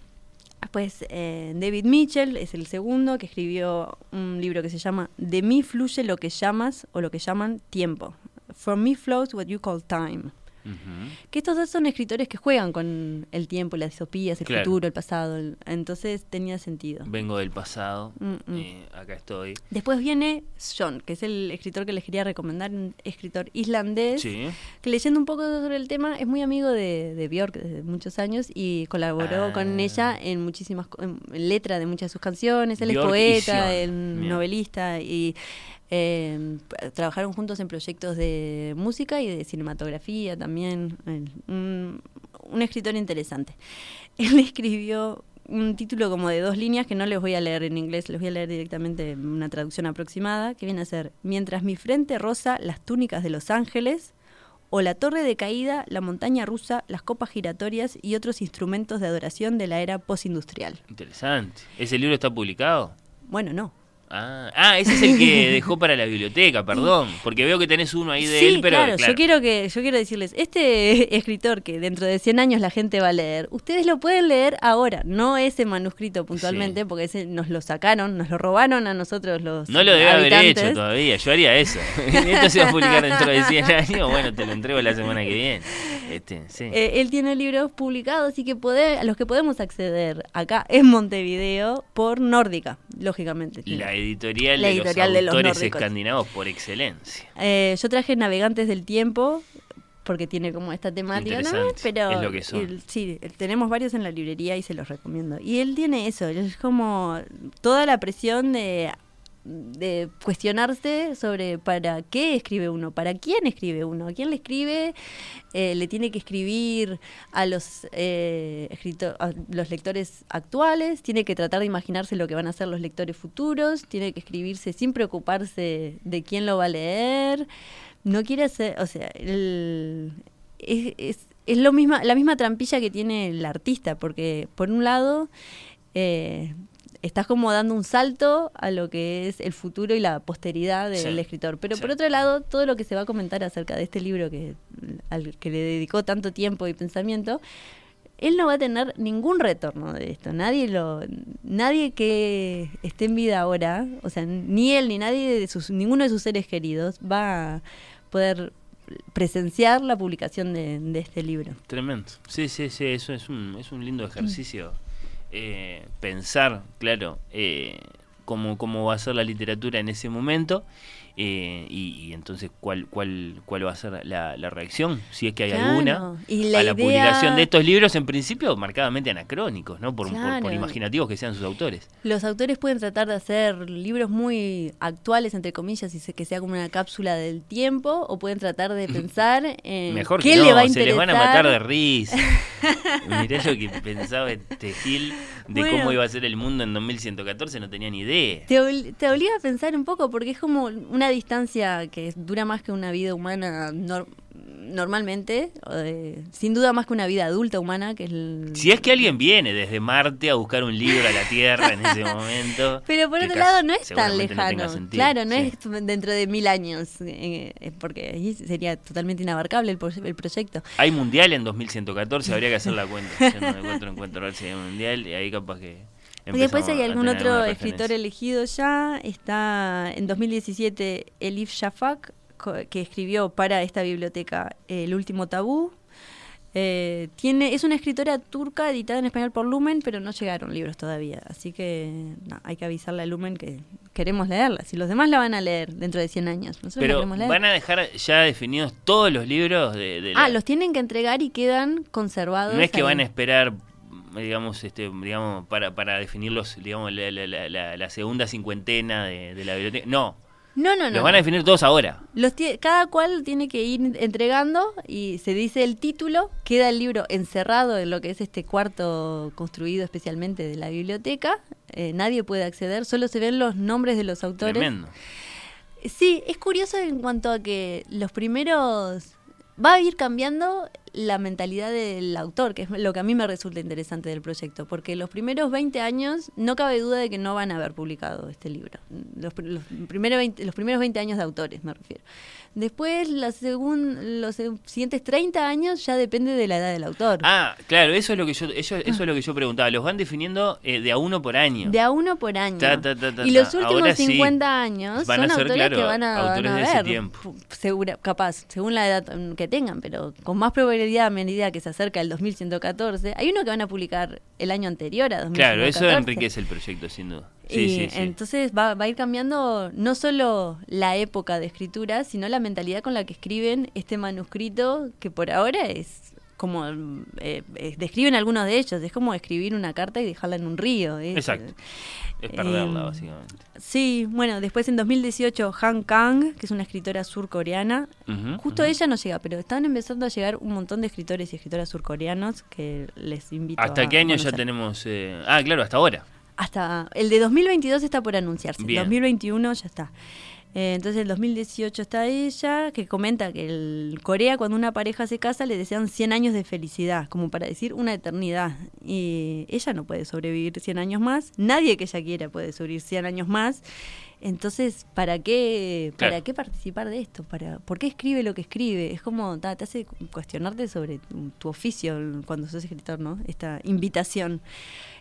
Pues eh, David Mitchell es el segundo que escribió un libro que se llama De mí fluye lo que llamas o lo que llaman tiempo. From me flows what you call time. Ujú. Que estos dos son escritores que juegan con el tiempo, las distopías, el Claro. futuro, el pasado. el- entonces tenía sentido. Vengo del pasado, Mm, mm. eh, acá estoy. Después viene John, que es el escritor que les quería recomendar, un escritor islandés, Sí. que leyendo un poco sobre el tema es muy amigo de, de Björk desde muchos años y colaboró Ah. con ella en muchísimas en letra de muchas de sus canciones. Él Björk y es poeta, el novelista y eh, p- trabajaron juntos en proyectos de música y de cinematografía también. Un, un escritor interesante. Él escribió un título como de dos líneas que no les voy a leer en inglés, les voy a leer directamente una traducción aproximada, que viene a ser Mientras mi frente roza las túnicas de los ángeles, o la torre de caída, la montaña rusa, las copas giratorias y otros instrumentos de adoración de la era postindustrial. Interesante. ¿Ese libro está publicado? Bueno, no. Ah, ah, ese es el que dejó para la biblioteca, perdón. Porque veo que tenés uno ahí de sí, él, pero. claro, claro. yo quiero que yo quiero decirles, este escritor que dentro de 100 años la gente va a leer, ustedes lo pueden leer ahora, no ese manuscrito puntualmente, Sí. porque ese nos lo sacaron, nos lo robaron a nosotros los No lo debe haber hecho todavía, yo haría eso. Esto se va a publicar dentro de 100 años, bueno, te lo entrego la semana que viene. Este, sí. Eh, él tiene libros publicados y que pode- a los que podemos acceder acá en Montevideo por Nórdica, lógicamente. la editorial, La editorial de los autores escandinavos por excelencia. Eh, yo traje Navegantes del Tiempo porque tiene como esta temática, ¿no? Pero es lo que son. el- sí, tenemos varios en la librería y se los recomiendo. Y él tiene eso, es como toda la presión de de cuestionarse sobre para qué escribe uno, para quién escribe uno, a quién le escribe, eh, le tiene que escribir a los eh, escrito- a los lectores actuales, tiene que tratar de imaginarse lo que van a hacer los lectores futuros, tiene que escribirse sin preocuparse de quién lo va a leer, no quiere hacer, o sea, el- es, es, es lo misma, la misma trampilla que tiene el artista, porque por un lado eh, estás como dando un salto a lo que es el futuro y la posteridad del Sí, escritor. Pero sí. por otro lado, todo lo que se va a comentar acerca de este libro que, al que le dedicó tanto tiempo y pensamiento, él no va a tener ningún retorno de esto. Nadie lo, nadie que esté en vida ahora, o sea, ni él ni nadie de sus, ninguno de sus seres queridos va a poder presenciar la publicación de, de este libro. Tremendo. Sí, sí, sí, eso es un, es un lindo ejercicio. Eh, pensar, claro, eh, cómo, cómo va a ser la literatura en ese momento eh, y, y entonces cuál, cuál, cuál va a ser la, la reacción, si es que hay Claro, alguna, y la a la idea- publicación de estos libros, en principio marcadamente anacrónicos, ¿no? Por, por- por Claro. imaginativos que sean sus autores. Los autores pueden tratar de hacer libros muy actuales, entre comillas, y que sea como una cápsula del tiempo, o pueden tratar de pensar en Mejor qué que no, le va a se les van a interesar. matar de risa. Mirá lo que pensaba este Gil de Bueno. cómo iba a ser el mundo en 2114, no tenía ni idea. Te, te obliga a pensar un poco, porque es como una distancia que dura más que una vida humana nor- normalmente, eh, sin duda más que una vida adulta humana, que es el... Si es que alguien viene desde Marte a buscar un libro a la Tierra en ese momento. Pero por otro lado no es tan no lejano. claro, no sí. es dentro de mil años, eh, porque ahí sería totalmente inabarcable el, el proyecto. Hay mundial en 2114, habría que hacer la cuenta. Yo no encuentro encuentro ver si hay mundial y ahí capaz que. Y después hay algún otro escritor elegido ya. Está en 2017 Elif Shafak, que escribió para esta biblioteca El último tabú. Eh, tiene, es una escritora turca editada en español por Lumen, pero no llegaron libros todavía. Así que no, hay que avisarle a Lumen que queremos leerla. Si los demás la van a leer dentro de 100 años, nosotros la queremos leer. van a dejar ya definidos todos los libros de, de la- Ah, los tienen que entregar y quedan conservados. No es que ahí. van a esperar, digamos, este, digamos, para, para definirlos, digamos, la, la- la- la- la segunda cincuentena de, de la biblioteca. No, No, no, no. los van a definir todos ahora. Los cada cual tiene que ir entregando y se dice el título, queda el libro encerrado en lo que es este cuarto construido especialmente de la biblioteca. eh, nadie puede acceder, solo se ven los nombres de los autores. Tremendo. Sí, es curioso en cuanto a que los primeros... Va a ir cambiando la mentalidad del autor, que es lo que a mí me resulta interesante del proyecto, porque los primeros 20 años no cabe duda de que no van a haber publicado este libro. Los, los primeros 20, los primeros 20 años de autores, me refiero. Después, la segun- los siguientes 30 años ya depende de la edad del autor. Ah, claro, eso es lo que yo, eso, eso es lo que yo preguntaba. Los van definiendo eh, de a uno por año. De a uno por año. Ta, ta, ta, ta, y los últimos Ahora sí. 50 años Van a son ser, autores claro, que van a, van autores a de ese ver. tiempo. Segura, capaz, según la edad que tengan, pero con más probabilidad a medida que se acerca el 2114. Hay uno que van a publicar el año anterior a 2114. Claro, eso enriquece el proyecto, sin duda. Sí, y sí, sí. entonces va, va a ir cambiando no solo la época de escritura, sino la mentalidad con la que escriben este manuscrito, que por ahora es como eh, eh, describen algunos de ellos, es como escribir una carta y dejarla en un río. Exacto. Es perderla, em, básicamente. Sí, bueno, después en 2018 Han Kang, que es una escritora surcoreana, justo ujú. ella no llega, pero están empezando a llegar un montón de escritores y escritoras surcoreanos que les invito ¿Hasta a qué año ya tenemos? eh, Ah, claro, hasta ahora. Hasta el de 2022 está por anunciarse, Bien. 2021 ya está. Eh, entonces el 2018 está ella, que comenta que el Corea cuando una pareja se casa le desean 100 años de felicidad, como para decir una eternidad. Y ella no puede sobrevivir 100 años más, nadie que ella quiera puede sobrevivir 100 años más. Entonces, ¿para qué, Claro. ¿para qué participar de esto? ¿Para, ¿Por qué escribe lo que escribe? Es como, ta, te hace cuestionarte sobre tu, tu oficio cuando sos escritor, ¿no? Esta invitación.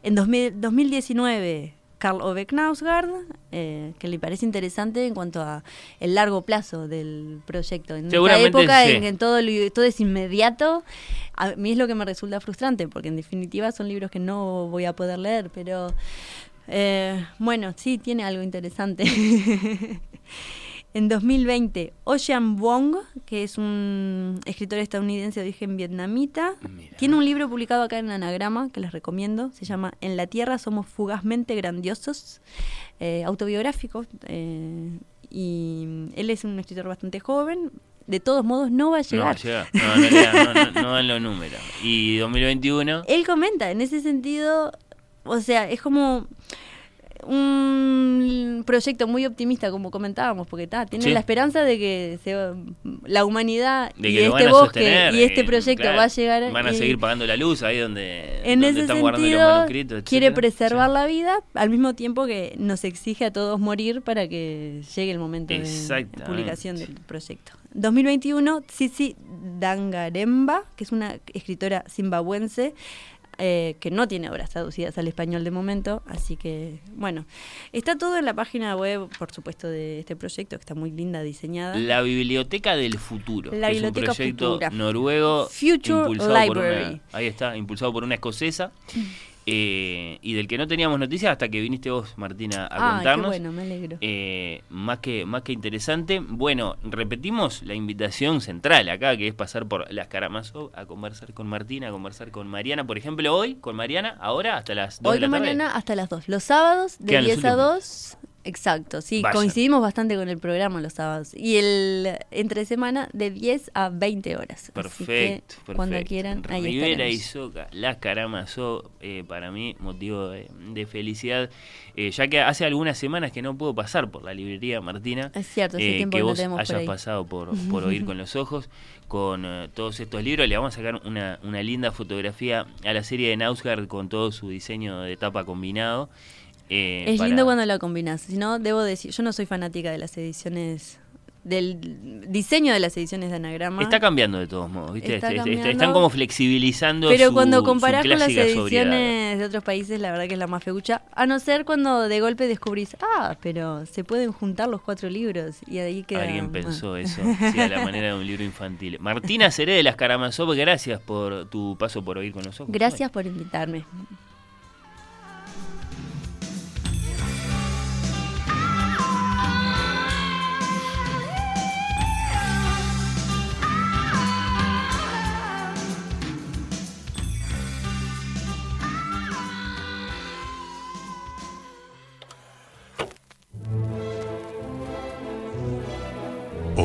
En 2000 2019, Karl Ove Knausgaard, eh, que le parece interesante en cuanto a el largo plazo del proyecto. En esta época sí. en que todo, lo- todo es inmediato, a mí es lo que me resulta frustrante, porque en definitiva son libros que no voy a poder leer, pero eh, bueno, sí, tiene algo interesante. En 2020, Ocean Wong, que es un escritor estadounidense de origen vietnamita, Mira. tiene un libro publicado acá en Anagrama que les recomiendo. Se llama En la Tierra somos fugazmente grandiosos, eh, autobiográfico. eh, y él es un escritor bastante joven. De todos modos, no va a No, llegar. llega. No, no, no, no, no dan los números. Y 2021. Él comenta, en ese sentido, o sea, es como un proyecto muy optimista, como comentábamos, porque ta, tiene Sí. la esperanza de que se, la humanidad De y este bosque sostener, y este eh, proyecto claro, va a llegar. Van a y- seguir pagando la luz ahí donde, en donde ese están guardando los manuscritos. quiere preservar Sí. la vida al mismo tiempo que nos exige a todos morir para que llegue el momento de publicación del proyecto. 2021, Tsitsi Dangaremba, que es una escritora zimbabuense eh, que no tiene obras traducidas al español de momento, así que bueno, está todo en la página web, por supuesto, de este proyecto, que está muy linda diseñada. La Biblioteca del Futuro. La que es un Biblioteca proyecto Futura. noruego Future impulsado por Library. una, ahí está, impulsado por una escocesa eh, y del que no teníamos noticias hasta que viniste vos, Martina, a ah, qué contarnos. bueno, me alegro. Eh, más que más que interesante. Bueno, repetimos la invitación central acá, que es pasar por las Karamazov a conversar con Martina, a conversar con Mariana, por ejemplo, hoy con Mariana, ahora hasta las 2 Hoy de la tarde. mañana hasta las 2. Los sábados de Quedan los 10 a últimos. 2. Exacto, sí, coincidimos bastante con el programa los sábados. Y el entre semana de 10 a 20 horas. Que Perfecto, perfecto. Cuando quieran, ahí Rivera y. Soca, las Karamazov, eh, para mí motivo de, de felicidad, eh, ya que hace algunas semanas que no puedo pasar por la librería Martina. Es cierto, hace eh, tiempo que vos hayas pasado por, por oír con los ojos con eh, todos estos libros. Le vamos a sacar una, una linda fotografía a la serie de Nausgard con todo su diseño de tapa combinado. Eh, Es para- lindo cuando la combinas. Si no, debo decir, yo no soy fanática de las ediciones del diseño de las ediciones de anagrama. Está cambiando de todos modos, ¿viste? Está este- cambiando. están como flexibilizando Pero su- cuando comparás con las sobriedad. ediciones de otros países, la verdad que es la más feucha. A no ser cuando de golpe descubrís, ah, pero se pueden juntar los cuatro libros. Y ahí queda. Alguien pensó eso, sí, a la manera de un libro infantil. Martina Seré de las Karamazov, gracias por tu paso por oír con nosotros. Gracias por invitarme.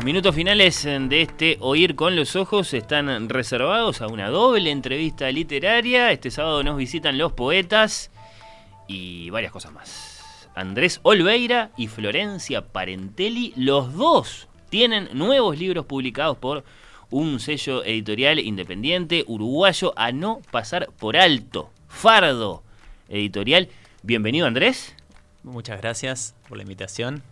Los minutos finales de este Oír con los Ojos están reservados a una doble entrevista literaria. Este sábado nos visitan los poetas y varias cosas más. Andrés Olveira y Florencia Parentelli, los dos tienen nuevos libros publicados por un sello editorial independiente uruguayo a no pasar por alto. Fardo Editorial. Bienvenido Andrés. Muchas gracias por la invitación.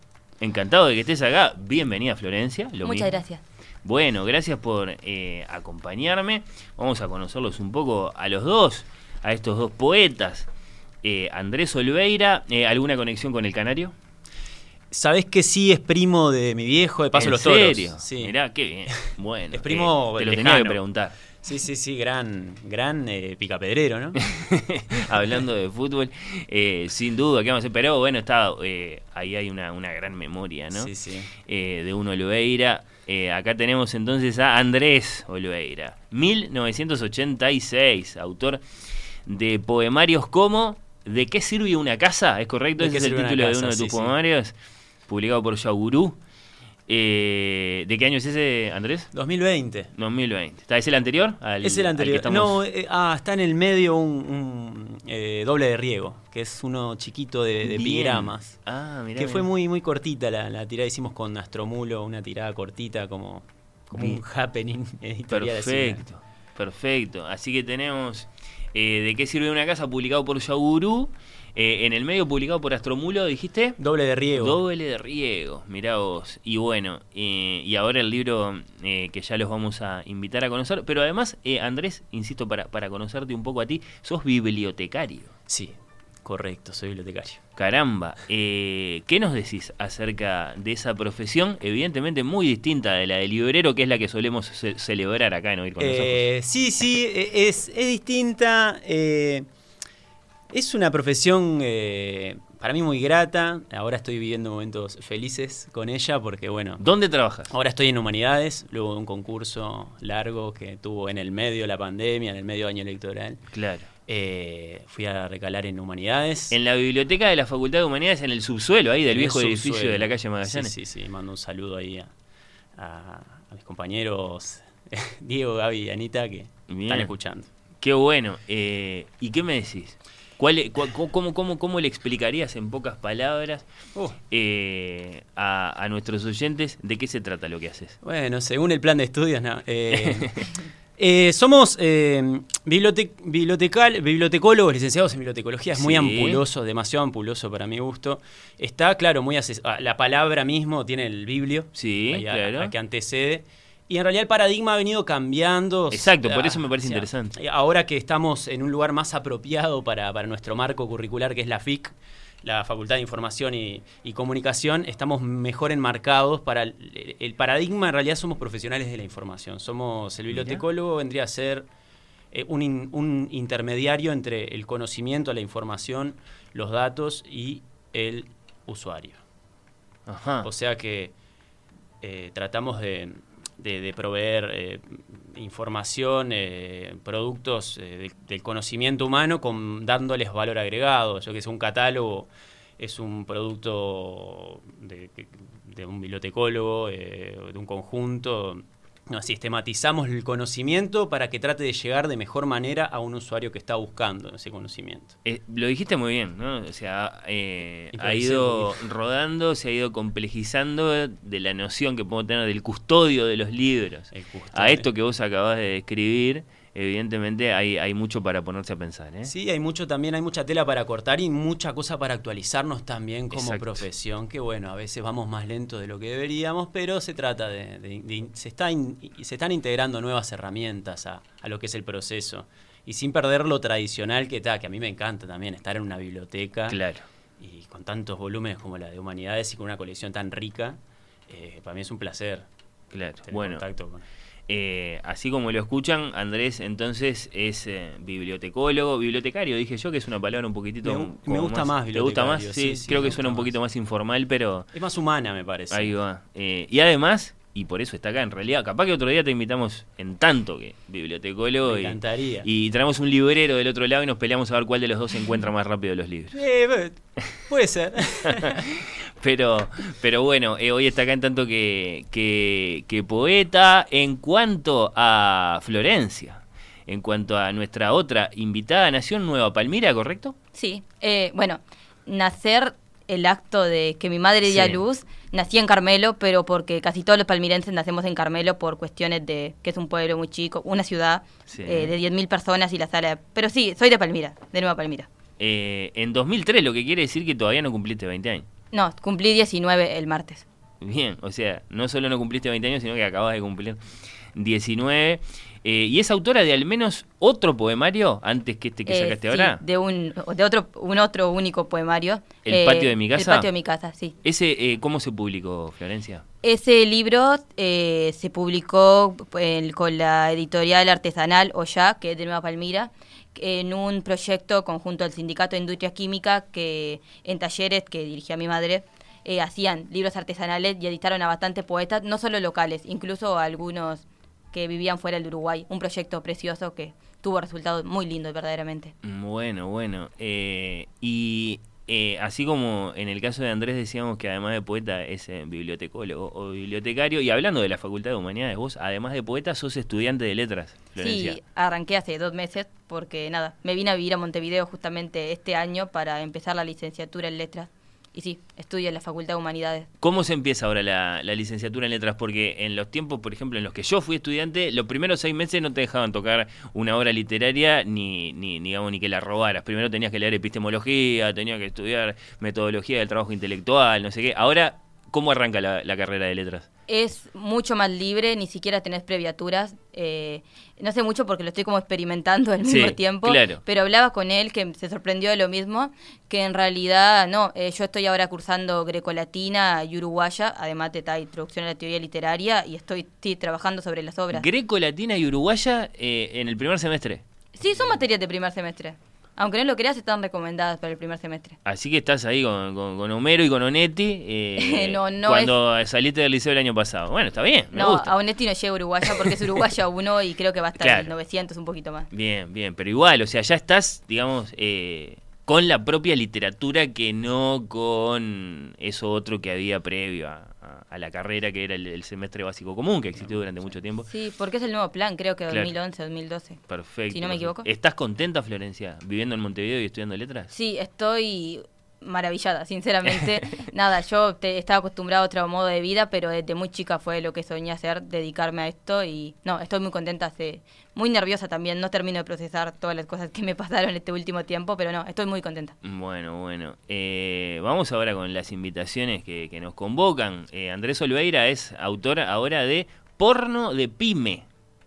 Encantado de que estés acá. Bienvenida Florencia. Lo Muchas mismo. gracias. Bueno, gracias por eh, acompañarme. Vamos a conocerlos un poco a los dos, a estos dos poetas. Eh, Andrés Olveira, eh, ¿alguna conexión con el Canario? Sabés que sí es primo de mi viejo de Paso ¿En los Toros. serio? Sí. Qué qué bien. Bueno, Es primo eh, te lo lejano. tenía que preguntar. Sí, sí, sí, gran, gran eh, picapedrero, ¿no? Hablando de fútbol, eh, sin duda, ¿qué vamos a hacer? Pero bueno, está, eh, ahí hay una, una gran memoria, ¿no? Sí, sí. eh, de un Oliveira. Acá tenemos entonces a Andrés Oliveira, 1986, autor de poemarios como ¿De qué sirve una casa? ¿Es correcto? ¿De Ese es el título de uno de tus Sí, sí. poemarios, publicado por Yaugurú. Eh, ¿De qué año es ese, Andrés? 2020. 2020. ¿Está, ¿Es el anterior? Al- Es el al que anterior. estamos- No, eh, ah, está en el medio un, un, eh, doble de riego, que es uno chiquito de, de epigramas. Ah, mirá, que fue muy, muy cortita la, la tirada. Hicimos con Astromulo una tirada cortita, como, como Bien. un happening editorial. así, Perfecto, perfecto. Así que tenemos eh, ¿De qué sirve una casa? publicado por Yagurú. Eh, en el medio publicado por Astromulo, dijiste. Doble de riego. Doble de riego, mirá vos. Y bueno, eh, y ahora el libro eh, que ya los vamos a invitar a conocer. Pero además, Andrés, insisto, para, para conocerte un poco a ti, sos bibliotecario. Sí, correcto, soy bibliotecario. Caramba, eh, ¿qué nos decís acerca de esa profesión? Evidentemente muy distinta de la del librero, que es la que solemos ce- celebrar acá en Oír con. Eh, sí, sí, e- es, es distinta. eh, es una profesión eh, para mí muy grata. Ahora estoy viviendo momentos felices con ella porque, bueno, ¿Dónde trabajas? ahora estoy en humanidades, luego de un concurso largo que tuvo en el medio de la pandemia, en el medio año electoral. Claro. Eh, fui a recalar en humanidades. En la biblioteca de la Facultad de Humanidades, en el subsuelo ahí del En viejo edificio de la calle Magallanes. Sí, sí, sí, mando un saludo ahí a, a- a mis compañeros Diego, Gaby y Anita que Bien. están escuchando. Qué bueno. Eh, ¿Y qué me decís? ¿Cuál, e- cu- cómo, cómo, cómo le explicarías en pocas palabras Uh. eh, a, a nuestros oyentes de qué se trata lo que haces? Bueno, según el plan de estudios, no. Eh, eh, somos eh, bibliote- bibliotecal- bibliotecólogos licenciados en bibliotecología. Es muy Sí. ampuloso, demasiado ampuloso para mi gusto. Está, claro, muy ah, La palabra mismo tiene el biblio. Sí, ahí a- claro. a que antecede. Y en realidad el paradigma ha venido cambiando. Exacto, por Ah, eso me parece o sea, interesante. Ahora que estamos en un lugar más apropiado para, para nuestro marco curricular, que es la FIC, la Facultad de Información y, y Comunicación, estamos mejor enmarcados para el, el paradigma. En realidad somos profesionales de la información. Somos el bibliotecólogo, vendría a ser eh, un intermediario entre el conocimiento, la información, los datos y el usuario. Ajá. O sea que eh, tratamos de, de- proveer eh, información, eh, productos eh, del- conocimiento humano dándoles valor agregado. Yo que sé, un catálogo es un producto de, un bibliotecólogo, de un conjunto. No, sistematizamos el conocimiento para que trate de llegar de mejor manera a un usuario que está buscando ese conocimiento. Eh, lo dijiste muy bien, ¿no? O sea, eh, ha ido rodando, se ha ido complejizando de la noción que podemos tener del custodio de los libros. El. A esto que vos acabas de describir, evidentemente hay, hay mucho para ponerse a pensar, ¿eh? Sí, hay mucho también, hay mucha tela para cortar y mucha cosa para actualizarnos también como Exacto. profesión, que bueno, a veces vamos más lento de lo que deberíamos, pero se trata de, de- de- se, está in- se están integrando nuevas herramientas a, a lo que es el proceso. Y sin perder lo tradicional que está, que a mí me encanta también, estar en una biblioteca Claro. y con tantos volúmenes como la de humanidades y con una colección tan rica, eh, para mí es un placer Claro, bueno, contacto con... eh, así como lo escuchan, Andrés entonces es eh, bibliotecólogo, bibliotecario, dije yo, que es una palabra un poquitito... Me gusta más ¿Te gusta más? Sí, sí, sí, creo que suena un poquito más. más informal, pero... Es más humana, me parece. Ahí va. Eh, y además, y por eso está acá en realidad, capaz que otro día te invitamos en tanto que bibliotecólogo Me y, encantaría. y traemos un librero del otro lado y nos peleamos a ver cuál de los dos encuentra más rápido los libros. Eh, puede ser. Pero, pero bueno, eh, hoy está acá en tanto que, que, que poeta. En cuanto a Florencia, en cuanto a nuestra otra invitada, nació en Nueva Palmira, ¿correcto? Sí, eh, bueno, nacer el acto de que mi madre dio a Sí. luz, nací en Carmelo, pero porque casi todos los palmirenses nacemos en Carmelo por cuestiones de que es un pueblo muy chico, una ciudad Sí. eh, de 10.000 personas y la sala... Pero sí, soy de Palmira, de Nueva Palmira. Eh, en 2003, lo que quiere decir que todavía no cumpliste 20 años. No, cumplí 19 el martes. Bien, o sea, no solo no cumpliste 20 años, sino que acabas de cumplir 19. Eh, y es autora de al menos otro poemario antes que este que Eh, sacaste sí, ahora. de un de otro un otro único poemario. ¿El Eh, patio de mi casa? El patio de mi casa, sí. Ese, eh, ¿Cómo se publicó, Florencia? Ese libro eh, se publicó con la editorial artesanal Oya, que es de Nueva Palmira, en un proyecto conjunto del Sindicato de Industria Química, que en talleres que dirigía mi madre, eh, hacían libros artesanales y editaron a bastantes poetas, no solo locales, incluso algunos que vivían fuera del Uruguay. Un proyecto precioso que tuvo resultados muy lindos, verdaderamente. Bueno, bueno. eh, y eh, así como en el caso de Andrés decíamos que además de poeta es eh, bibliotecólogo o bibliotecario, y hablando de la Facultad de Humanidades, vos además de poeta sos estudiante de letras, Florencia. Sí, arranqué hace dos meses porque nada, me vine a vivir a Montevideo justamente este año para empezar la licenciatura en letras. Y sí, estudio en la Facultad de Humanidades. ¿Cómo se empieza ahora la, la licenciatura en letras? Porque en los tiempos, por ejemplo, en los que yo fui estudiante, los primeros seis meses no te dejaban tocar una obra literaria ni, ni, digamos, ni que la robaras. Primero tenías que leer epistemología, tenías que estudiar metodología del trabajo intelectual, no sé qué. Ahora, ¿cómo arranca la carrera de letras? Es mucho más libre, ni siquiera tenés previaturas. eh, no sé mucho porque lo estoy como experimentando al mismo tiempo. claro. Pero hablaba con él que se sorprendió de lo mismo, que en realidad no, eh, yo estoy ahora cursando grecolatina y uruguaya, además de tal introducción a la teoría literaria, y estoy sí, trabajando sobre las obras. Greco, latina y uruguaya eh, en el primer semestre. Sí, son materias de primer semestre. Aunque no lo creas, están recomendadas para el primer semestre. Así que estás ahí con, con- con Homero y con Onetti eh, No, no cuando saliste del liceo el año pasado. Bueno, está bien, me no, gusta. a Onetti no llega uruguaya porque es uruguaya uno y creo que va a estar Claro. en 900, un poquito más. Bien, bien, pero igual, o sea, ya estás, digamos, eh, con la propia literatura que no con eso otro que había previo a, a- a la carrera que era el, el semestre básico común que existió durante mucho tiempo. Sí, porque es el nuevo plan, creo que Claro. 2011, 2012. Perfecto. Si no me equivoco. ¿Estás contenta, Florencia, viviendo en Montevideo y estudiando letras? Sí, estoy maravillada, sinceramente. Nada, yo te- estaba acostumbrado a otro modo de vida, pero desde muy chica fue lo que soñé hacer, dedicarme a esto y no, estoy muy contenta, hace- muy nerviosa también, no termino de procesar todas las cosas que me pasaron este último tiempo, pero no, estoy muy contenta. Bueno, bueno. Eh, vamos ahora con las invitaciones que, que nos convocan. Eh, Andrés Olveira es autor ahora de Porno de Pyme.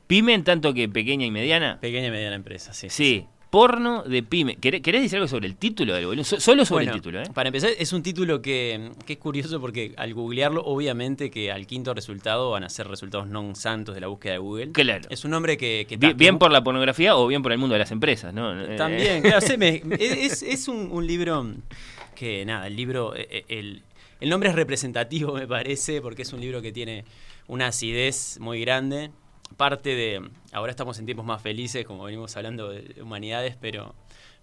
Pyme en tanto que pequeña y mediana. Pequeña y mediana empresa, sí. Sí, porno de pyme. ¿Querés, querés decir algo sobre el título del volumen? So- Solo sobre Bueno, el título, ¿eh? Para empezar, es un título que, que es curioso porque al googlearlo, obviamente que al quinto resultado van a ser resultados non santos de la búsqueda de Google. Claro. Es un nombre que... que Bien, por la pornografía o bien por el mundo de las empresas, ¿no? Eh, También, claro, se me- es, es un, un libro que, nada, el libro, eh, eh, el, el nombre es representativo, me parece, porque es un libro que tiene una acidez muy grande. Parte de, ahora estamos en tiempos más felices, como venimos hablando de humanidades, pero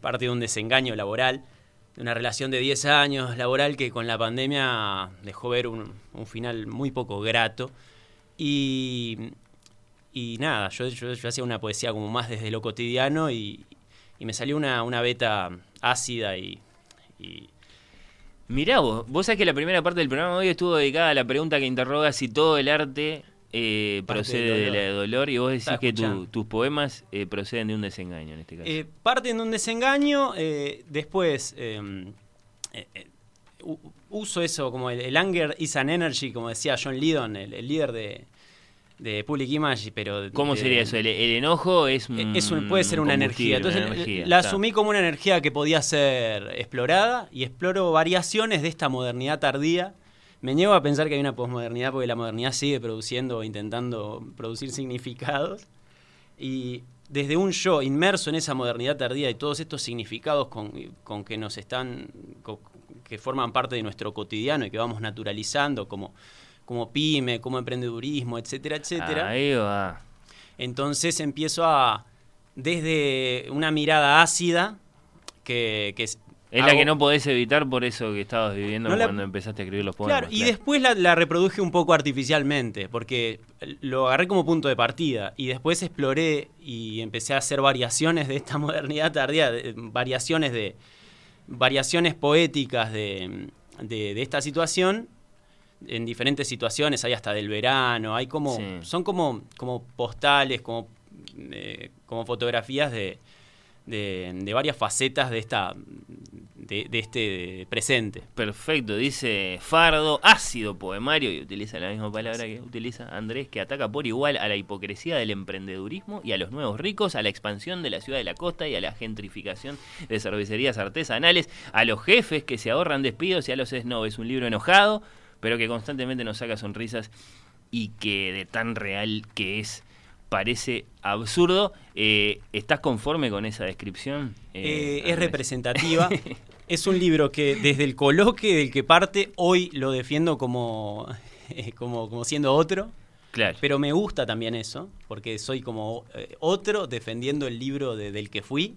parte de un desengaño laboral, de una relación de 10 años laboral que con la pandemia dejó ver un, un final muy poco grato. Y, y nada, yo, yo, yo hacía una poesía como más desde lo cotidiano y, y me salió una, una beta ácida y, y Mirá vos, vos sabés que la primera parte del programa de hoy estuvo dedicada a la pregunta que interroga si todo el arte eh, procede del de dolor y vos decís que tu- tus poemas eh, proceden de un desengaño en este caso. Eh, parten de un desengaño, eh, después uso eso como el, el anger is an energy, como decía John Lydon, el, el líder de, de Public Image, pero... ¿Cómo de- sería eso? El, el enojo es un, es un- puede ser una energía. Entonces una energía, la está. asumí como una energía que podía ser explorada y exploro variaciones de esta modernidad tardía. Me niego a pensar que hay una posmodernidad porque la modernidad sigue produciendo o intentando producir significados. Y desde un yo inmerso en esa modernidad tardía y todos estos significados con, con que nos están, que forman parte de nuestro cotidiano y que vamos naturalizando como, como pyme, como emprendedurismo, etcétera, etcétera. Ahí va. Entonces empiezo a, desde una mirada ácida, que, que es... La que no podés evitar por eso que estabas viviendo No la- cuando empezaste a escribir los poemas. Claro, y después la, la reproduje un poco artificialmente, porque lo agarré como punto de partida y después exploré y empecé a hacer variaciones de esta modernidad tardía, de- variaciones de variaciones poéticas de, de- de esta situación en diferentes situaciones, hay hasta del verano, hay como Sí. son como como postales, como eh, como fotografías de, de, varias facetas de esta de, este presente. Perfecto, dice Fardo, ácido poemario, y utiliza la misma palabra que utiliza Andrés, que ataca por igual a la hipocresía del emprendedurismo y a los nuevos ricos, a la expansión de la ciudad de la costa y a la gentrificación de cervecerías artesanales, a los jefes que se ahorran despidos y a los snobs. Un libro enojado, pero que constantemente nos saca sonrisas y que de tan real que es parece absurdo. Eh, ¿Estás conforme con esa descripción? Eh, Eh, es representativa. es un libro que desde el coloque del que parte, hoy lo defiendo como, como, como siendo otro. Claro. Pero me gusta también eso, porque soy como otro defendiendo el libro de- del que fui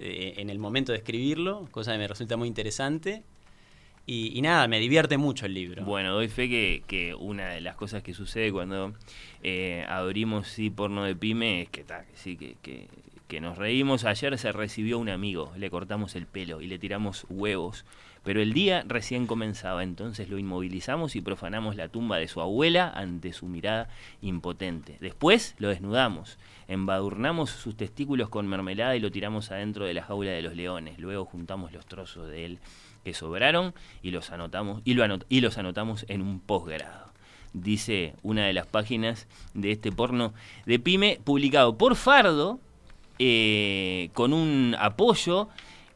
en el momento de escribirlo, cosa que me resulta muy interesante. Y, y nada, me divierte mucho el libro. Bueno, doy fe que, que una de las cosas que sucede cuando eh, abrimos sí porno de pyme es que, ta, que sí, que, que- que nos reímos. Ayer se recibió un amigo, le cortamos el pelo y le tiramos huevos. Pero el día recién comenzaba, entonces lo inmovilizamos y profanamos la tumba de su abuela ante su mirada impotente. Después lo desnudamos, embadurnamos sus testículos con mermelada y lo tiramos adentro de la jaula de los leones. Luego juntamos los trozos de él sobraron y los anotamos y los anotamos en un posgrado. Dice una de las páginas de este porno de Pyme, publicado por Fardo, eh, con un apoyo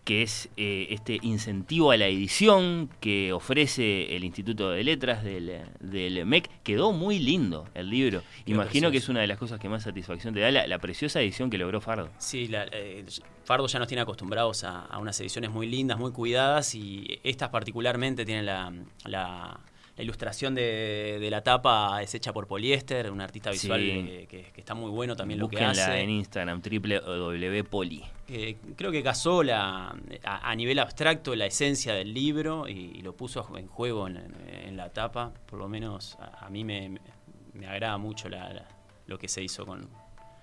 que es eh, este incentivo a la edición que ofrece el Instituto de Letras del, del MEC. Quedó muy lindo el libro. Imagino que es una de las cosas que más satisfacción te da, la, la preciosa edición que logró Fardo. Sí, la- eh, Fardo ya nos tiene acostumbrados a, a unas ediciones muy lindas, muy cuidadas y estas particularmente tienen la, la- la ilustración de, de la tapa es hecha por poliéster, un artista visual Sí. que, que- que está muy bueno también lo que Búsquenla hace. en Instagram, www.poli. Eh, creo que casó la, a, a nivel abstracto la esencia del libro y, y lo puso en juego en, en la tapa. Por lo menos a, a mí me, me- me agrada mucho la- la- lo que se hizo con,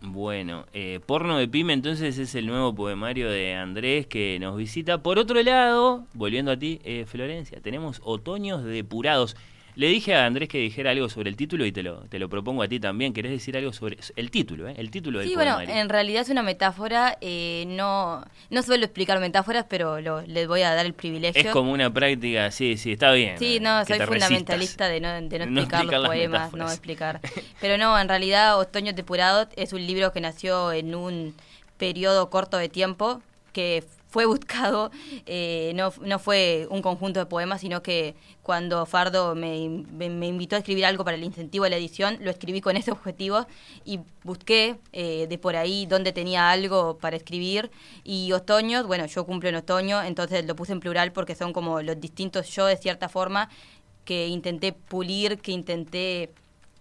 Bueno, eh, Porno de Pyme entonces es el nuevo poemario de Andrés que nos visita. Por otro lado, volviendo a ti, eh, Florencia, tenemos Otoños Depurados. Le dije a Andrés que dijera algo sobre el título y te lo, te lo propongo a ti también. ¿Querés decir algo sobre el título? Eh? El título del Sí, bueno, poemario. en realidad es una metáfora. eh, no, no suelo explicar metáforas, pero lo- les voy a dar el privilegio. Es como una práctica, sí, sí, está bien. Sí, eh, no, soy fundamentalista de no, de no No explicar explicar los poemas, no explicar. Pero no, en realidad Otoño Depurado es un libro que nació en un periodo corto de tiempo, que fue buscado, eh, no, no fue un conjunto de poemas, sino que cuando Fardo me, me- invitó a escribir algo para el incentivo de la edición, lo escribí con ese objetivo y busqué eh, de por ahí dónde tenía algo para escribir. Y otoño, bueno, yo cumplo en otoño, entonces lo puse en plural porque son como los distintos yo de cierta forma que intenté pulir, que intenté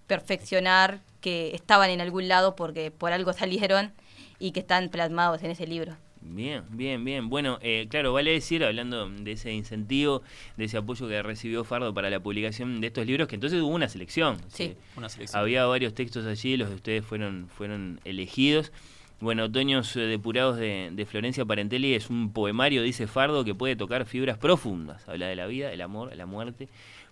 perfeccionar, que estaban en algún lado porque por algo salieron y que están plasmados en ese libro. Bien, bien, bien. Bueno, eh, claro, vale decir, hablando de ese incentivo, de ese apoyo que recibió Fardo para la publicación de estos libros, que entonces hubo una selección. Sí. Una selección. Había varios textos allí, los de ustedes fueron, fueron elegidos. Bueno, Otoños eh, Depurados de, de Florencia Parentelli es un poemario, dice Fardo, que puede tocar fibras profundas. Habla de la vida, el amor, la muerte.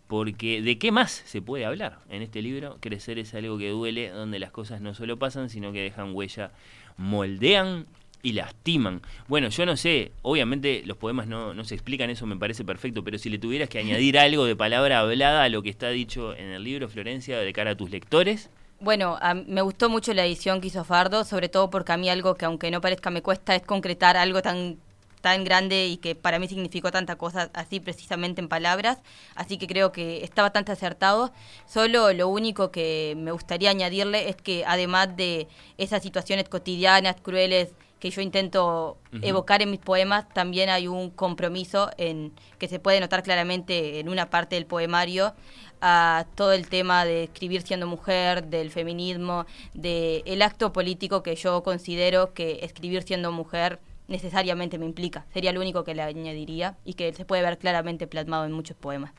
Porque ¿de qué más se puede hablar en este libro? Crecer es algo que duele, donde las cosas no solo pasan, sino que dejan huella, moldean y lastiman. Bueno, yo no sé, obviamente los poemas no, no se explican, eso me parece perfecto, pero si le tuvieras que añadir algo de palabra hablada a lo que está dicho en el libro, Florencia, de cara a tus lectores, Bueno, a- me gustó mucho la edición que hizo Fardo, sobre todo porque a mí algo que aunque no parezca me cuesta es concretar algo tan tan grande y que para mí significó tanta cosa así precisamente en palabras, así que creo que está bastante acertado. Solo lo único que me gustaría añadirle es que además de esas situaciones cotidianas, crueles, que yo intento evocar en mis poemas, también hay un compromiso en que se puede notar claramente en una parte del poemario a todo el tema de escribir siendo mujer, del feminismo, de el acto político que yo considero que escribir siendo mujer necesariamente me implica. Sería lo único que le añadiría y que se puede ver claramente plasmado en muchos poemas.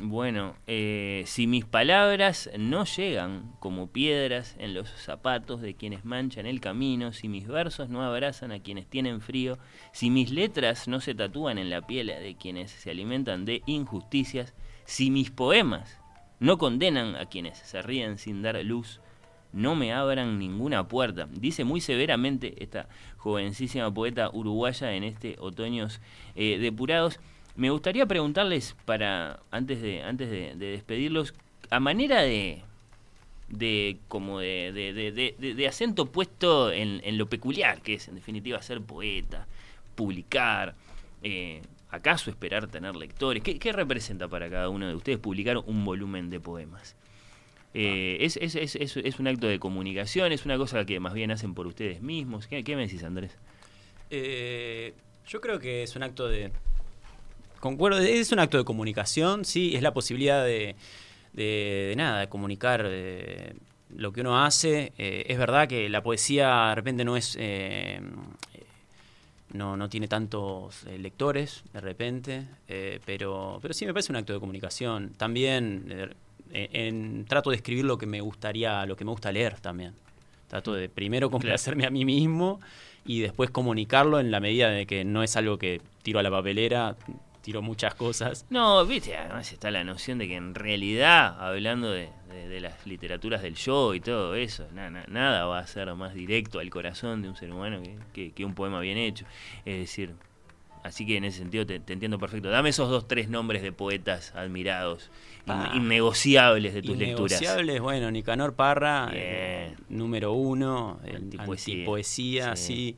Bueno, eh, si mis palabras no llegan como piedras en los zapatos de quienes manchan el camino, si mis versos no abrazan a quienes tienen frío, si mis letras no se tatúan en la piel de quienes se alimentan de injusticias, si mis poemas no condenan a quienes se ríen sin dar luz, no me abran ninguna puerta. Dice muy severamente esta jovencísima poeta uruguaya en este Otoños eh, Depurados. Me gustaría preguntarles para antes de antes de, de despedirlos a manera de de como de- de acento puesto en, en lo peculiar que es en definitiva ser poeta, publicar, eh, acaso esperar tener lectores. ¿Qué, qué representa para cada uno de ustedes publicar un volumen de poemas? Eh, es, es, es, es- un acto de comunicación, es una cosa que más bien hacen por ustedes mismos. ¿Qué, qué me decís, Andrés? Eh, yo creo que es un acto de. Concuerdo, es un acto de comunicación, sí, es la posibilidad de, de, nada, de comunicar eh, lo que uno hace. Eh, es verdad que la poesía de repente no es. eh, no, no tiene tantos lectores de repente, pero, pero sí me parece un acto de comunicación. También en- trato de escribir lo que me gustaría, lo que me gusta leer también. Trato de primero complacerme a mí mismo y después comunicarlo en la medida de que no es algo que tiro a la papelera, tiro muchas cosas. No, viste, además está la noción de que en realidad, hablando de, las literaturas del yo y todo eso, na- na- nada va a ser más directo al corazón de un ser humano que, que- que un poema bien hecho. Es decir, así que en ese sentido te, te entiendo perfecto. Dame esos dos, tres nombres de poetas admirados, Ah. innegociables de tus lecturas. Innegociables, bueno, Nicanor Parra, eh, número uno, el Antipoesía. antipoesía, Sí. sí.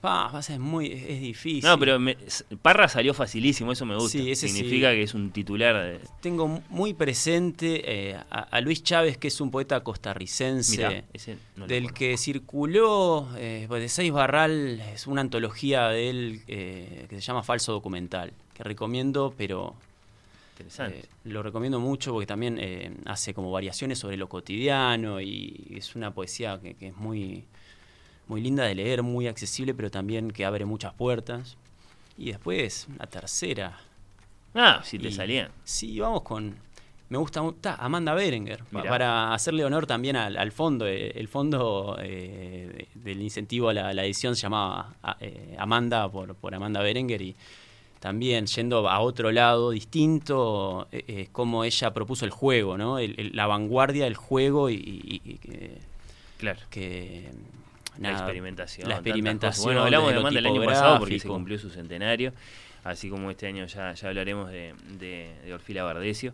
Pa, pasa, es muy, es difícil. No, pero me- Parra salió facilísimo, eso me gusta. Sí, ese Significa sí. que es un titular de... Tengo muy presente eh, a, a Luis Chávez, que es un poeta costarricense, Mirá, no del que circuló eh, pues, de Seis Barral, es una antología de él eh, que se llama Falso Documental, que recomiendo, pero Interesante. eh, lo recomiendo mucho porque también eh, hace como variaciones sobre lo cotidiano y es una poesía que, que es muy, muy linda de leer, muy accesible, pero también que abre muchas puertas. Y después, la tercera. Ah, si te Y- salían. Sí, vamos con. Me gusta ta, Amanda Berenger, Mirá. para hacerle honor también al, al fondo. eh, El fondo eh, de- del incentivo a la, la edición se llamaba a- eh, Amanda por, por Amanda Berenger y también yendo a otro lado distinto, eh, cómo ella propuso el juego, ¿no? El- el- la vanguardia del juego y, y- y que, Claro. que, la experimentación. La experimentación. cosas. Bueno, hablamos de Amanda el año pasado porque se cumplió su centenario. Así como este año ya, ya hablaremos de, de, de Orfila Bardecio.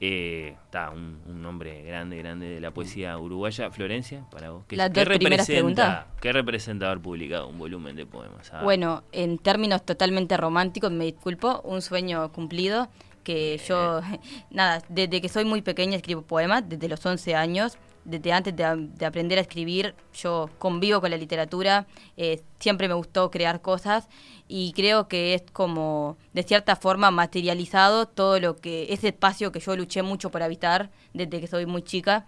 Eh, Está un, un nombre grande, grande de la poesía uruguaya. Florencia, para vos. ¿qué, representa. ¿Qué representa haber publicado un volumen de poemas? Ah, Bueno, en términos totalmente románticos, me disculpo, un sueño cumplido, que yo, nada, desde que soy muy pequeña escribo poemas, desde los 11 años, desde antes de, de aprender a escribir, yo convivo con la literatura, eh, siempre me gustó crear cosas y creo que es como, de cierta forma, materializado todo lo que, ese espacio que yo luché mucho por habitar desde que soy muy chica.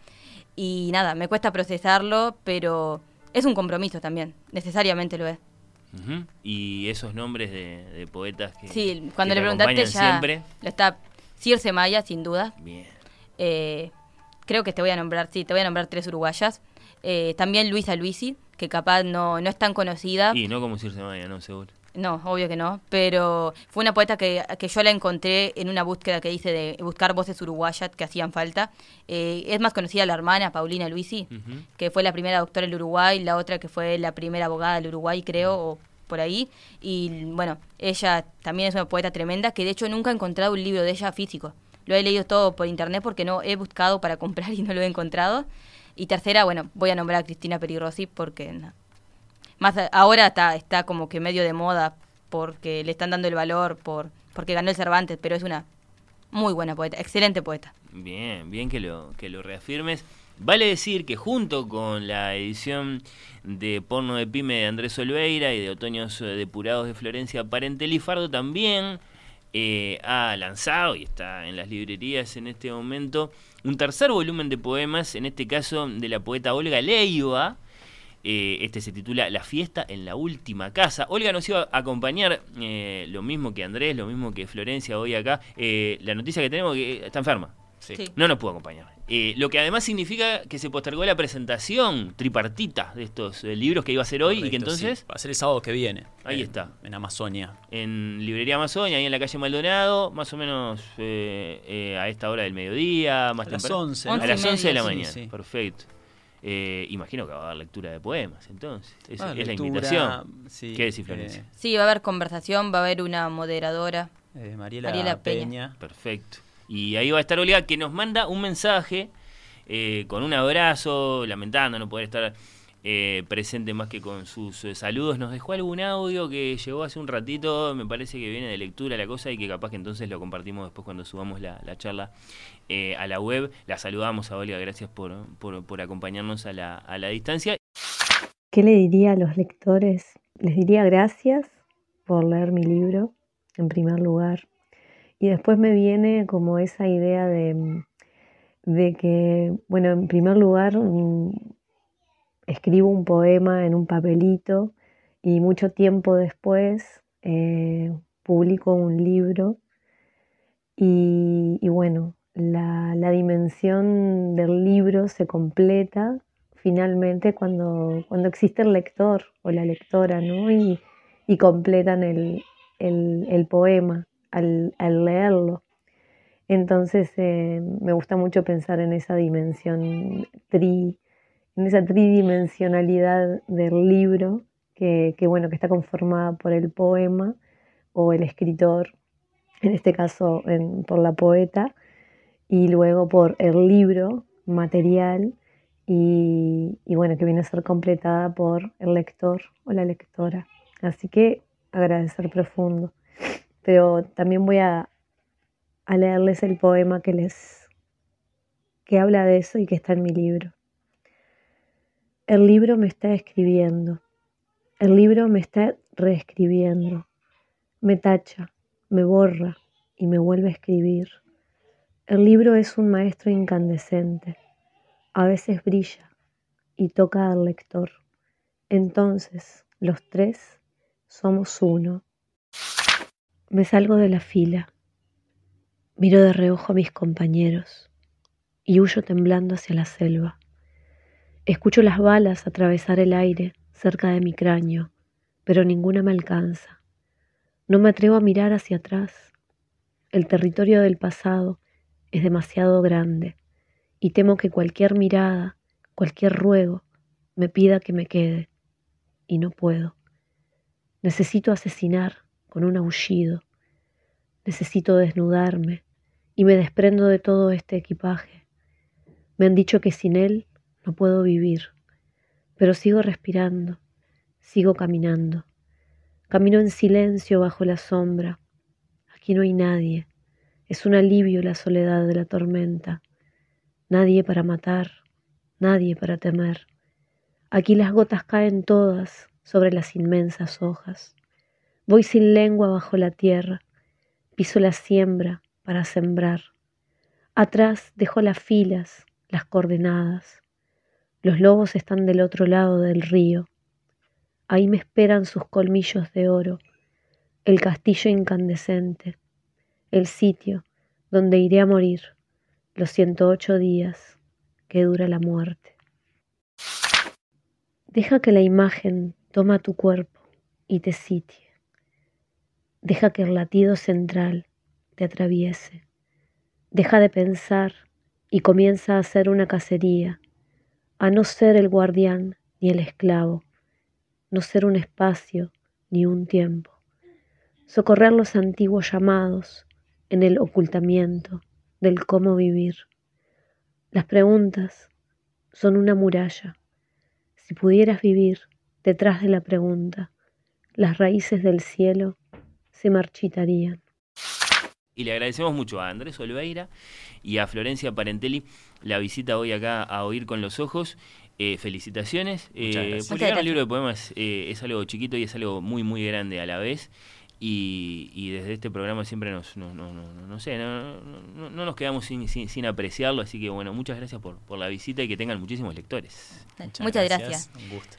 Y nada, me cuesta procesarlo, pero es un compromiso también, necesariamente lo es. Ujú. Y esos nombres de, de poetas que. Sí, cuando que le te preguntaste ya siempre. lo está Circe Maya, sin duda. Bien. Eh, creo que te voy a nombrar, sí, te voy a nombrar tres uruguayas. Eh, también Luisa Luisi, que capaz no, no es tan conocida. Y no como Circe Maya, no, seguro. No, obvio que no, pero fue una poeta que, que yo la encontré en una búsqueda que hice de buscar voces uruguayas que hacían falta. Eh, es más conocida la hermana, Paulina Luisi, que fue la primera doctora del Uruguay, la otra que fue la primera abogada del Uruguay, creo, o por ahí. Y bueno, ella también es una poeta tremenda, que de hecho nunca he encontrado un libro de ella físico. Lo he leído todo por internet porque no he buscado para comprar y no lo he encontrado. Y tercera, bueno, voy a nombrar a Cristina Perirossi porque no, más ahora está, está como que medio de moda porque le están dando el valor por porque ganó el Cervantes, pero es una muy buena poeta, excelente poeta. Bien, bien que lo, que lo reafirmes. Vale decir que junto con la edición de Porno de Pyme de Andrés Olveira y de Otoños eh, Depurados de Florencia Parente Fardo también eh, ha lanzado y está en las librerías en este momento un tercer volumen de poemas, en este caso de la poeta Olga Leiva. Eh, este se titula La fiesta en la última casa. Olga nos iba a acompañar, eh, lo mismo que Andrés, lo mismo que Florencia hoy acá. Eh, la noticia que tenemos es que está enferma. Sí. Sí. No nos pudo acompañar. Eh, lo que además significa que se postergó la presentación tripartita de estos eh, libros que iba a ser hoy y que entonces sí. Va a ser el sábado que viene. Ahí en- está. En Amazonia. en Librería Amazonia, ahí en la calle Maldonado, más o menos eh, eh, a esta hora del mediodía, más A las temprano. 11, A las 11 de la mañana, sí. perfecto. Eh, imagino que va a haber lectura de poemas, entonces. Es, Ah, es la invitación. sí, ¿Qué decís, Florencia? Sí, va a haber conversación, va a haber una moderadora. Eh, Mariela, Mariela Peña. Peña. Perfecto. Y ahí va a estar Olga que nos manda un mensaje eh, con un abrazo, lamentando no poder estar eh, presente más que con sus eh, saludos. Nos dejó algún audio que llegó hace un ratito, me parece que viene de lectura la cosa y que capaz que entonces lo compartimos después cuando subamos la, la charla eh, a la web. La saludamos a Olga, gracias por, por, por acompañarnos a la, a la distancia. ¿Qué le diría a los lectores? Les diría gracias por leer mi libro, en primer lugar. Y después me viene como esa idea de, de que, bueno, en primer lugar, mm, escribo un poema en un papelito y mucho tiempo después eh, publico un libro y, bueno, la, la dimensión del libro se completa finalmente cuando, cuando existe el lector o la lectora, ¿no? Y, y completan el- el poema al, leerlo. Entonces eh, me gusta mucho pensar en esa dimensión tri, en esa tridimensionalidad del libro, que, bueno, que está conformada por el poema o el escritor, en este caso por la poeta, y luego por el libro material y, y bueno, que viene a ser completada por el lector o la lectora. Así que agradecer profundo. Pero también voy a, a leerles el poema que les que habla de eso y que está en mi libro. El libro me está escribiendo. El libro me está reescribiendo. Me tacha, me borra y me vuelve a escribir. El libro es un maestro incandescente. A veces brilla y toca al lector. Entonces, los tres somos uno. Me salgo de la fila. Miro de reojo a mis compañeros y huyo temblando hacia la selva. Escucho las balas atravesar el aire cerca de mi cráneo, pero ninguna me alcanza. No me atrevo a mirar hacia atrás. El territorio del pasado es demasiado grande y temo que cualquier mirada, cualquier ruego, me pida que me quede. Y no puedo. Necesito asesinar con un aullido. Necesito desnudarme y me desprendo de todo este equipaje. Me han dicho que sin él no puedo vivir, pero sigo respirando, sigo caminando. Camino en silencio bajo la sombra. Aquí no hay nadie. Es un alivio la soledad de la tormenta. Nadie para matar, nadie para temer. Aquí las gotas caen todas sobre las inmensas hojas. Voy sin lengua bajo la tierra, piso la siembra para sembrar. Atrás dejo las filas, las coordenadas. Los lobos están del otro lado del río. Ahí me esperan sus colmillos de oro, el castillo incandescente, el sitio donde iré a morir los 108 días que dura la muerte. Deja que la imagen toma tu cuerpo y te sitie. Deja que el latido central te atraviese. Deja de pensar y comienza a hacer una cacería, a no ser el guardián ni el esclavo, no ser un espacio ni un tiempo. Socorrer los antiguos llamados en el ocultamiento del cómo vivir. Las preguntas son una muralla. Si pudieras vivir detrás de la pregunta, las raíces del cielo se marchitarían. Y le agradecemos mucho a Andrés Oliveira y a Florencia Parentelli la visita hoy acá a Oír con los Ojos. Eh, felicitaciones. Eh, gracias. publicar un libro de poemas eh, es algo chiquito y es algo muy, muy grande a la vez. Y, y desde este programa siempre nos, no, no, no, no- no sé, no, no- no- no nos quedamos sin, sin, sin apreciarlo. Así que bueno, muchas gracias por, por la visita y que tengan muchísimos lectores. Muchas, gracias. Un gusto.